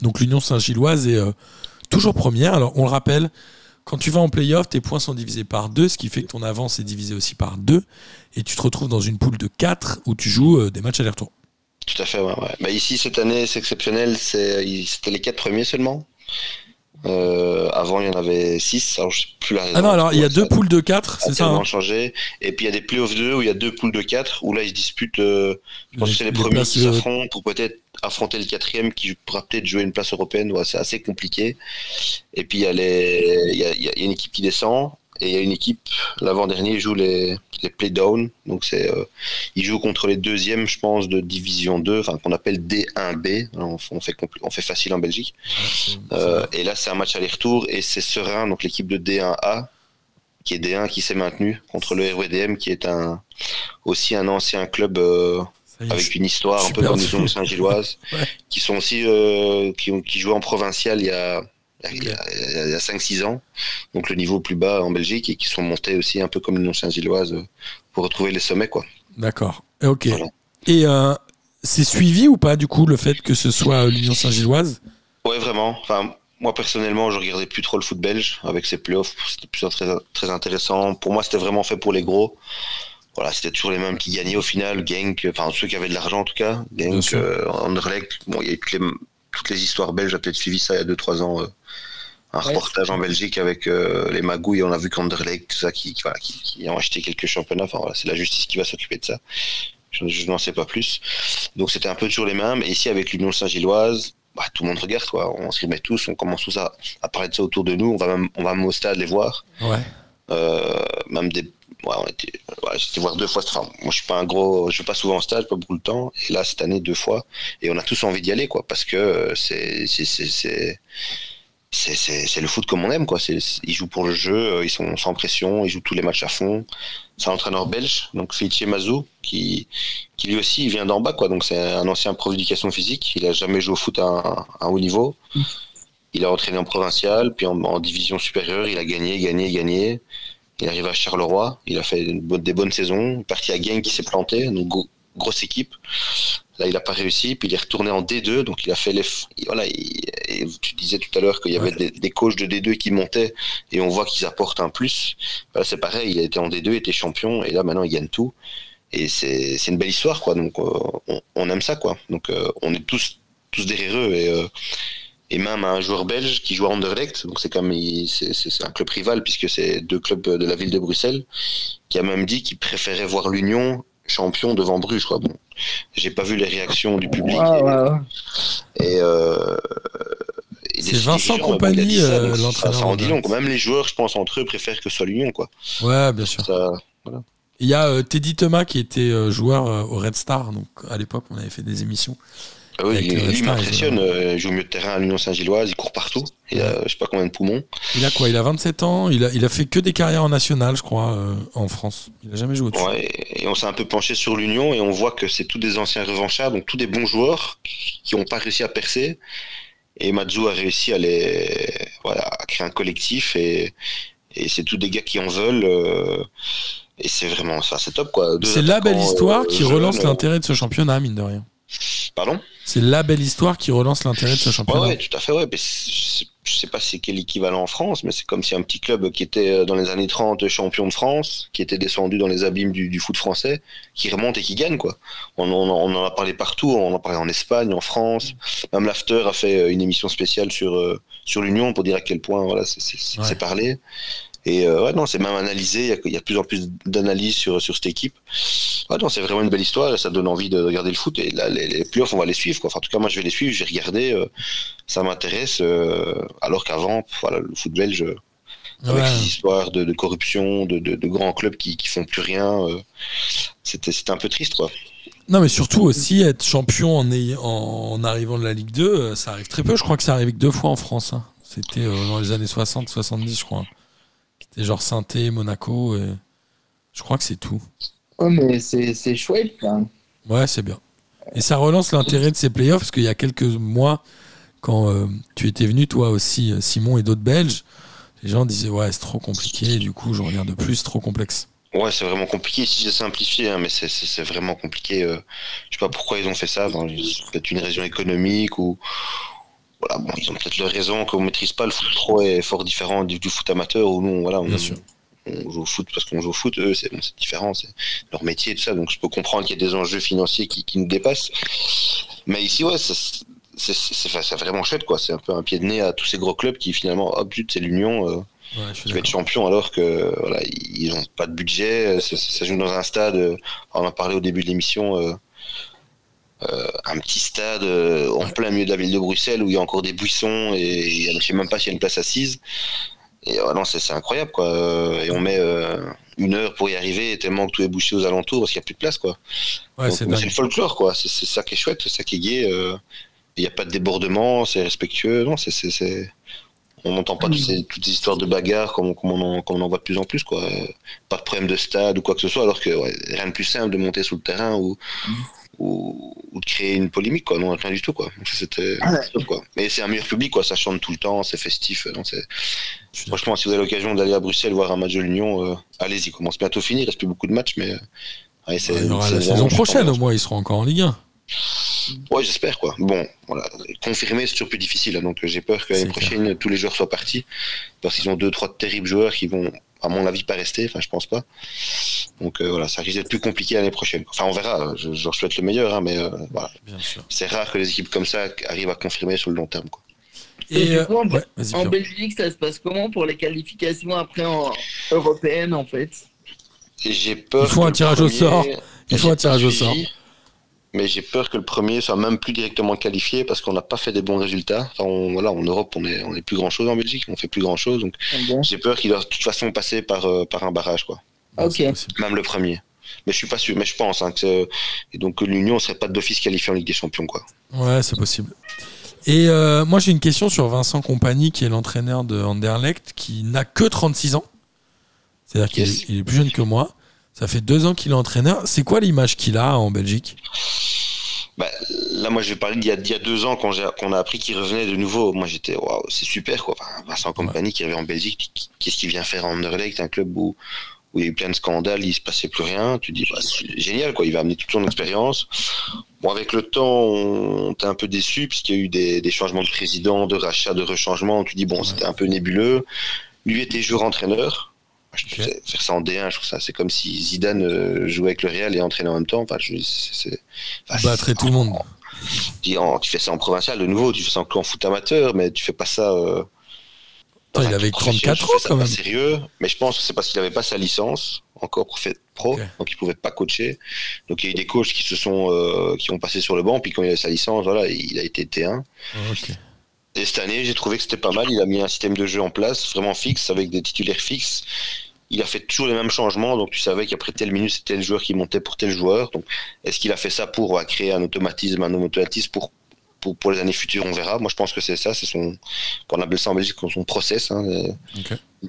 Donc l'Union Saint-Gilloise est euh, toujours première. Alors on le rappelle, quand tu vas en playoff, tes points sont divisés par 2, ce qui fait que ton avance est divisée aussi par 2 et tu te retrouves dans une poule de 4 où tu joues euh, des matchs aller-retour. Tout à fait, ouais. ouais. Bah, ici, cette année, c'est exceptionnel. Il- c'était les quatre premiers seulement. Euh, avant, il y en avait six. Alors, je sais plus la raison. Ah non, alors il y a deux poules de 4, a c'est ça hein changé. Et puis, il y a des playoffs 2 où il y a deux poules de 4 où là, ils se disputent. euh, je pense que c'est les, premiers qui euh, s'affrontent pour peut-être affronter le quatrième qui pourra peut-être jouer une place européenne. Ouais, c'est assez compliqué. Et puis, il y, a les... il, y a, il y a une équipe qui descend. Et il y a une équipe, l'avant-dernier, joue les, les play-down. Donc, c'est, euh, ils jouent contre les deuxièmes, je pense, de Division 2, enfin, qu'on appelle D1B. On, on fait, compl- on fait facile en Belgique. Euh, et là, c'est un match aller-retour et c'est Serein, donc l'équipe de D1A, qui est D1, qui s'est maintenue contre le RWDM, qui est un, aussi un ancien club euh, avec une histoire un peu comme nous Saint-Gilloise, (laughs) Ouais. qui sont aussi euh, qui, ont, qui jouaient en provincial il y a, il y a, il y a 5-6 ans, donc le niveau plus bas en Belgique, et qui sont montés aussi un peu comme l'Union Saint-Gilloise euh, pour retrouver les sommets. quoi. D'accord. Ok. Voilà. Et euh, c'est suivi ou pas du coup le fait que ce soit euh, l'Union Saint-Gilloise? Ouais, vraiment. Enfin, moi personnellement, je regardais plus trop le foot belge avec ses playoffs. C'était plus très, très intéressant. Pour moi, c'était vraiment fait pour les gros. Voilà, c'était toujours les mêmes qui gagnaient au final. Genk, enfin ceux qui avaient de l'argent en tout cas. Genk, euh, Anderlecht. Bon, il y a eu toutes les, toutes les histoires belges. J'ai peut-être suivi ça il y a 2-3 ans. euh, un Ouais. reportage en Belgique avec euh, les magouilles. On a vu qu'Anderlecht, tout ça, qui, qui, voilà, qui, qui ont acheté quelques championnats. Enfin voilà, c'est la justice qui va s'occuper de ça. Je, je n'en sais pas plus. Donc c'était un peu toujours les mêmes. Et ici, avec l'Union Saint-Gilloise, bah, tout le monde regarde, quoi. On s'y remet tous, on commence tous à, à parler de ça autour de nous. On va même, on va même au stade les voir. Ouais. Euh, même des. Ouais, on était, ouais, j'étais voir deux fois. Enfin, moi, je suis pas un gros. Je vais pas souvent au stade, pas beaucoup de temps. Et là, cette année, deux fois. Et on a tous envie d'y aller, quoi. Parce que euh, c'est. c'est, c'est, c'est le foot comme on aime quoi. C'est, ils jouent pour le jeu, euh, ils sont sans pression, ils jouent tous les matchs à fond. C'est un entraîneur belge, donc Felice Mazou, qui, qui lui aussi il vient d'en bas quoi. Donc c'est un ancien prof d'éducation physique. Il a jamais joué au foot à un, à un haut niveau. Il a entraîné en provincial, puis en, en division supérieure, il a gagné, gagné, gagné. Il arrive à Charleroi, il a fait une des bonnes saisons. Il est parti à Genk qui s'est planté, donc gros- grosse équipe. Là, il n'a pas réussi, puis il est retourné en D2, donc il a fait les. Voilà, il- et tu disais tout à l'heure qu'il y avait des, des coachs de D2 qui montaient, et on voit qu'ils apportent un plus. Voilà, c'est pareil, il a été en D2, il était champion, et là maintenant il gagne tout. Et c'est c'est une belle histoire, quoi. Donc euh, on, on aime ça, quoi. Donc euh, on est tous, tous derrière eux, et, euh, et même un joueur belge qui joue à Anderlecht, donc c'est comme il- c'est un club rival, puisque c'est deux clubs de la ville de Bruxelles, qui a même dit qu'il préférait voir l'Union champion devant Bruges, quoi. Bon, j'ai pas vu les réactions du public. Et, euh, C'est Vincent Compagnie, euh, l'entraîneur Ça en dit long. d'Anderlecht. quoi. Même les joueurs, je pense, entre eux, préfèrent que ce soit l'Union, quoi. Ouais, bien sûr. Ça, Il y a euh, Teddy Thomas qui était euh, joueur euh, au Red Star. Donc à l'époque, on avait fait des émissions. Ah oui, il m'impressionne. ont- euh, Il joue au milieu de terrain à l'Union Saint-Gilloise, il court partout. Il a, je sais pas combien de poumons. Il a quoi Il a 27 ans. Il a, il a fait que des carrières en national, je crois, euh, en France. Il a jamais joué au-dessus. Ouais, et on s'est un peu penché sur l'Union et on voit que c'est tous des anciens revanchards, donc tous des bons joueurs qui n'ont pas réussi à percer. Et Mazou a réussi à les, voilà, à créer un collectif et, et c'est tous des gars qui en veulent. euh, et c'est vraiment, enfin, c'est top quoi. C'est la belle histoire euh, qui relance euh, l'intérêt de ce championnat, mine de rien. Pardon C'est la belle histoire qui relance l'intérêt de ce championnat. ouais, tout à fait, ouais. Mais c'est sais pas c'est quel équivalent en France, mais c'est comme si un petit club qui était euh, dans les années 30 champion de France, qui était descendu dans les abîmes du, foot français, qui remonte et qui gagne quoi. On, en a parlé partout, on en a parlé en Espagne, en France. Même l'After a fait euh, une émission spéciale sur sur l'Union pour dire à quel point voilà c'est parlé. Et euh, ouais, non, c'est même analysé. Il y, a, de plus en plus d'analyses sur, sur cette équipe. Ouais, non, c'est vraiment une belle histoire et ça donne envie de regarder le foot. Et là, les, les playoffs, on va les suivre. Quoi. Enfin, en tout cas, moi, je vais les suivre, je vais regarder. Euh, ça m'intéresse. Euh, alors qu'avant, voilà, le foot belge, avec ces histoires de, de corruption, de, de, de, grands clubs qui, qui font plus rien, c'était un peu triste, quoi. Non, mais surtout aussi être champion en, en, arrivant de la Ligue 2, ça arrive très peu. Je crois que ça arrive que deux fois en France. Hein. C'était dans les années 60-70, je crois. C'est genre Sainté, Monaco. Et... Je crois que c'est tout. Ouais, mais c'est chouette. Hein. Ouais, c'est bien. Et ça relance l'intérêt de ces playoffs parce qu'il y a quelques mois, quand euh, tu étais venu, toi aussi, euh, Simon et d'autres Belges, les gens disaient Ouais, c'est trop compliqué. Et du coup, je reviens de plus, trop complexe. Ouais, c'est vraiment compliqué. Si j'ai simplifié, hein, mais c'est vraiment compliqué. Euh, je sais pas pourquoi ils ont fait ça. Peut-être une raison économique ou, voilà, bon, ils ont peut-être leur raison qu'on maîtrise pas le foot pro est fort différent du, foot amateur où nous, voilà, on, joue au foot parce qu'on joue au foot, eux, c'est différent, c'est leur métier et tout ça. Donc je peux comprendre qu'il y a des enjeux financiers qui, nous dépassent. Mais ici, ouais, c'est vraiment chouette, quoi. C'est un peu un pied de nez à tous ces gros clubs qui finalement, hop, c'est l'Union. Euh, qui va être champion alors que voilà ils n'ont pas de budget ça, joue dans un stade euh, on en a parlé au début de l'émission euh, euh, un petit stade euh, en plein milieu de la ville de Bruxelles où il y a encore des buissons et je ne sais même pas s'il y a une place assise. Et non, c'est incroyable quoi. Et on met euh, une heure pour y arriver tellement que tout est bouché aux alentours parce qu'il n'y a plus de place quoi. c'est le folklore quoi. C'est ça qui est chouette, c'est ça qui est gai. Il n'y a pas de débordement, c'est respectueux. Non, c'est on n'entend pas toutes, ces, toutes, ces, histoires de bagarres comme, comme, on en, on en, voit de plus en plus. Quoi. Pas de problème de stade ou quoi que ce soit, alors que rien de plus simple de monter sous le terrain ou, ou, de créer une polémique, quoi. Non, rien du tout, quoi. c'était quoi. Mais c'est un meilleur public, quoi. Ça chante tout le temps, c'est festif. Non, c'est... Franchement, si vous avez l'occasion d'aller à Bruxelles voir un match de l'Union, euh, allez-y. Commence bientôt fini. Il reste plus beaucoup de matchs, mais. Euh, c'est, il y aura la saison prochaine, au moins, ils seront encore en Ligue 1. Ouais, j'espère quoi. Bon, voilà, confirmer c'est toujours plus difficile. Hein. donc j'ai peur que l'année prochaine tous les joueurs soient partis parce qu'ils ont deux trois terribles joueurs qui vont à mon avis, pas rester. Enfin, je pense pas. Donc euh, voilà, ça risque d'être plus compliqué l'année prochaine. Enfin, on verra. Je, je souhaite le meilleur, hein, mais euh, voilà. C'est rare que les équipes comme ça arrivent à confirmer sur le long terme. Quoi. Et, euh, en, Belgique, ça se passe comment pour les qualifications après en européenne, en fait? J'ai peur. Il faut un tirage au sort. Il faut un tirage au sort mais j'ai peur que le premier soit même plus directement qualifié parce qu'on n'a pas fait des bons résultats. Enfin, voilà, en Europe, on est, on est plus grand chose en Belgique, on fait plus grand chose. Donc, ah j'ai peur qu'il doit de toute façon passer par, euh, par un barrage, quoi. Ok. Même le premier. Mais je suis pas sûr, mais je pense hein, que et donc l'Union serait pas d'office qualifié en Ligue des Champions, quoi. Ouais, c'est possible. Et euh, moi, j'ai une question sur Vincent Compagnie, qui est l'entraîneur de Anderlecht, qui n'a que 36 ans. C'est-à-dire qu'il est plus jeune que moi. Ça fait deux ans qu'il est entraîneur. C'est quoi l'image qu'il a en Belgique? Bah, là, moi, je vais parler d'il y, a, y a deux ans, quand on a appris qu'il revenait de nouveau. Moi, j'étais, waouh, c'est super, quoi. Enfin, Vincent Compagnie qui revient en Belgique, qu'est-ce qu'il vient faire en Anderlecht, un club où, où il y a eu plein de scandales, il se passait plus rien. Tu dis, bah, c'est génial, quoi. Il va amener toute son expérience. Bon, avec le temps, on était un peu déçu, puisqu'il y a eu des, des, changements de président, de rachat, de rechangement. Tu dis, bon, c'était un peu nébuleux. Lui était Faire ça en D1, je trouve ça, c'est comme si Zidane euh, jouait avec le Real et entraînait en même temps. Enfin, je, c'est, Battrait tout le monde. Tu, fais ça en provincial de nouveau, tu fais ça en, foot amateur, mais tu fais pas ça. Euh, il avait 34 ans quand même. sérieux, mais je pense que c'est parce qu'il avait pas sa licence encore pro, donc il pouvait pas coacher. Donc il y a eu des coachs qui se sont, euh, qui ont passé sur le banc, puis quand il a sa licence, voilà, il a été T1. Et cette année, j'ai trouvé que c'était pas mal. Il a mis un système de jeu en place, vraiment fixe, avec des titulaires fixes. Il a fait toujours les mêmes changements, donc tu savais qu'après telle minute, c'était tel joueur qui montait pour tel joueur. Donc, est-ce qu'il a fait ça pour créer un automatisme, un automatisme pour, pour, pour, les années futures On verra. Moi, je pense que c'est ça. C'est son, on appelle ça en Belgique son process. Hein.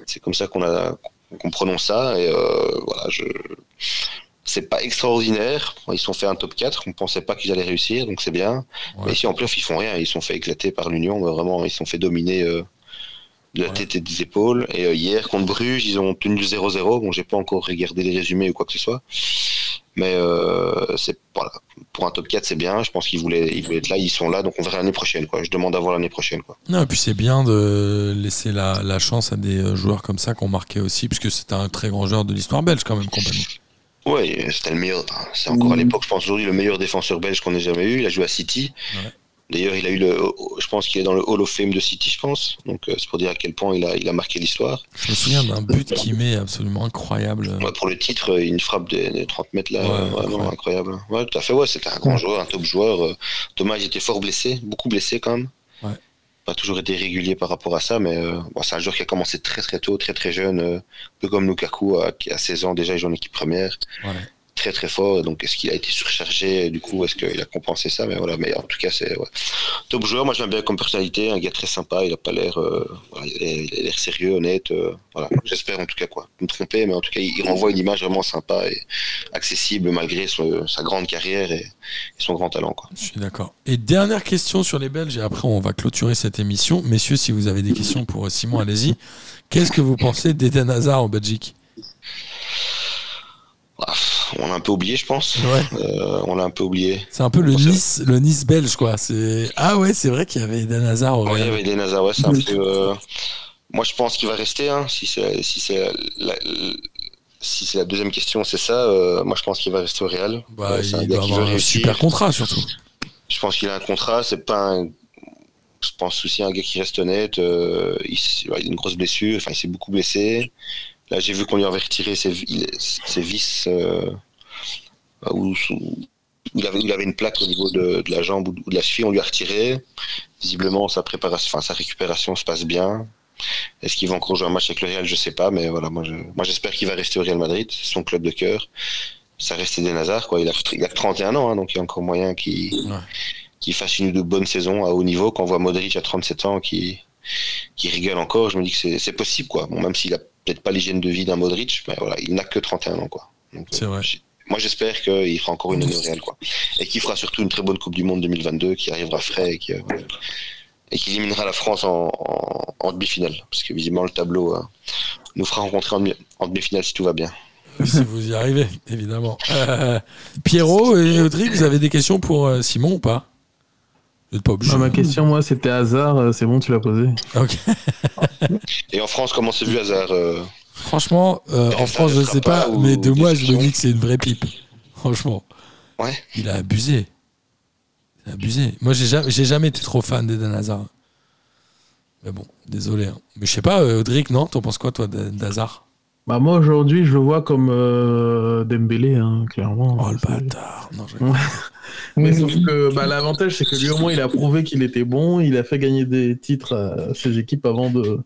C'est comme ça qu'on a qu'on prononce ça. Et euh, voilà, je c'est pas extraordinaire. Ils sont fait un top 4. On pensait pas qu'ils allaient réussir, donc c'est bien. Mais ici, en playoff, ils font rien. Ils sont fait éclater par l'Union. Vraiment, ils sont fait dominer euh, de la tête et des épaules. Et euh, hier, contre Bruges, ils ont tenu 0-0. Bon, j'ai pas encore regardé les résumés ou quoi que ce soit. Mais euh, c'est voilà, pour un top 4, c'est bien. Je pense qu'ils voulaient, ils voulaient être là, ils sont là, donc on verra l'année prochaine. Quoi. Je demande à voir l'année prochaine. Quoi. Non, et puis c'est bien de laisser la, la chance à des euh, joueurs comme ça qui ont marqué aussi, puisque c'était un très grand joueur de l'histoire belge quand même, complètement. Oui, c'était le meilleur. enfin, C'est encore à Mhm. l'époque, je pense aujourd'hui, le meilleur défenseur belge qu'on ait jamais eu. Il a joué à City. Ouais. D'ailleurs, il a eu le, je pense qu'il est dans le Hall of Fame de City, je pense. Donc euh, c'est pour dire à quel point il a, il a marqué l'histoire. Je me souviens d'un but qu'il met absolument incroyable. Ouais, pour le titre, euh, une frappe de, de 30 mètres là, Ouais, vraiment incroyable. incroyable. Ouais, tout à fait. Ouais, c'était un grand joueur, un top joueur. euh, Thomas, il était fort blessé, beaucoup blessé quand même. Pas toujours été régulier par rapport à ça, mais euh, c'est un joueur qui a commencé très très tôt, très très jeune, euh, un peu comme Lukaku, à, a 16 ans déjà, il joue en équipe première. Très très fort. Donc est-ce qu'il a été surchargé? Du coup, est-ce qu'il a compensé ça? Mais voilà, mais en tout cas, c'est ouais. top joueur. Moi, j'aime bien comme personnalité, un gars très sympa. Il a pas l'air, euh, voilà, il a l'air- sérieux, honnête. euh, voilà, j'espère en tout cas quoi. Me trompez, mais en tout cas, il, renvoie une image vraiment sympa et accessible malgré son- sa grande carrière et, et son grand talent. Quoi. Je suis d'accord. Et dernière question sur les Belges, et après on va clôturer cette émission. Messieurs, si vous avez des questions pour Simon, allez-y. Qu'est-ce que vous pensez d'Eden Hazard en Belgique? Ah, on l'a un peu oublié, je pense. Ouais. Euh, on l'a un peu oublié. C'est un peu le Nice, le Nice belge, quoi. C'est ah ouais, c'est vrai qu'il y avait Eden Hazard au Ouais, il y Real. avait des Nazar, ouais, c'est un peu. euh, Moi, je pense qu'il va rester. Hein, si c'est si c'est la, si c'est la deuxième question, c'est ça. euh, moi, je pense qu'il va rester au Real. Bah, il doit avoir un réussir. super contrat surtout. Je pense qu'il a un contrat. C'est pas un. Je pense aussi un gars qui reste honnête. euh, il, il a une grosse blessure. Enfin, il s'est beaucoup blessé. Là, j'ai vu qu'on lui avait retiré ses, vis. euh, où, où il, avait, il avait une plaque au niveau de, de la jambe ou de, la cheville. On lui a retiré. Visiblement, sa préparation, enfin, sa récupération se passe bien. Est-ce qu'il va encore jouer un match avec le Real? Je sais pas, mais voilà, moi, je, moi, j'espère qu'il va rester au Real Madrid. C'est son club de cœur. Ça reste des Nazar, quoi. Il a, il a que 31 ans, hein, donc il y a encore moyen qu'il Ouais. fasse une bonnes saisons à haut niveau. Quand on voit Modric à 37 ans qui, qui rigole encore, je me dis que c'est- possible, quoi. Bon, même s'il a peut-être pas l'hygiène de vie d'un Modric, mais voilà, il n'a que 31 ans, quoi. C'est vrai. Moi, j'espère qu'il fera encore une année Real, quoi. Et qu'il fera surtout une très bonne Coupe du Monde 2022, qui arrivera frais et qui, euh, et qui éliminera la France en, en, en demi-finale. Parce que visiblement, le tableau euh, nous fera rencontrer en, demi- en demi-finale si tout va bien. si vous y arrivez, évidemment. Euh, Pierrot et Audrey, vous avez des questions pour Simon ou pas? Vous pas obligé. Ah, ma question, moi, c'était hasard. euh, C'est bon, tu l'as posé. Ok. Et en France, comment s'est vu Hazard euh, Franchement, euh, en France, je restera sais pas, ou mais de moi, je me dis que c'est une vraie pipe. Franchement. Ouais. Il a abusé. Il a abusé. Moi, j'ai jamais, jamais été trop fan d'Eden Hazard. Mais bon, désolé. hein. Mais je sais pas, Audric, non? T'en penses quoi, toi, d'Hazard? Bah, moi, aujourd'hui, je le vois comme euh, Dembélé, hein, clairement. Oh, le bâtard. Non, (laughs) Mais sauf que bah, l'avantage, c'est que lui, au moins, il a prouvé qu'il était bon. Il a fait gagner des titres à ses équipes avant de.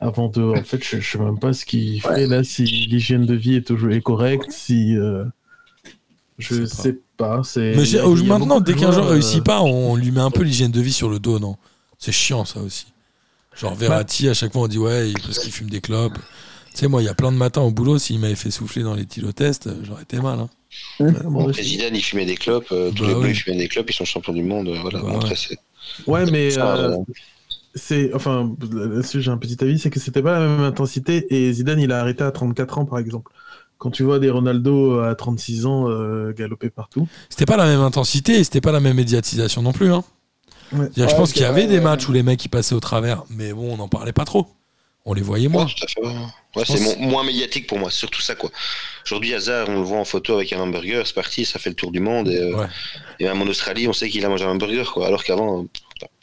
Avant de. En fait, je, je sais même pas ce qu'il fait là, si l'hygiène de vie est toujours est correcte, si. euh, Je sais sais pas. c'est- Mais a- maintenant, dès qu'un joueur joueurs, réussit euh, pas, on lui met un peu l'hygiène de vie sur le dos, non? C'est chiant, ça aussi. Genre Verratti, à chaque fois, on dit ouais, parce qu'il fume des clopes. Tu sais, moi, il y a plein de matins au boulot, s'il m'avait fait souffler dans les tylotests, euh, j'aurais été mal. hein. bon, Zidane, il fumait des clopes. euh, tous Bah les ouais. bleus, ils fumaient des clopes. Ils sont champions du monde. euh, voilà. Bah après, ouais. c'est- Ouais, mais ça, euh, c'est. Enfin, là-dessus, j'ai un petit avis, c'est que c'était pas la même intensité et Zidane, il a arrêté à 34 ans, par exemple. Quand tu vois des Ronaldo à 36 ans euh, galoper partout. C'était pas la même intensité et c'était pas la même médiatisation non plus. Hein. Ouais. Je Ouais, pense qu'il y avait des ouais. matchs où les mecs ils passaient au travers, mais bon, on n'en parlait pas trop. On les voyait moins. Ouais, tout à fait, ouais. Ouais, Je c'est pense- moins médiatique pour moi, c'est surtout ça quoi. Aujourd'hui, Hazard, on le voit en photo avec un hamburger, c'est parti, ça fait le tour du monde. Et, euh, Ouais. et même en Australie, on sait qu'il a mangé un hamburger, quoi. Alors qu'avant,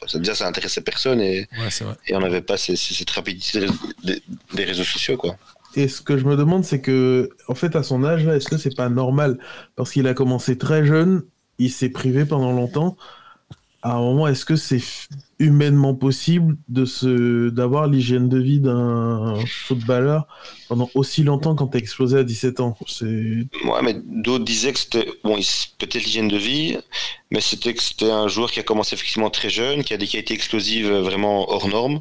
ça, déjà, ça intéressait personne et, Ouais, c'est vrai. et on n'avait pas ces- ces- cette rapidité des, des- réseaux sociaux, quoi. Et ce que je me demande, c'est que, en fait, à son âge, là, est-ce que c'est pas normal? Parce qu'il a commencé très jeune, il s'est privé pendant longtemps. À un moment, est-ce que c'est humainement possible de se d'avoir l'hygiène de vie d'un footballeur pendant aussi longtemps quand t'as explosé à 17 ans C'est Ouais, mais d'autres disaient que c'était bon, peut-être l'hygiène de vie, mais c'était que c'était un joueur qui a commencé effectivement très jeune, qui a des qualités explosives euh, vraiment hors normes.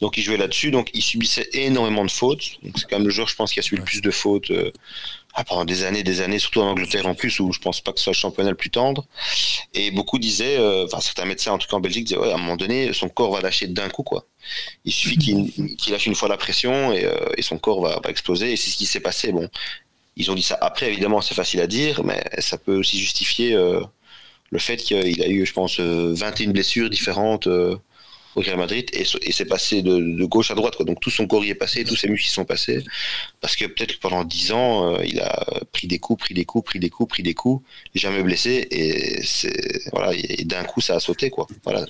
Donc il jouait là-dessus, donc il subissait énormément de fautes. Donc c'est quand même le joueur, je pense, qui a subi le plus de fautes euh, ah, pendant des années, des années, surtout en Angleterre en plus, où je pense pas que ce soit le championnat le plus tendre. Et beaucoup disaient, euh, enfin certains médecins en tout cas en Belgique disaient, ouais, à un moment donné, son corps va lâcher d'un coup, quoi. Il suffit qu'il qu'il lâche une fois la pression et, euh, et son corps va, va exploser. Et c'est ce qui s'est passé. Bon, Ils ont dit ça après, évidemment, c'est facile à dire, mais ça peut aussi justifier euh, le fait qu'il a eu, je pense, 21 blessures différentes au Real Madrid et, c'est passé de, gauche à droite. Donc tout son corps y est passé, tous ses muscles y sont passés. Parce que peut-être que pendant 10 ans, il a pris des coups, pris des coups, pris des coups, pris des coups, jamais blessé. Et, voilà, d'un coup, ça a sauté. Quoi. Voilà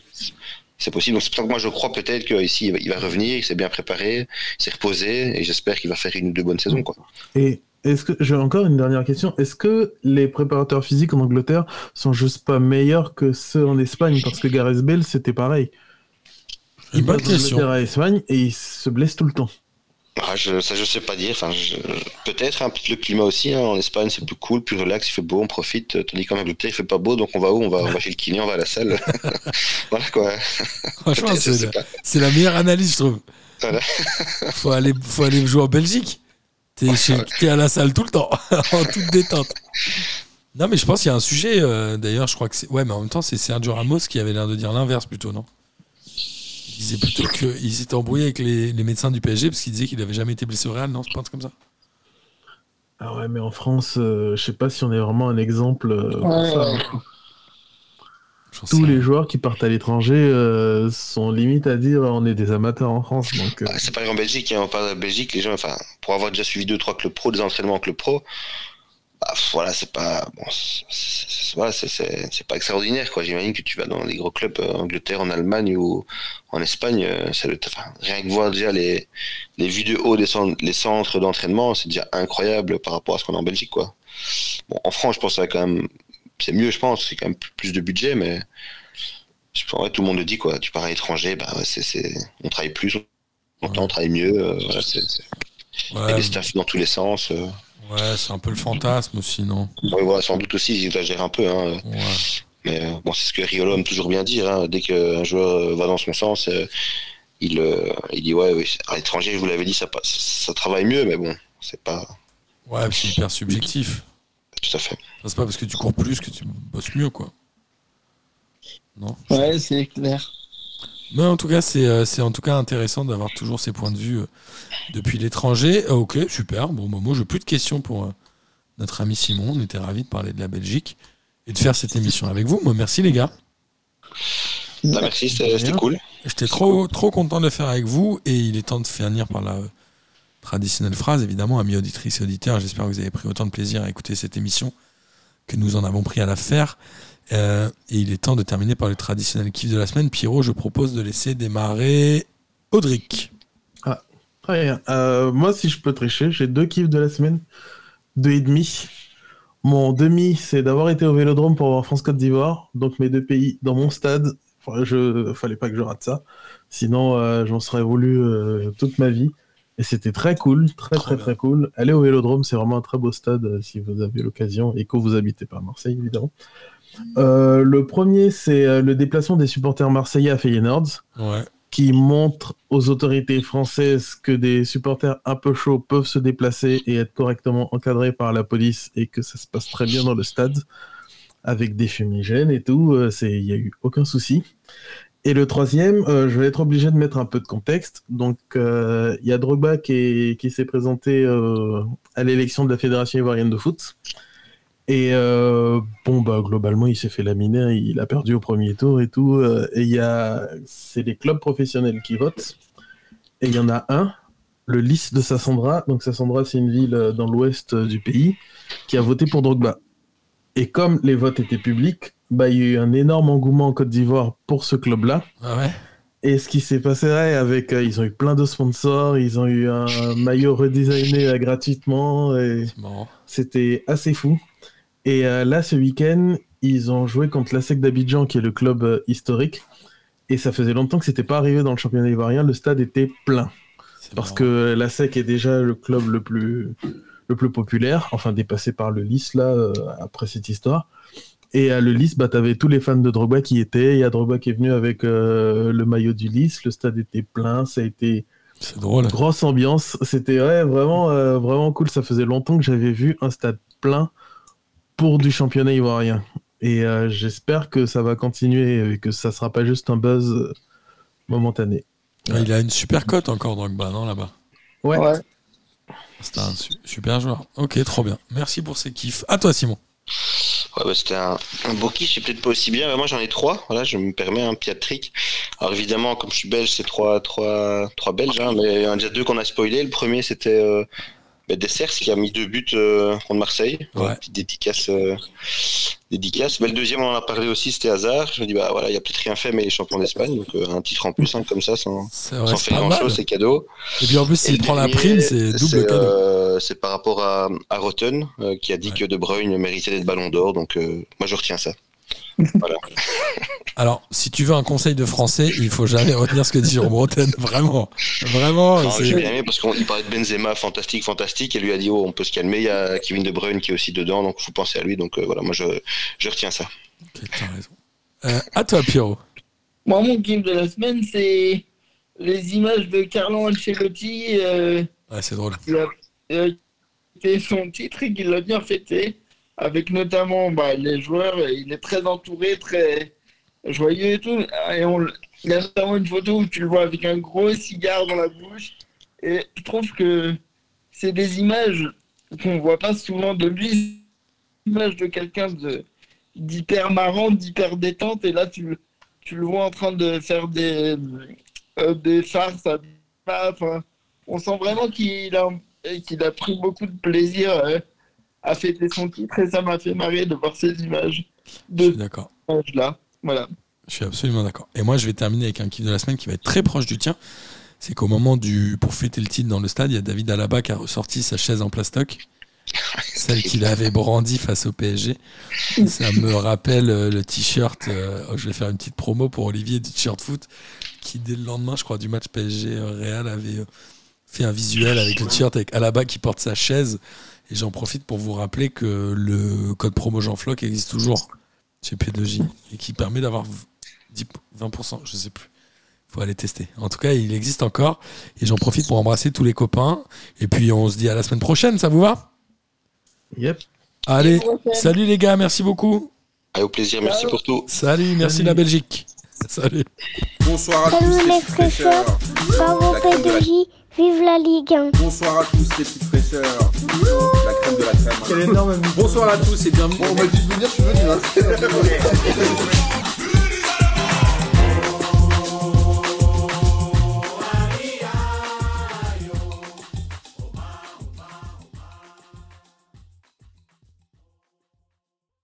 c'est possible. Donc c'est pour ça que moi je crois peut-être qu'ici il va revenir, il s'est bien préparé, s'est reposé et j'espère qu'il va faire une ou deux bonnes saisons. Quoi. Et est-ce que j'ai encore une dernière question Est-ce que les préparateurs physiques en Angleterre sont juste pas meilleurs que ceux en Espagne? Parce que Gareth Bale c'était pareil. Il passe de à Espagne et il se blesse tout le temps. Ah, je, ça, je sais pas dire. Enfin, peut-être un hein, peu le climat aussi. Hein. En Espagne, c'est plus cool, plus relax, il fait beau, on profite. Tandis qu'en Angleterre, il fait pas beau, donc on va où? On va, on va chez le kiné, on va à la salle. (laughs) voilà quoi. Franchement, c'est la, meilleure analyse, je trouve. Voilà. faut aller, faut aller jouer en Belgique. T'es, (laughs) es à la salle tout le temps, (laughs) en toute détente. Non, mais je pense qu'il y a un sujet. Euh, d'ailleurs, je crois que c'est. Ouais, mais en même temps, c'est Sergio Ramos qui avait l'air de dire l'inverse plutôt, non? Il disait plutôt qu'il s'était embrouillé avec les, médecins du PSG parce qu'il disait qu'il n'avait jamais été blessé au Real, non C'est pas un truc comme ça Ah ouais, mais en France, euh, je sais pas si on est vraiment un exemple euh, hein. Tous les joueurs qui partent à l'étranger euh, sont limite à dire on est des amateurs en France. Donc, ah, c'est pareil en Belgique, hein, on parle de Belgique, les gens, enfin, pour avoir déjà suivi deux trois clubs pro, des entraînements en club pro, bah, voilà, c'est pas bon, c'est pas extraordinaire quoi. J'imagine que tu vas dans les gros clubs en euh, Angleterre, en Allemagne ou en Espagne, euh, ça rien que voir déjà les, les vues de haut des centres, les centres d'entraînement, c'est déjà incroyable par rapport à ce qu'on a en Belgique quoi. Bon, en France, je pense que quand même c'est mieux, je pense, c'est quand même plus de budget, mais je pense, tout le monde le dit quoi. Tu pars à l'étranger, bah c'est on travaille plus, on, on travaille mieux, euh, voilà, il y a des staffs dans tous les sens. Ouais, c'est un peu le fantasme aussi, non? Oui, sans doute aussi, ils exagèrent un peu. Hein. Mais euh, bon, c'est ce que Riolo aime toujours bien dire. Hein. Dès qu'un joueur euh, va dans son sens, euh, il, il dit Ouais, oui, à l'étranger, je vous l'avais dit, ça, ça travaille mieux, mais bon, c'est pas. Ouais, c'est hyper subjectif. Tout à fait. C'est pas parce que tu cours plus que tu bosses mieux, quoi. Non? Ouais, c'est clair. Mais en tout cas, c'est en tout cas intéressant d'avoir toujours ces points de vue depuis l'étranger. Euh, ok, super. Bon, bah, moi, j'ai plus de questions pour euh, notre ami Simon. On était ravis de parler de la Belgique et de faire cette émission avec vous. Moi, merci les gars. Merci, c'était cool. J'étais trop, trop content de le faire avec vous et il est temps de finir par la euh, traditionnelle phrase. Évidemment, amis auditrices et auditeurs, j'espère que vous avez pris autant de plaisir à écouter cette émission que nous en avons pris à la faire. Et il est temps de terminer par le traditionnel kiff de la semaine. Pierrot, je propose de laisser démarrer Audric. Euh, moi, si je peux tricher, j'ai deux kiffs de la semaine. Deux et demi. Mon demi, c'est d'avoir été au Vélodrome pour voir France-Côte d'Ivoire. Donc mes deux pays dans mon stade. Enfin, je fallait pas que je rate ça. Sinon, euh, j'en serais voulu euh, toute ma vie. Et c'était très cool, très très très cool. Allez au Vélodrome, c'est vraiment un très beau stade si vous avez l'occasion et que vous habitez pas à Marseille, évidemment. Le premier, c'est le déplacement des supporters marseillais à Feyenoord. Ouais qui montre aux autorités françaises que des supporters un peu chauds peuvent se déplacer et être correctement encadrés par la police et que ça se passe très bien dans le stade avec des fumigènes et tout. Euh, il n'y a eu aucun souci. Et le troisième, euh, je vais être obligé de mettre un peu de contexte. Donc, euh, il y a Drogba qui, qui s'est présenté à l'élection de la Fédération ivoirienne de foot. Et euh, bon, bah, globalement, il s'est fait laminer, il a perdu au premier tour et tout. Euh, et il y a, c'est les clubs professionnels qui votent. Et il y en a un, le Lys de Sassandra. Donc, Sassandra, c'est une ville euh, dans l'ouest du pays qui a voté pour Drogba. Et comme les votes étaient publics, bah, il y a eu un énorme engouement en Côte d'Ivoire pour ce club-là. Ah ouais? Et ce qui s'est passé avec, ils ont eu plein de sponsors, ils ont eu un maillot redesigné gratuitement, et c'était assez fou. Et euh, là, ce week-end, ils ont joué contre la SEC d'Abidjan, qui est le club euh, historique. Et ça faisait longtemps que c'était pas arrivé dans le championnat ivoirien. Le stade était plein. Parce que la SEC est déjà le club le plus, le plus populaire, enfin dépassé par le Lys, là, euh, après cette histoire. Et à le Lys, bah, t'avais tous les fans de Drogba qui étaient. Il y a Drogba qui est venu avec le maillot du Lys. Le stade était plein. Ça a été c'est drôle. Grosse ambiance. C'était ouais, vraiment, vraiment cool. Ça faisait longtemps que j'avais vu un stade plein pour du championnat ivoirien. Et euh, j'espère que ça va continuer et que ça sera pas juste un buzz euh, momentané. Il a une super cote encore, Drogba, non, là-bas? Ouais. C'est un su- super joueur. Ok, trop bien. Merci pour ces kiffs. À toi, Simon. Ouais, bah, c'était un, un beau kiff, c'est peut-être pas aussi bien. mais Moi, j'en ai trois. Voilà, je me permets un petit trick. Alors, évidemment, comme je suis belge, c'est trois, trois, trois belges. hein, mais il y en a déjà deux qu'on a spoilé. Le premier, c'était euh, bah, Dessers qui a mis deux buts euh, contre Marseille. Ouais. Petite dédicace. euh, dédicace. Bah, le deuxième, on en a parlé aussi, c'était Hazard. Je me dis, bah voilà, il a peut-être rien fait, mais il est champion d'Espagne. Donc, euh, un titre en plus, hein, comme ça, sans, vrai, faire pas grand mal. chose, c'est cadeau. Et puis en plus, s'il prend la prime, c'est double cadeau. c'est par rapport à, à Rotten, qui a dit Ouais. que De Bruyne méritait d'être ballon d'or. Donc, moi, je retiens ça. (laughs) Alors, si tu veux un conseil de français, il faut jamais retenir ce que dit Jérôme Roten. (laughs) Vraiment. Vraiment. J'ai bien aimé parce qu'il parlait de Benzema, fantastique, fantastique, et lui a dit oh, on peut se calmer. Il y a Kevin De Bruyne qui est aussi dedans, donc faut penser à lui. Donc euh, voilà, moi je, je retiens ça. Ok, t'as raison. Euh, à toi, Pierrot. Moi, mon game de la semaine, c'est les images de Carlo Ancelotti euh, Ouais, c'est drôle. qui a fait son titre et qui l'a bien fêté, avec notamment bah, les joueurs. Il est très entouré, très joyeux et tout. Et il y a notamment une photo où tu le vois avec un gros cigare dans la bouche. Et je trouve que c'est des images qu'on voit pas souvent de lui. L'image de quelqu'un d'hyper marrant, d'hyper détente. Et là, tu, le- vois en train de faire des, euh, farces à enfin, on sent vraiment qu'il a, qu'il a pris beaucoup de plaisir euh, à fêter son titre et ça m'a fait marrer de voir ces images Je suis de d'accord. là Voilà. Je suis absolument d'accord. Et moi, je vais terminer avec un kiff de la semaine qui va être très proche du tien. C'est qu'au moment du. Pour fêter le titre dans le stade, il y a David Alaba qui a ressorti sa chaise en plastoc. (laughs) Celle qu'il avait brandie face au PSG. Et ça me rappelle euh, le t-shirt. euh, je vais faire une petite promo pour Olivier du t-shirt foot qui, dès le lendemain, je crois, du match PSG euh, Real, avait fait un visuel avec le t-shirt avec Alaba qui porte sa chaise. Et j'en profite pour vous rappeler que le code promo Jean Floc existe toujours chez P2J et qui permet d'avoir 10, 20%, je sais plus. Faut aller tester. En tout cas, il existe encore. Et j'en profite pour embrasser tous les copains. Et puis, on se dit à la semaine prochaine. Ça vous va? Yep. Allez, salut les gars. Merci beaucoup. Allez, au plaisir, merci Ciao. pour tout. Salut, merci Salut. la Belgique. Salut. Bonsoir à Salut tous les les. Bravo La crème de la- P2J, vive la Ligue 1. Bonsoir à tous les petites fraîcheurs. La crème de la crème. Quel énorme Bonsoir à tous et bienvenue. On m'a dit de venir, je suis venu.